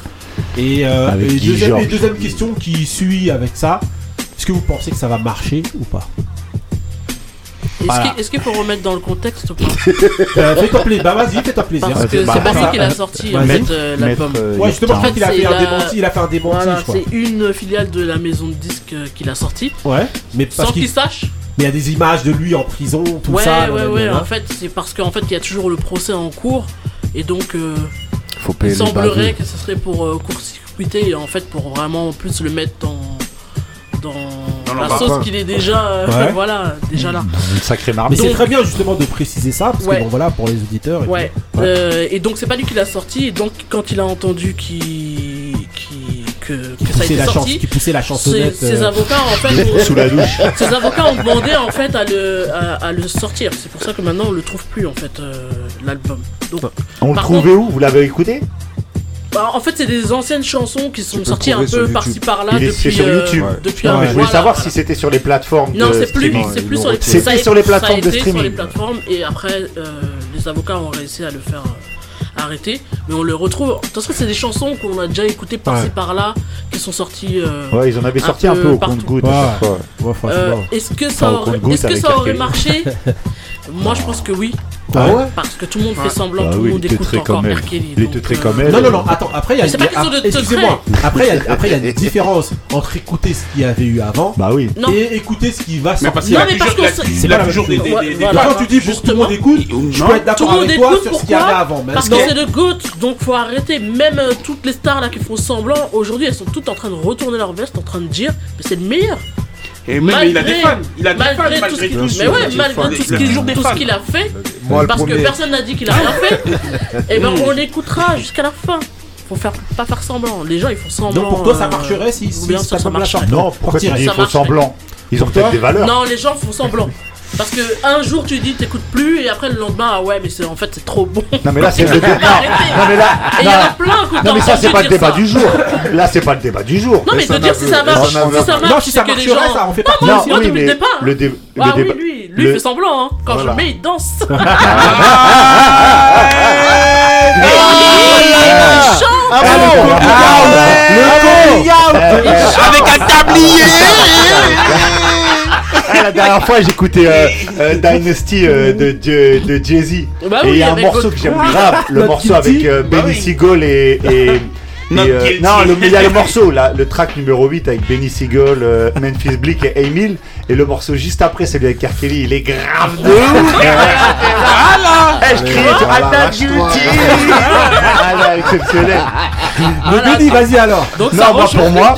Et, euh, et deuxième question qui suit avec ça est-ce que vous pensez que ça va marcher ou pas? Est-ce Voilà. qu'il- qu'il faut remettre dans le contexte ou pas euh, Fais-toi plaisir, bah vas-y, fais-toi plaisir. Parce que bah, c'est pas bah, lui qui l'a bah, sorti vas-y. en fait euh, l'album. Euh, Ouais, justement, je crois qu'il a En fait, fait un démenti, il a fait un démenti, Voilà, je crois. c'est une filiale de la maison de disques euh, qui l'a sorti. Ouais, mais Sans qu'il qu'il sache. mais il y a des images de lui en prison, tout ouais, ça. ouais, nanana. ouais. En fait, c'est parce qu'en fait, il y a toujours le procès en cours. Et donc, euh, Faut il semblerait que ce serait pour euh, court-circuiter et en fait pour vraiment plus le mettre Dans la l'embarras. sauce qu'il est déjà, euh, Ouais. voilà, déjà là. Une sacrée Mais marmite. c'est Donc- très bien justement de préciser ça, parce Ouais. que bon voilà, pour les auditeurs. et Ouais. puis- ouais. Euh, et donc c'est pas lui qui l'a sorti. Et donc quand il a entendu qu'il, qu'il- que, Qui que ça a poussait été la sorti, qui poussait la ses, chansonnette. ses euh, avocats en fait, ont- Sous la douche. ses avocats ont demandé en fait à le, à, à le sortir. C'est pour ça que maintenant on le trouve plus en fait euh, l'album. Donc On le Par trouvait où? Vous l'avez écouté? bah, en fait c'est des anciennes chansons qui sont sorties un peu par-ci par-là est- depuis. c'est sur euh, YouTube. depuis Ouais, un mais Je voulais voilà, savoir voilà. si c'était sur les plateformes Non, c'est plus, streaming. c'est plus sur les, retiré. ça a- C'était sur les ça a plateformes de été sur les streaming. plateformes et après euh, les avocats ont réussi à le faire euh, arrêter, mais on le retrouve. De toute façon, c'est des chansons qu'on a déjà écoutées par-ci Ouais. par-là, qui sont sorties. euh, Ouais, ils en avaient Un sorti un peu peu au partout. compte-goutte Ouais. ouais, euh, Est-ce que ça Enfin, aurait, que ça marché Moi, je pense que oui, Ah ouais parce que tout le monde fait semblant, Bah tout le monde écoute encore comme elle. R. Kelly. Il était très euh, comme elle. Non, non, non, attends, après il y a, Mais c'est pas il y a- question de te excusez-moi, après il y a, après il y a une différence entre écouter ce qu'il y avait eu avant Bah oui. Non. et écouter ce qui va sortir. Non, mais parce a c'est pas toujours la des, même. Quand tu dis pour que tout le monde écoute, je peux être d'accord avec toi sur ce qu'il y avait avant. Parce que c'est le GOAT, donc faut arrêter. Même euh, toutes les stars là qui font semblant, aujourd'hui elles sont toutes en train de retourner leur veste, en train de dire Mais c'est le meilleur. Et même il a des fans. Il a des fans malgré tout ce malgré qu'il tout. Mais ouais, malgré a tout ce qu'il a fait, Moi, parce que personne n'a dit qu'il a rien fait, et ben on l'écoutera jusqu'à la fin. Faut faire, pas faire semblant. Les gens ils font semblant. donc pour toi ça euh, marcherait si, si bien sûr, ça album-là marcherait. Non, pourquoi tu dis Ça ils font semblant? Ils ont peut-être des valeurs. Non, les gens font semblant. Parce que un jour tu dis t'écoutes plus et après le lendemain ah ouais mais c'est en fait c'est trop bon. Non mais là c'est le débat. Non, non mais là. Et il y en a Non, plein non mais ça c'est pas le débat ça. du jour. Là c'est pas le débat du jour. Non mais ça de dire si ça marche, si ça marche, Non, si ça c'est que les marcherait, gens. ça en fait Non, moi, Non, moi oui, depuis le mais départ. le, dé- le Ah oui, débat. lui, lui le- il fait semblant. Hein. Quand Voilà. je le mets, il danse. Ah, le Avec un tablier Ah, la dernière fois, j'écoutais euh, euh, Dynasty euh, de, de, Jay-Z. Et il y a un morceau que j'aime grave, le morceau avec Benny oui. Siegel et. non, le- il y a le morceau, là, le track numéro 8 avec Benny Seagull, Memphis Bleak et Emile. Et le morceau juste après, celui avec R. Il est grave de ouf. voilà Je crie sur voilà, du exceptionnel. Le vas-y alors. Non, moi, pour moi,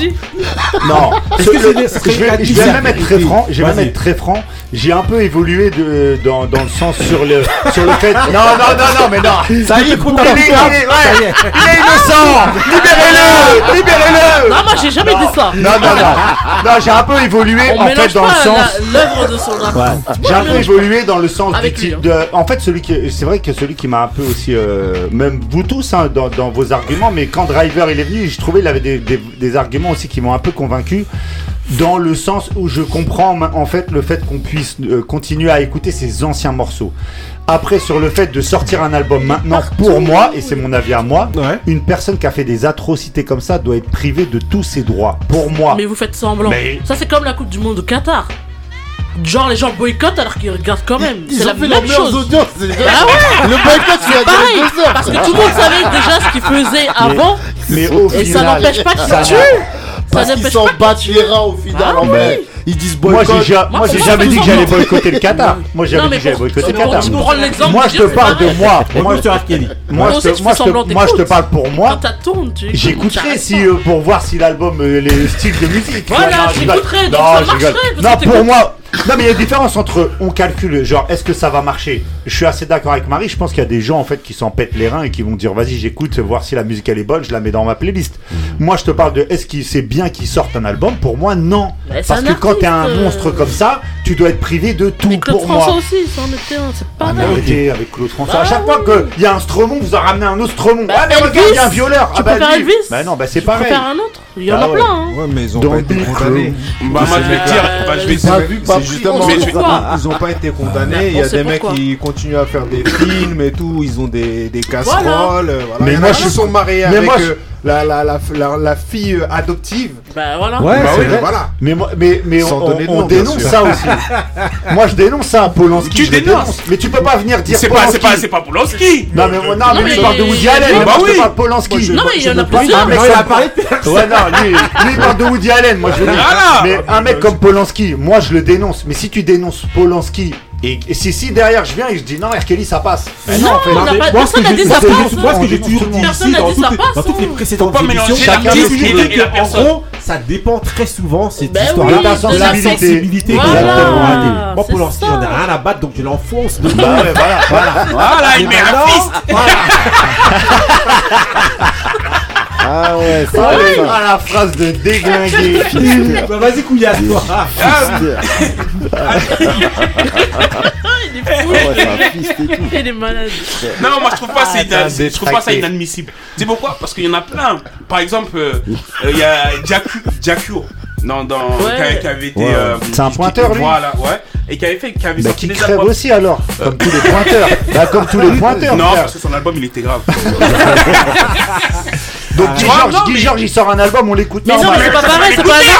Non. ce, je vais, même être très franc. Je vais même être très franc. J'ai un peu évolué dans, le sens sur le, sur le fait. Non, non, non, non, mais non. Ça y est, compte Il est, innocent. Libérez-le, libérez-le. Non, moi j'ai jamais dit ça. Non, non, non. Non, j'ai un peu évolué en fait dans pas L'œuvre de son. J'ai un peu évolué dans le sens du type de, En fait, celui qui, c'est vrai que celui qui m'a un peu aussi, euh, même vous tous, hein, dans, vos arguments, mais quand Driver il est venu, je trouvais il avait des, arguments aussi qui m'ont un peu convaincu dans le sens où je comprends en fait le fait qu'on puisse euh, continuer à écouter ces anciens morceaux après sur le fait de sortir un album maintenant pour moi et c'est mon avis à moi une personne qui a fait des atrocités comme ça doit être privée de tous ses droits pour moi mais vous faites semblant ça c'est comme la coupe du monde au Qatar Genre les gens boycottent alors qu'ils regardent quand même. C'est la même la chose. Audience, bah ouais. Le boycott c'est pareil. Heures. Parce que tout le monde savait déjà ce qu'ils faisaient avant. Mais, mais et ça n'empêche pas qu'ils tuent. Parce qu'ils s'en battent les reins au final. Ah ils disent boycott. Moi, j'ai jamais dit que j'allais boycotter le Qatar. Moi, j'ai jamais dit que j'allais boycotter le Qatar. Moi, je te parle de moi. Moi, je te parle pour moi. J'écouterai si euh, pour voir si l'album, euh, les styles de musique. Voilà, j'écouterai. Non, pour moi, non, mais il y a une différence entre on calcule, genre est-ce que ça va marcher? Je suis assez d'accord avec Marie, je pense qu'il y a des gens en fait qui s'en pètent les reins et qui vont dire vas-y, j'écoute, voir si la musique elle est bonne, je la mets dans ma playlist. Mhm. Moi, je te parle de est-ce que c'est bien qu'ils sortent un album? Pour moi, non. Bah, Parce que quand t'es un euh, monstre comme ça, tu dois être privé de tout mais Claude pour François moi. aussi, c'est un c'est pas ah, mal. Avec Claude François. Bah à chaque oui. fois qu'il y a un Stromon, vous en ramenez un autre Stromon. Bah, ah, mais regarde, il y a un violeur. Tu ah, bah, Elvis? Bah non, bah c'est pareil. Tu un autre? Il y en a plein. Hein. Ouais, mais ils ont pas été condamnés. Bah, moi, je vais dire, je vais Justement, ils, ils, ont pas été condamnés. Il y a des mecs qui continuent à faire des films et tout. Ils ont des, des casseroles. Euh, voilà. Mais moi, ils sont mariés avec la, la, la, la, fille euh, adoptive. Bah voilà. Ouais, bah, voilà. Mais, mais, mais on, dénonce ça aussi. Moi je dénonce ça à Polanski. Tu dénonces. Mais tu peux pas venir dire. C'est pas, pas, pas Polanski. Non mais, non, mais, lui parle de Woody Allen. Bah oui. pas Polanski. Non mais il y en a plusieurs. Ah, ça. Ouais, non, lui il parle de Woody Allen. Moi je. Mais un mec comme Polanski, moi je le dénonce. Mais si tu dénonces Polanski et, si, si derrière je viens et je dis non, R. Ça passe. Moi, ce que j'ai toujours dit ici, dans toutes, les, précédentes émissions, chacun dit que, en gros, ça dépend très souvent cette ben histoire oui, de la sensibilité. Moi, pour l'instant, j'en ai rien à battre, donc je l'enfonce. Bah voilà, voilà, voilà, il met un. Ah ouais, c'est ah Allez, à ah, la phrase de déglinguer. Bah, vas-y, couillasse, toi. Ah, il est fou. Il est malade. Non, moi je trouve pas, je trouve pas ça inadmissible. Tu sais pourquoi? Parce qu'il y en a plein. Par exemple, euh, il y a Jaku, dans qui, avait été euh, c'est un pointeur lui. voilà ouais. Et qui avait fait qui avait aussi alors euh, comme tous les pointeurs. Bah, comme tous les pointeurs non parce que son album il était grave. Donc ah. Guy Georges, il sort un album, on l'écoute. Mais non, mais c'est pas pareil, c'est pas un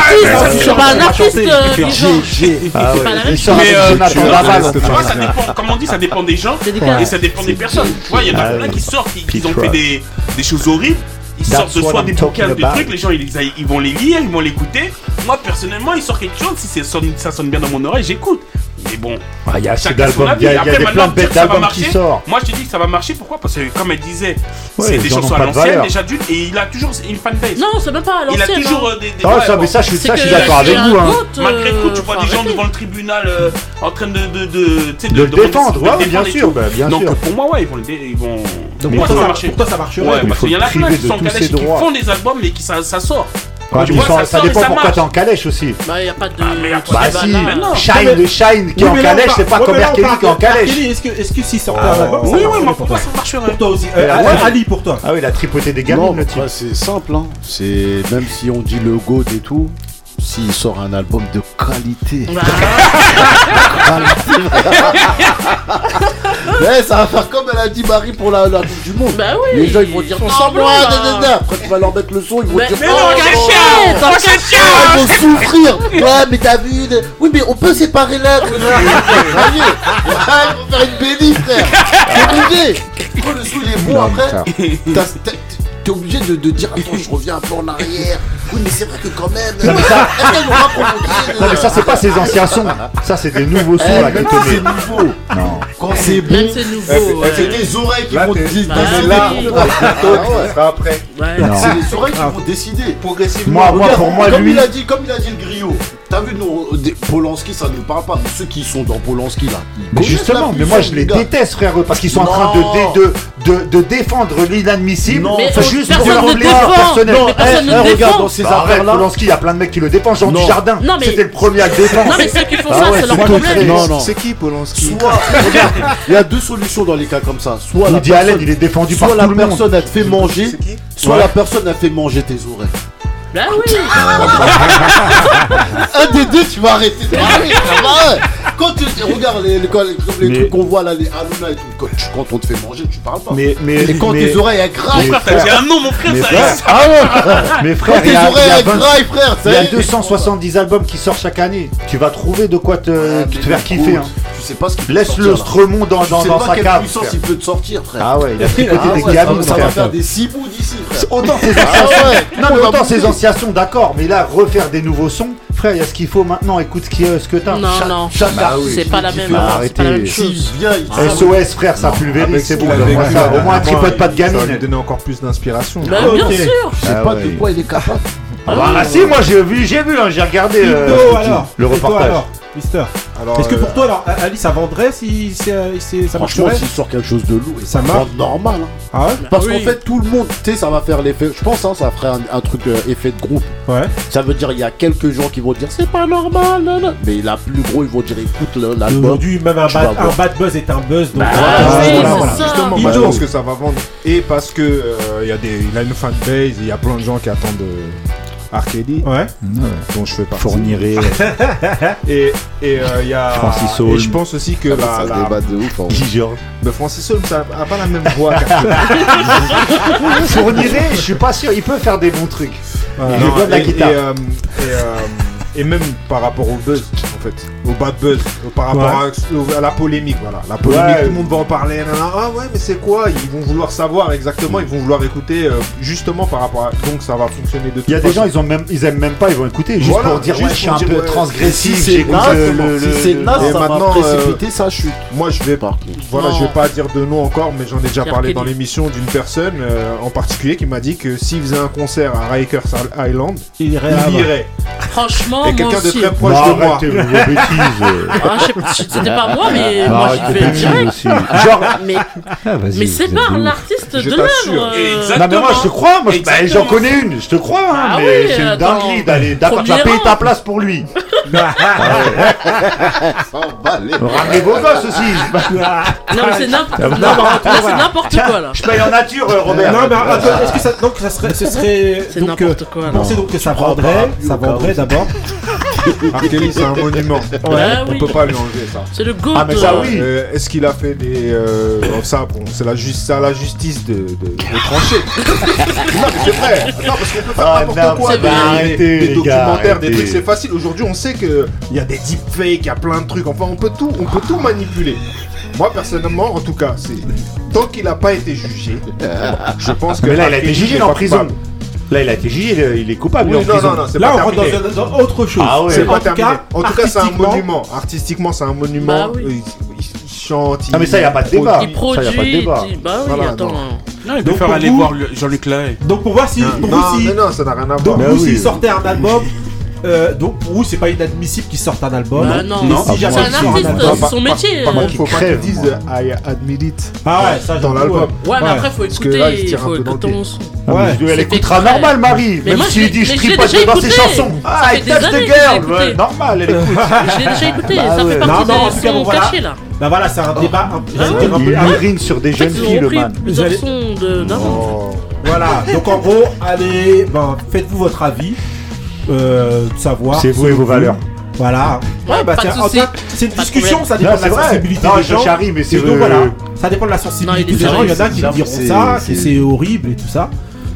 artiste. C'est pas un artiste, euh, Guy Georges. Ah il un album, euh, Tu vois, ça dépend, comme on dit, ça dépend des gens et ça dépend des personnes. Tu vois, il y en a plein qui sortent, qui ont fait des choses horribles ils sortent soit I'm des bouquins, des trucs, les gens ils, ils, vont les lire, ils vont l'écouter. Moi personnellement, il sort quelque chose, si ça sonne bien dans mon oreille, j'écoute. Mais bon, il ah, y a assez d'albums, il y a, y a des plein d'albums qui sortent. Moi je te dis que ça va marcher, pourquoi? Parce que comme elle disait, ouais, c'est des chansons à l'ancienne, déjà d'une, et il a toujours une fanbase. Non, c'est même pas à l'ancienne. Il a toujours hein. Euh, des, des. Ah, ouais, ça, mais ça, je, ça, je suis d'accord avec vous. Hein. Euh, Malgré tout, tu euh, vois des gens devant le tribunal euh, en train de. De, de, de, le défendre, ouais, bien sûr. Bah, Donc pour moi, ouais, ils vont. Ils vont... Donc pour toi, ça marcherait. Parce qu'il y en a plein qui sont calés, qui font des albums, mais qui ça sort. Ça, dépend pourquoi t'es en calèche aussi. Bah, y a pas de. Ah, mais bah, si, non, Shine, Shine qui est en calèche, c'est pas comme Kelly qui est en calèche. Est-ce que s'il est sortait un album Oui, oui, mais pourquoi ça marcherait Pour toi aussi. Ali, pour toi. Ah oui, la a tripoté des gamines, le bah, type. C'est simple, hein. Même si on dit le GOAT et tout, s'il sort un album de qualité. Ah. Ouais, eh, ça va faire comme elle a dit Marie pour la, la du Monde. Bah oui. Les gens ils vont dire non, ah, semblant. Bah... Après tu vas leur mettre le son, ils vont dire Mais oh, Ouais, mais David, oui, mais on peut séparer l'être. Ah, ils vont faire une bénie, frère. C'est le son il est après, t'es obligé de, de dire attends, je reviens un peu en arrière. Oui, mais c'est vrai que quand même. Euh. Ça, c'est pas ces anciens sons. Ça, c'est des nouveaux sons eh, là C'est nouveau. Non. Quand c'est bon, eh, c'est des oreilles qui vont décider. Ah après. C'est oreilles qui vont ah. décider progressivement. Moi, pour moi. Comme il a dit le griot. T'as vu, nous, Polanski, ça nous parle pas. de Ceux qui sont dans Polanski, là. Mais justement, mais moi, je les déteste, frère, parce qu'ils sont en train de, de, de, défendre l'inadmissible. juste pour leur plaisir personnel. Non, personne eh, hey, eh, regarde, dans ces bah, affaires-là. Polanski, il y a plein de mecs qui le défendent. Jean du Jardin, c'était le premier à le défendre. Non, mais ceux qui font ah ça, c'est leur problème. C'est qui, Polanski? Il y a deux solutions dans les cas comme ça. Soit la personne, il est défendu par la personne, elle te fait manger. Soit la personne, a fait manger tes oreilles. Bah oui Un des deux, tu vas arrêter. de parler, ça va. Quand tu regardes les, les- les trucs qu'on voit là, les Hanouna et tout, quand, tu- quand on te fait manger, tu parles pas. Mais, mais, et quand mais, tes oreilles elles graillent, Frère, t'as dit un nom, mon frère, mais ça frère, ah ouais. mais frère, il y tes a, oreilles elles graillent, frère, ça Il y a 270 albums qui sortent chaque année. Tu vas trouver de quoi te, te faire kiffer. hein. Tu sais pas ce qu'il Laisse sortir, le dans, dans, tu sais pas sa quelle cave. puissance il peut te sortir, frère. Ah ouais, il a ah tricoté des ouais, ça va- ça va faire des cibous d'ici, frère. Autant tes anciens, ouais, non, mais autant ces anciens sons, d'accord, mais là, refaire des nouveaux sons, frère, il y a ce qu'il faut maintenant, écoute ce, que t'as. Non, Cha non, c'est bah oui, pas, la c'est pas la même chose. SOS, frère, ça pulvérise, c'est bon. Au moins, tripote pas de gamine. Ça lui donner encore plus d'inspiration. Bah, ah, bien sûr Je sais ah pas de quoi il est capable. Ah, bah, ah, si, moi j'ai vu, j'ai vu, hein, j'ai regardé euh, le reportage. Mister. Alors, Est-ce que pour euh, toi, alors, Ali, ça vendrait si, si, euh, si ça Franchement, marcherait s'il sort quelque chose de lourd, et ça marche normal. hein. Ah parce qu'en fait, tout le monde, tu sais, ça va faire l'effet. Je pense, hein, ça ferait un, un truc euh, effet de groupe. Ouais. Ça veut dire, il y a quelques gens qui vont dire, c'est pas normal. Mais la plus gros, ils vont dire, écoute le- Aujourd'hui, même un bad, buzz est un buzz. Donc, bah voilà, bah, je pense que ça va vendre. Et parce que il a des, il a une fanbase, il y a plein de gens qui attendent. Arcady, ouais. dont je fais partie. Fournirait. et et euh, il y a. Francis Holm. Et je pense aussi que ah, la. la de ouf. Hein. Qui Georges Mais Francis Holm, ça a pas la même voix. Fournirait, je suis pas sûr, il peut faire des bons trucs. il est bon de la guitare. Euh, euh, et même par rapport au buzz en fait, au bad buzz, par rapport à, la polémique, voilà, la polémique, tout le monde va en parler, ah ouais mais c'est quoi? Ils vont vouloir savoir exactement, ils vont vouloir écouter euh, justement par rapport à donc ça va fonctionner de. Il y a des gens ils ont même ils aiment même pas, ils vont écouter juste pour dire juste ouais, je suis un peu transgressif, si c'est le, si c'est naze, ça va euh, précipiter sa chute. Moi je vais par voilà, je vais pas dire de nom encore, mais j'en ai déjà parlé dans l'émission d'une personne euh, en particulier qui m'a dit que s'il faisait un concert à Rikers Island, il irait. Franchement, et oh, quelqu'un de très proche de moi. Arrêtez vos bêtises. Ah, C'était pas moi, mais moi j'y vais direct. Aussi. Genre, ah, mais, ah, c'est pas l'artiste de l'œuvre. Euh. Non, mais moi je te crois, moi bah, j'en connais une, je te crois, hein, ah, mais oui, c'est une dinguerie d'aller taper ta place pour lui. Ramenez vos gosses aussi. Non, mais c'est ah, bah, ah, n'importe quoi là. Je paye en nature, euh, Robert. Non, mais attends, est-ce que ça, donc, ça serait. C'est n'importe euh, quoi. Pensez donc que ça vendrait, ça vendrait d'abord. Arkeli, c'est un monument. On peut pas lui enlever ça. C'est le goût. Ah, mais ça, oui. Euh, est-ce qu'il a fait des. Euh, ça, c'est la, la justice de, de, trancher. non, mais c'est vrai. Non, parce qu'on peut faire ah, quoi. des gars, documentaires, des trucs, c'est facile. Aujourd'hui, on sait qu'il y a des deepfakes, il y a plein de trucs. Enfin, on peut tout, on peut tout manipuler. Moi, personnellement, en tout cas. Tant qu'il n'a pas été jugé, je pense ah, que. Là, il a été jugé en prison. Là, il a été jugé, il est, coupable. Oui, non, non, non, c'est Là, pas on terminé. rentre dans, dans, autre chose. Ah, oui. C'est pas terminé. En tout cas, c'est un monument. Artistiquement, c'est un monument. Bah, oui. il, il, chante. Ah, mais ça, il n'y a pas de débat. Il produit. Ça, y a pas de débat. Bah oui, voilà, attends. Non, il donc, faire aller vous... voir Jean-Luc Lay. Donc, pour voir si. Pour non, vous, si... mais non, ça n'a rien à voir. Donc, s'il sortait un album, Euh, donc pour vous, c'est pas inadmissible qu'ils sortent un album. Bah, non, non. Si c'est un artiste, euh, c'est son métier. Par, euh. contre, faut pas qu'ils disent I admit it. Ah ouais, ça dans l'album. Ouais, mais après faut écouter, que là, il faut écouter ton son. Ouais, elle écoutera normal, Marie. Même s'il dit je tripe dans ses chansons. Ah, il tape de girl. Normal, elle écoute. Je l'ai déjà écouté. Bah ça fait partie des sons cachés là. Bah voilà, c'est un oh. débat un ah peu. sur des jeunes filles, le man. Plusieurs sons d'avant. Voilà, donc en gros, allez, faites-vous votre avis euh, savoir. C'est vous et vos valeurs. Voilà. Ouais, bah souci. Antoine, c'est une Pas discussion, ça dépend Non, de c'est la vrai. sensibilité Non, des gens. charrie, mais c'est Et donc voilà, ça dépend de la sensibilité Non, des gens. Il y en a qui c'est- diront c'est- ça, c'est- que c'est horrible et tout ça.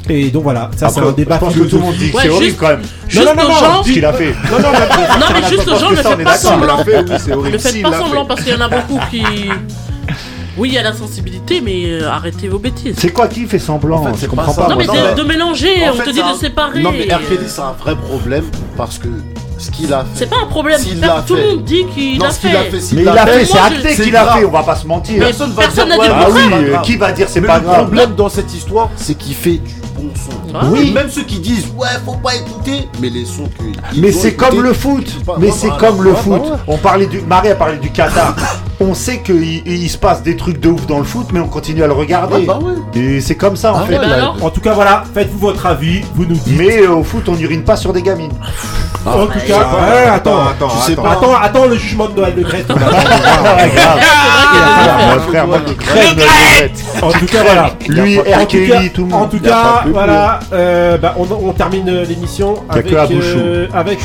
Et donc voilà, ça c'est un débat je pense que tout le monde dit que Ouais, c'est horrible quand même. Juste non, non, non, gens. Ce qu'il a fait. Non, non, non, Non, mais juste aux gens, ne faites pas semblant. C'est. Ne faites pas l'a semblant parce qu'il y en a beaucoup qui. Oui, il y a la sensibilité, mais euh, arrêtez vos bêtises. C'est quoi qui fait semblant En fait, Je c'est comprends pas ça. pas. Non, mais moi. de, mélanger, En on fait, te dit c'est un- de séparer. Non, mais RKD, c'est un vrai problème parce que ce qu'il a fait. C'est pas un problème. Tout le monde dit qu'il a fait. Mais il a fait, c'est acté qu'il a fait, on va pas se mentir. Personne va Personne dire n'a dit le Ah oui, c'est pas euh, qui va dire c'est pas le grave problème dans cette histoire, c'est qu'il fait du bon son. Ah Oui. Même ceux qui disent ouais, faut pas écouter, mais les sons que. Mais c'est écoutés, comme le foot. Mais c'est comme le foot. On parlait du. Marie a parlé du Qatar. On sait qu'il il se passe des trucs de ouf dans le foot, mais on continue à le regarder. Ouais, bah ouais. Et c'est comme ça en Ah fait. Alors En tout cas, voilà, faites-vous votre avis, vous nous dites. Mais euh, au foot, on n'urine pas sur des gamines. en tout bah, cas, ouais, attends, attends, tu sais attends. attends, attends le jugement de Noël de frère, moi, crève regrette. En tout cas, voilà. Lui, En tout Kelly, tout le en monde. tout a pas cas voilà, euh, bah, on, termine euh, l'émission avec,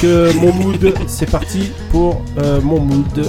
euh, mon mood. C'est parti pour mon mood.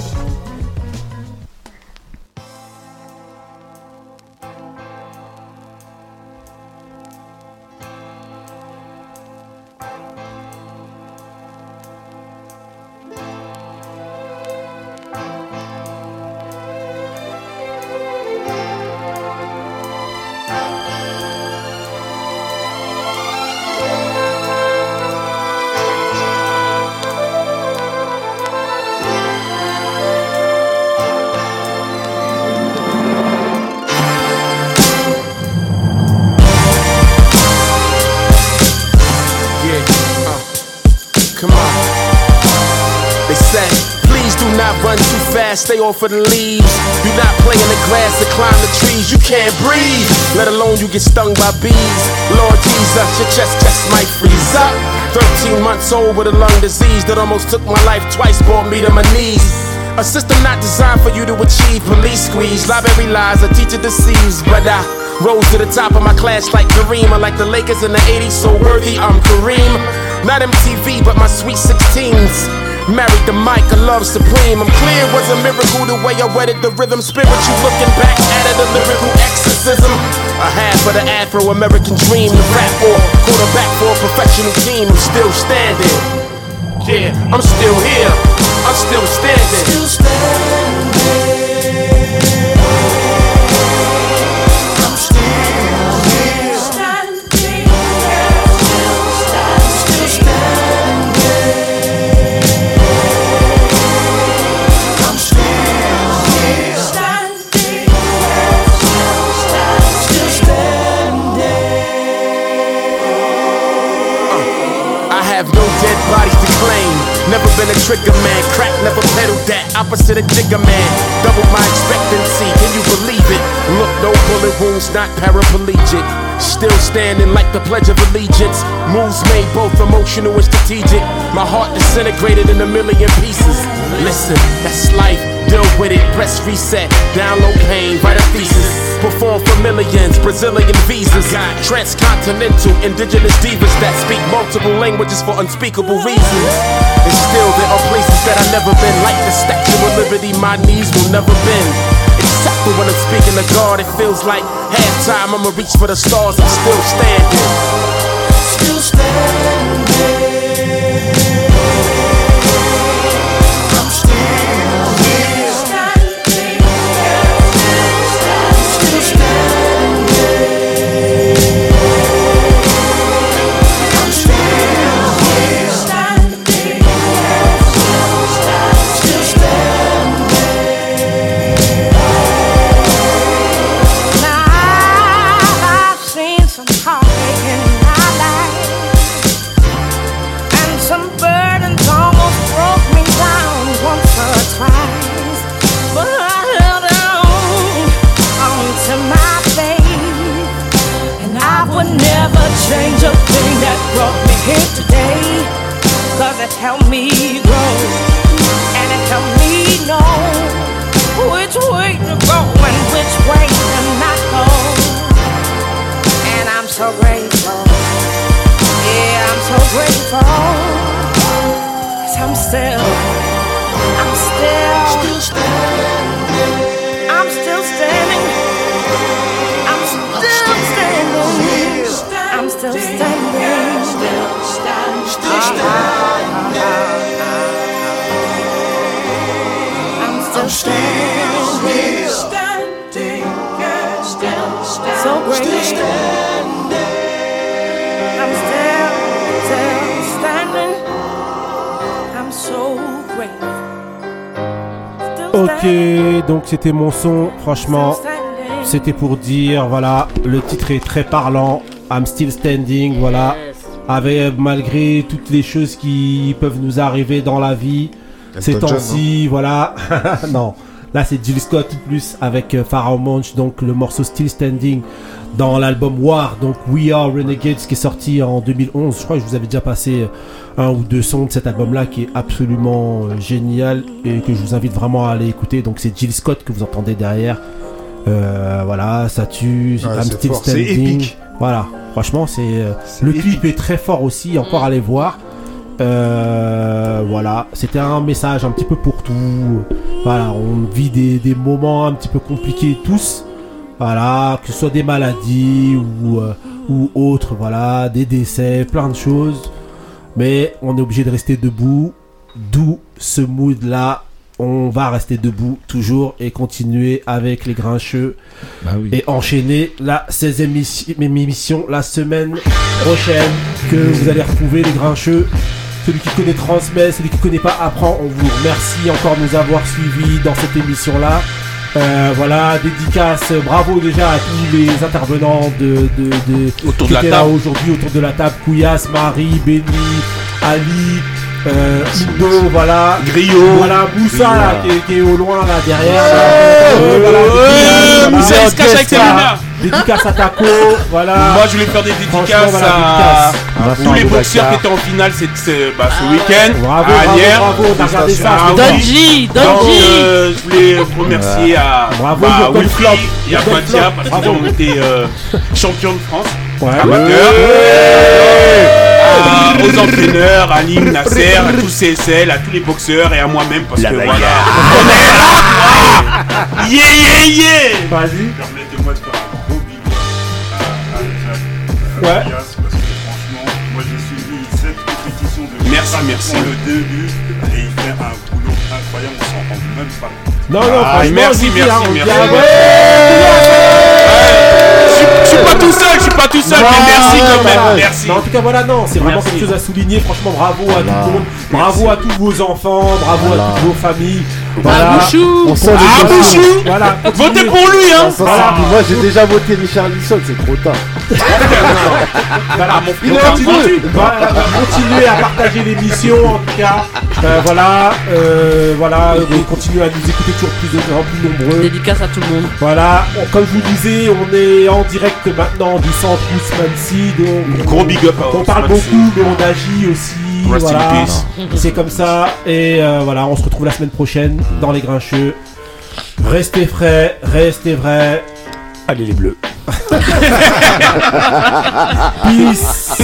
Fast, stay off of the leaves. Do not play in the grass or climb the trees, you can't breathe. Let alone you get stung by bees. Lord Jesus, your chest just might freeze up. 13 months old with a lung disease that almost took my life twice, brought me to my knees. A system not designed for you to achieve. Police squeeze, library lies, a teacher deceives. But I rose to the top of my class like Kareem. I like the Lakers in the 80s, so worthy I'm Kareem. Not MTV, but my sweet 16s. Married the mic, I love supreme. I'm clear it was a miracle the way I wedded the rhythm. Spiritual looking back at it, a lyrical exorcism. A half of the Afro American dream to rap or quarterback for a professional team. I'm still standing. Yeah, I'm still here. I'm still standing. Still I a trigger man, crack never pedaled that. Opposite a jigger man, double my expectancy. Can you believe it? Look, no bullet wounds, not paraplegic. Still standing like the Pledge of Allegiance. Moves made both emotional and strategic. My heart disintegrated in a million pieces. Listen, that's life. Deal with it, press reset, download pain, write a thesis. Perform for millions, Brazilian visas. Transcontinental, indigenous divas that speak multiple languages for unspeakable reasons. And still, there are places that I've never been, like the Statue of Liberty, my knees will never bend. Except for when I'm speaking to God, it feels like halftime. I'ma reach for the stars, I'm still standing. Still standing. So grateful. Yeah, I'm so grateful. I'm still, I'm still, still standing. I'm still standing. I'm still standing. I'm still standing. Still standing. Ah, ah, ah, I'm still standing. Still standing. So great. Ok, donc c'était mon son. Franchement, c'était pour dire, voilà, le titre est très parlant. I'm still standing, voilà. Avec, malgré toutes les choses qui peuvent nous arriver dans la vie, ces temps-ci, voilà. non, là c'est Jill Scott plus avec euh, Pharaoh Monch, donc le morceau Still Standing dans l'album War, donc We Are Renegades qui est sorti en 2011. Je crois que je vous avais déjà passé euh, un ou deux sons de cet album-là qui est absolument euh, génial et que je vous invite vraiment à aller écouter. Donc c'est Jill Scott que vous entendez derrière. Euh, voilà, ça tue, Ouais, I'm c'est Still fort, c'est Standing. épique. Voilà, franchement, c'est le clip est très fort aussi. Encore à aller voir. Euh, voilà, c'était un message un petit peu pour Voilà, on vit des, des moments un petit peu compliqués tous. Voilà, que ce soit des maladies ou, euh, ou autres, voilà, des décès, plein de choses. Mais on est obligé de rester debout. D'où ce mood-là. On va rester debout toujours et continuer avec les grincheux et enchaîner la 16e émission- émission la semaine prochaine que vous allez retrouver les grincheux. Celui qui connaît transmet, celui qui connaît pas apprend. On vous remercie encore de nous avoir suivis dans cette émission-là. Euh, voilà, dédicace, bravo déjà à tous les intervenants de, de, de- Autour qui de la table. aujourd'hui autour de la table. Kouyas, Marie, Benny, Ali, euh, Indo, voilà. Griot. Voilà, Moussa là, qui, est, qui est au loin là derrière. là. Ouais. Euh, voilà, Ouais, dédicace, Moussa, se cache avec ses lunettes. Dédicace à Taco, voilà. Moi, je voulais faire des dédicaces voilà, à tous les boxeurs qui étaient en finale cette- ce, bah, ce week-end. Bravo, à bravo, bravo, ça. Ah oui. Donji, Donc, Donji. euh, je voulais remercier à Bravo, bah, Wilfried et à Klopp, parce qu'ils ont été euh, champions de France. Ouais. Amateurs. À- aux entraîneurs, à Aline, Nasser, à tous CSL, à tous les boxeurs et à moi-même parce La que bagarre. voilà. On est là, quoi. Yeah, yeah, yeah. Vas-y. Ouais. Arias, parce que franchement, moi j'ai suivi cette compétition de Merci, merci. le début et il fait un boulot incroyable, on s'en rend même pas compte. Non, non, Ah, franchement, merci, merci, hein, on merci. ouais. Je suis- pas tout seul, je suis pas tout seul, mais merci quand même, Voilà. merci. Non, en tout cas, voilà, non, c'est vraiment Merci. quelque chose à souligner. Franchement, bravo à Voilà. tout le monde. Bravo à tous vos enfants, bravo Voilà. à toutes vos familles. Voilà. Voilà. Votez pour lui, hein Ça, Voilà. c'est- Moi j'ai déjà voté Richard Lisson, c'est trop tard. Voilà, mon Il continue. continue. Voilà, continuez à partager l'émission en tout cas. Euh, voilà, euh, voilà, euh, continuez à nous écouter toujours plus, de, plus nombreux. Dédicace à tout le monde. Voilà, comme je vous disais, on est en direct maintenant du centre Ousmane donc Gros big up à on parle beaucoup, mais on agit aussi. Rest in voilà, peace. c'est comme ça. Et euh, voilà, on se retrouve la semaine prochaine dans les Grincheux. Restez frais, restez vrais. Allez les bleus. Peace.